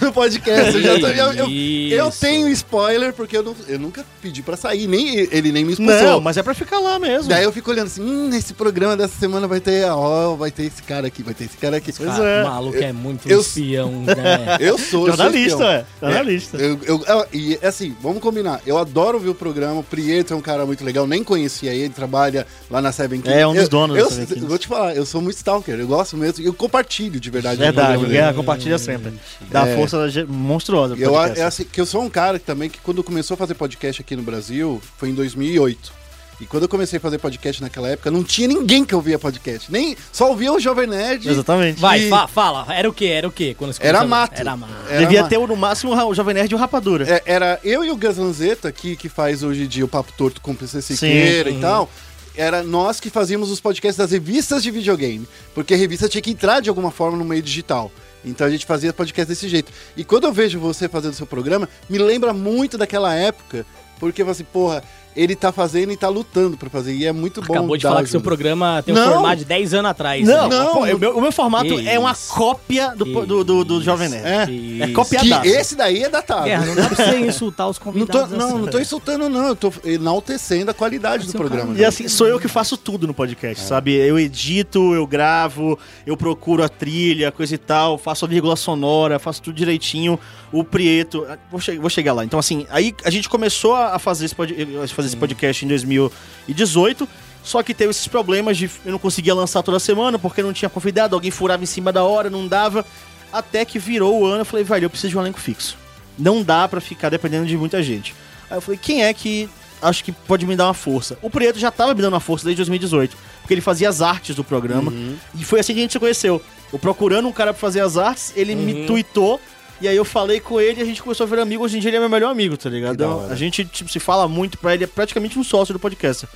no podcast. Eu, já tô- eu- eu- eu tenho spoiler, porque eu, não- eu nunca pedi pra sair, nem ele nem me expulsou. Não, mas é pra ficar lá mesmo. Daí eu fico olhando assim, hum, nesse programa dessa semana vai ter, ó, vai ter esse cara aqui, vai ter esse cara aqui. Pois Ah, é. O maluco é muito eu- espião, né? Eu sou, Jornalista, é. Jornalista. Eu, eu- eu- e assim, vamos combinar. Eu adoro ver o programa. O Prieto é um cara muito legal. Nem conhecia ele, trabalha lá na Seven Kings. É, um dos donos eu, da Seven Kings. Vou te falar, eu sou muito stalker. Eu gosto mesmo. E eu compartilho de verdade. Verdade. Guerra compartilha sempre. Dá É. força monstruosa. Eu, é assim, que eu sou um cara que também que quando começou a fazer podcast aqui no Brasil, foi em 2008. E quando eu comecei a fazer podcast naquela época, não tinha ninguém que ouvia podcast. Nem só ouvia o Jovem Nerd. Exatamente. Vai, E- fa- fala. Era o quê? Era o quê? Quando você Era mato. Era mato. Era Devia uma- ter no máximo o Jovem Nerd e o Rapadura. É, era eu e o Gazanzeta aqui, que faz hoje em dia o Papo Torto com o PC Siqueira Sim. e tal. Era nós que fazíamos os podcasts das revistas de videogame. Porque a revista tinha que entrar de alguma forma no meio digital. Então a gente fazia podcast desse jeito. E quando eu vejo você fazendo seu programa, me lembra muito daquela época. Porque você, porra, ele tá fazendo e tá lutando pra fazer. E é muito bom. Acabou de falar que seu ajuda. programa tem um Não. formato de 10 anos atrás. Não, né? Não, o, meu, o meu formato Que é uma cópia do, do, do, do Jovem Nerd. É. É Que da- esse daí é datado. Guerra, não dá pra você insultar os Não tô, convidados. não, assim. não tô insultando, não. Eu tô enaltecendo a qualidade do é programa. E assim, sou eu que faço tudo no podcast, sabe? Eu edito, eu gravo, eu procuro a trilha, coisa e tal, faço a vírgula sonora, faço tudo direitinho. O Prieto, ah, vou, che- vou chegar lá. Então, assim, aí a gente começou a fazer esse, pod- a fazer esse podcast em 2018. Só que teve esses problemas de eu não conseguia lançar toda semana porque não tinha convidado, alguém furava em cima da hora, não dava. Até que virou o ano, eu falei, velho, eu preciso de um elenco fixo. Não dá pra ficar dependendo de muita gente. Aí eu falei, quem é que acho que pode me dar uma força? O Prieto já tava me dando uma força desde 2018, porque ele fazia as artes do programa. E foi assim que a gente se conheceu. Eu procurando um cara pra fazer as artes, ele me tweetou. E aí eu falei com ele e a gente começou a virar amigo. Hoje em dia ele é meu melhor amigo, tá ligado? Então, a gente tipo, se fala muito pra ele, é praticamente um sócio do podcast.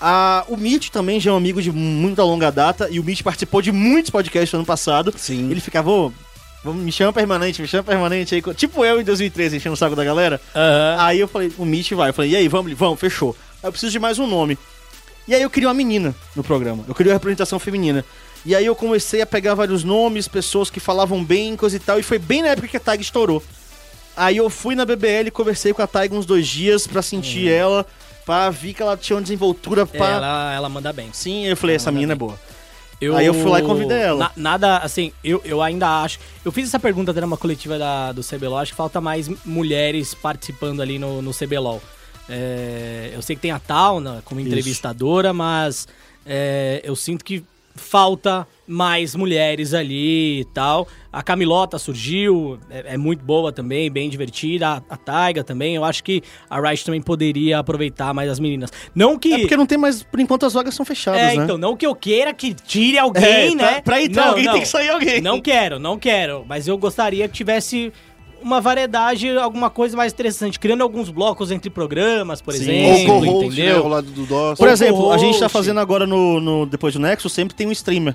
Ah, o Mitch também já é um amigo de muita longa data e o Mitch participou de muitos podcasts no ano passado. Sim. Ele ficava, vamos- me chama permanente, me chama permanente aí. Tipo eu em 2013, enchendo o saco da galera. Aham. Aí eu falei, o Mitch vai. Eu falei, e aí, vamos, vamos, fechou. Aí eu preciso de mais um nome. E aí eu queria uma menina no programa. Eu queria uma representação feminina. E aí eu comecei a pegar vários nomes, pessoas que falavam bem, coisa e tal. E foi bem na época que a Tag estourou. Aí eu fui na BBL, conversei com a Tag uns dois dias pra sentir ela, pra ver que ela tinha uma desenvoltura, É, pra... ela, ela manda bem. Sim, eu falei, essa manda menina é bem. boa. Eu, Aí eu fui lá e convidei ela. Na- nada, assim, eu, eu ainda acho. Eu fiz essa pergunta até numa coletiva da, do CBLOL. Acho que falta mais mulheres participando ali no, no CBLOL. É, eu sei que tem a Tauna como entrevistadora, mas é, eu sinto que falta mais mulheres ali e tal. A Camilota surgiu, é, é muito boa também, bem divertida. A, a Taiga também. Eu acho que a Riot também poderia aproveitar mais as meninas. Não que. É porque não tem mais, por enquanto as vagas são fechadas, É, né? então, não que eu queira que tire alguém, É, né? pra- pra entrar alguém tem que sair alguém. Não quero, não quero. Mas eu gostaria que tivesse uma variedade, alguma coisa mais interessante. Criando alguns blocos entre programas, por Ou exemplo, co-host, né, entendeu? ao lado do DOS. Por Ou exemplo, a gente tá fazendo agora no, no- depois do Nexus, sempre tem um streamer.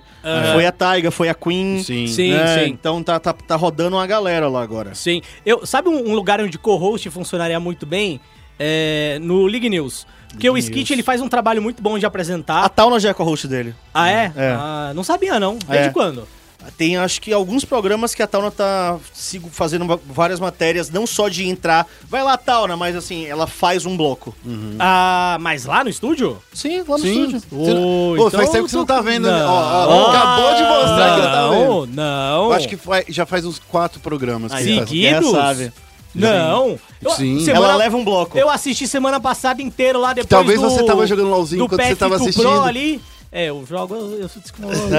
Foi a Taiga, foi a Queen. Sim. Sim, né? sim. Então tá, tá, tá rodando uma galera lá agora. Sim. Eu, sabe um, um lugar onde co-host funcionaria muito bem? É, no League News. Porque o Skit ele faz um trabalho muito bom de A apresentar. Tauna já é co-host dele. Ah, é? É. Ah, não sabia, não. Desde É. quando? Tem acho que alguns programas que a Tauna tá sigo fazendo várias matérias, não só de entrar. Vai lá, Tauna, mas assim, ela faz um bloco. Ah, mas lá no estúdio? Sim, lá no Sim. estúdio. Você- Ô, Pô, então faz tempo que você não tá vendo. né? Não. Ó, ó, acabou de mostrar que não tá vendo. Não, não. Eu acho que foi- já faz uns quatro programas. que. Seguidos? Guerra sabe. Não. Eu- Sim. semana- Ela leva um bloco. Eu assisti semana passada inteiro lá depois Talvez do... você tava jogando LOLzinho do enquanto você tava do assistindo. Pro ali. É, eu jogo, eu, sou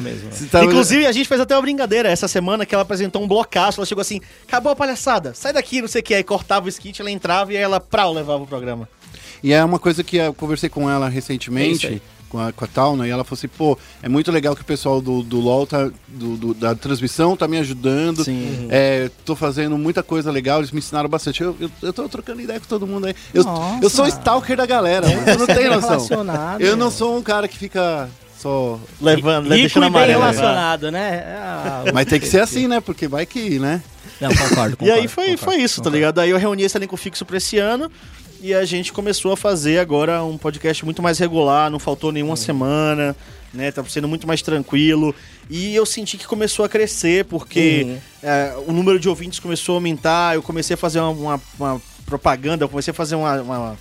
mesmo. Tava- Inclusive, a gente fez até uma brincadeira essa semana que ela apresentou um blocaço. Ela chegou assim: acabou a palhaçada, sai daqui, não sei o que. Aí cortava o skit, ela entrava e aí ela, prau, levava o programa. E é uma coisa que eu conversei com ela É recentemente, aí. Com a, com a Tauna, e ela falou assim, pô, é muito legal que o pessoal do, do LoL, tá, do, do- da transmissão, tá me ajudando. Sim. É, tô fazendo muita coisa legal, eles me ensinaram bastante. Eu, eu, eu tô trocando ideia com todo mundo aí. Eu, eu sou stalker da galera, mano, você não tem noção. Eu não sou um cara que fica só... Levando, Rico deixando e bem amarelo. relacionado, né? Ah, Mas tem que ser assim, né? Porque vai que, né? Não, concordo, E aí concordo, foi, concordo, foi isso, tá concordo. ligado? Aí eu reuni esse elenco fixo pra esse ano e a gente começou a fazer agora um podcast muito mais regular, não faltou nenhuma semana, né? Tá sendo muito mais tranquilo. E eu senti que começou a crescer, porque Uhum. é, o número de ouvintes começou a aumentar, eu comecei a fazer uma, uma- uma propaganda, eu comecei a fazer uma. uma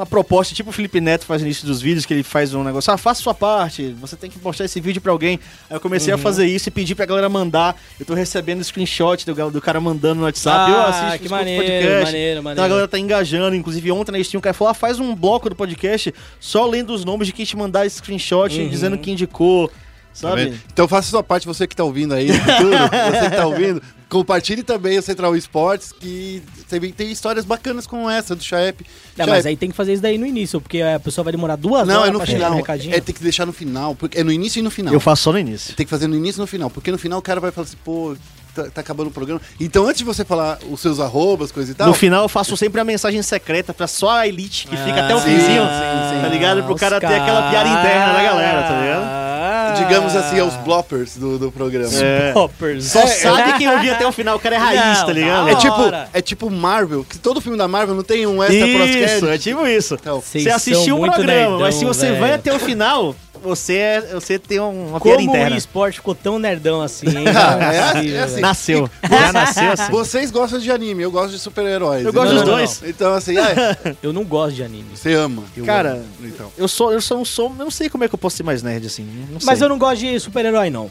uma proposta, tipo o Felipe Neto faz no início dos vídeos, que ele faz um negócio, ah, faça sua parte, você tem que postar esse vídeo pra alguém. Aí eu comecei a Uhum. fazer isso e pedi pra galera mandar. Eu tô recebendo screenshot do, do cara mandando no WhatsApp. eu Ah, assisto, que maneiro, podcast. maneiro, Então a maneiro. galera tá engajando. Inclusive ontem na Steam o cara falou, ah, faz um bloco do podcast só lendo os nomes de quem te mandar screenshot, Uhum. dizendo que indicou, Tá sabe? Então faça sua parte, você que tá ouvindo aí futuro, você que tá ouvindo, compartilhe também o Central Esportes, que também tem histórias bacanas como essa do Chaep. Não, mas aí tem que fazer isso daí no início, porque a pessoa vai demorar duas Não, horas é no pra chegar final. no. É, tem que deixar no final, porque é no início e no final. Eu faço só no início. Tem que fazer no início e no final, porque no final o cara vai falar assim, pô, tá, tá acabando o programa. Então antes de você falar os seus arrobas, coisa e tal, No final eu faço sempre a mensagem secreta pra só a elite, que fica até o sim, finzinho, sim, sim. tá ligado? Pro cara ter aquela piada interna da galera, tá ligado? Ah. digamos assim, aos bloppers do, do programa. É. Poppers. Só sabe quem ouvir até o final, o cara é raiz, Não, tá ligado? É tipo, é tipo Marvel, que todo filme da Marvel não tem um extra Isso, é tipo isso. Então, Vocês Você assistiu o programa, mas se você velho. vai até o final, você, é, você tem uma piada Como o interna. esporte ficou tão nerdão assim, hein? É- Não possível, é assim. Nasceu. Já nasceu assim. Vocês gostam de anime, eu gosto de super-heróis. Eu gosto Então- dos dois. Então, assim, é, Eu não gosto de anime. você ama. Cara, amo. então. eu sou, eu sou um som, eu não sei como é que eu posso ser mais nerd assim. Não sei. Mas eu não gosto de super-herói, não.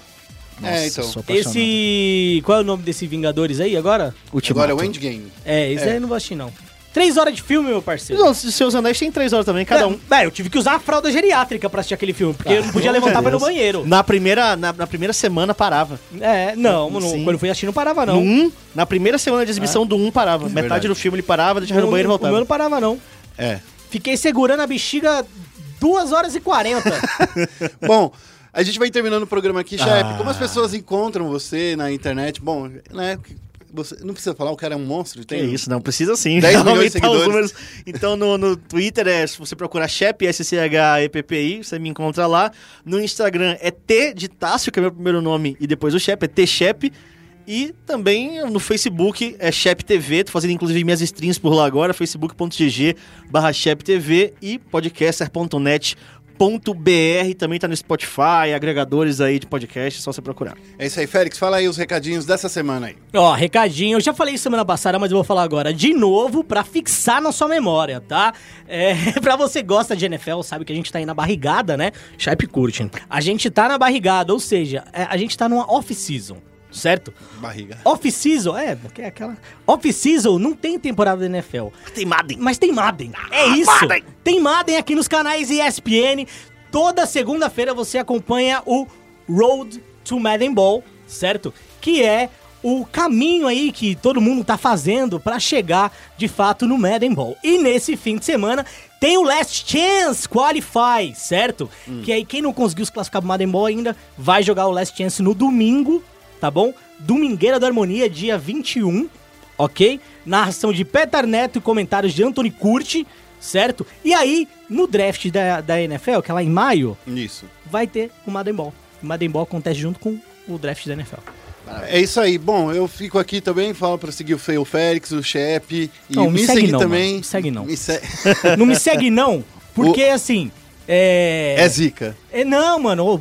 é, então. sou apaixonado. Esse. Qual é o nome desse Vingadores aí agora? Ultimato. Agora é o Endgame. É, esse É. aí eu não vou assistir, não. Três horas de filme, meu parceiro. Não, os Seus Anéis tem três horas também, cada um. É, eu tive que usar a fralda geriátrica pra assistir aquele filme, porque eu não podia levantar pra ir no banheiro. Na primeira, na, na primeira semana parava. É, não, quando eu fui assistir não parava, No não. 1, na primeira semana de exibição do 1 parava. Metade verdade. do filme ele parava, deixava no Não, banheiro e o meu voltava. não parava, não. É. Fiquei segurando a bexiga duas horas e 40. Bom, a gente vai terminando o programa aqui, Chefe. Ah. Como as pessoas encontram você na internet? Bom, né? Você não precisa falar, o cara é um monstro. Que Tem isso, não precisa sim. 10 milhões de Aumentar os seguidores. números. Então no, no Twitter é, se você procurar Shep, S-C-H-E-P-P-I, você me encontra lá. No Instagram é T de Tássio, que é meu primeiro nome, e depois o Shep, é T Shep. E também no Facebook é Shep TV, tô fazendo inclusive minhas streams por lá agora, facebook.gg barra Shep TV e podcaster.net também tá no Spotify, agregadores aí de podcast, é só você procurar. É isso aí, Félix. Fala aí os recadinhos dessa semana aí. Ó, recadinho, eu já falei semana passada, mas eu vou falar agora de novo pra fixar na sua memória, tá? É, pra você que gosta de NFL, sabe que a gente tá aí na barrigada, né? Shape curte. A gente tá na barrigada, ou seja, é, a gente tá numa off-season, certo? Barriga. Off-season, é, que é aquela... Off-season não tem temporada da NFL. Tem Madden. Mas tem Madden. É isso. Tem Madden aqui nos canais ESPN. toda segunda-feira você acompanha o Road to Madden Ball, certo? Que é o caminho aí que todo mundo tá fazendo pra chegar de fato no Madden Ball. E nesse fim de semana tem o Last Chance Qualify, certo? Que aí quem não conseguiu se classificar pro Madden Ball ainda vai jogar o Last Chance no domingo, tá bom? Domingueira da Harmonia, dia 21, ok? Narração de Petar Neto e comentários de Anthony Curti, certo? E aí, no draft da, da NFL, que é lá em maio, Isso. vai ter o Madden Ball. O Madden Ball acontece junto com o draft da NFL. É isso aí. Bom, eu fico aqui também, falo pra seguir o Fe- o Félix, o Shep. E Não, me segue seguir não, também. mano. Me segue não. Me se- Não me segue não, porque assim, é... É zica. É, não, mano, ô,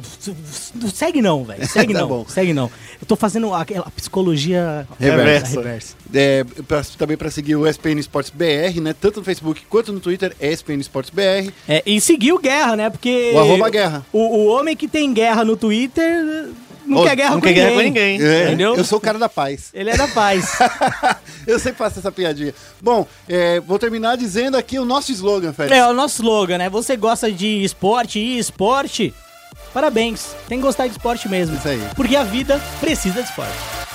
segue não, velho. Segue Tá não, bom. segue não. Eu tô fazendo aquela psicologia Reversa. reversa. É, pra- também pra seguir o SPN Esportes BR, né? Tanto no Facebook quanto no Twitter, é SPN Esportes BR. É, e seguir o Guerra, né? Porque. O arroba Guerra. O, o homem que tem guerra no Twitter não quer guerra, não com, quer guerra ninguém, com ninguém. É, Entendeu? Eu sou o cara da paz. Ele é da paz. eu sempre faço essa piadinha. Bom, é, vou terminar dizendo aqui o nosso slogan, Félix. é o nosso slogan, né? Você gosta de esporte e esporte? Parabéns. Tem que gostar de esporte mesmo. Isso aí. Porque a vida precisa de esporte.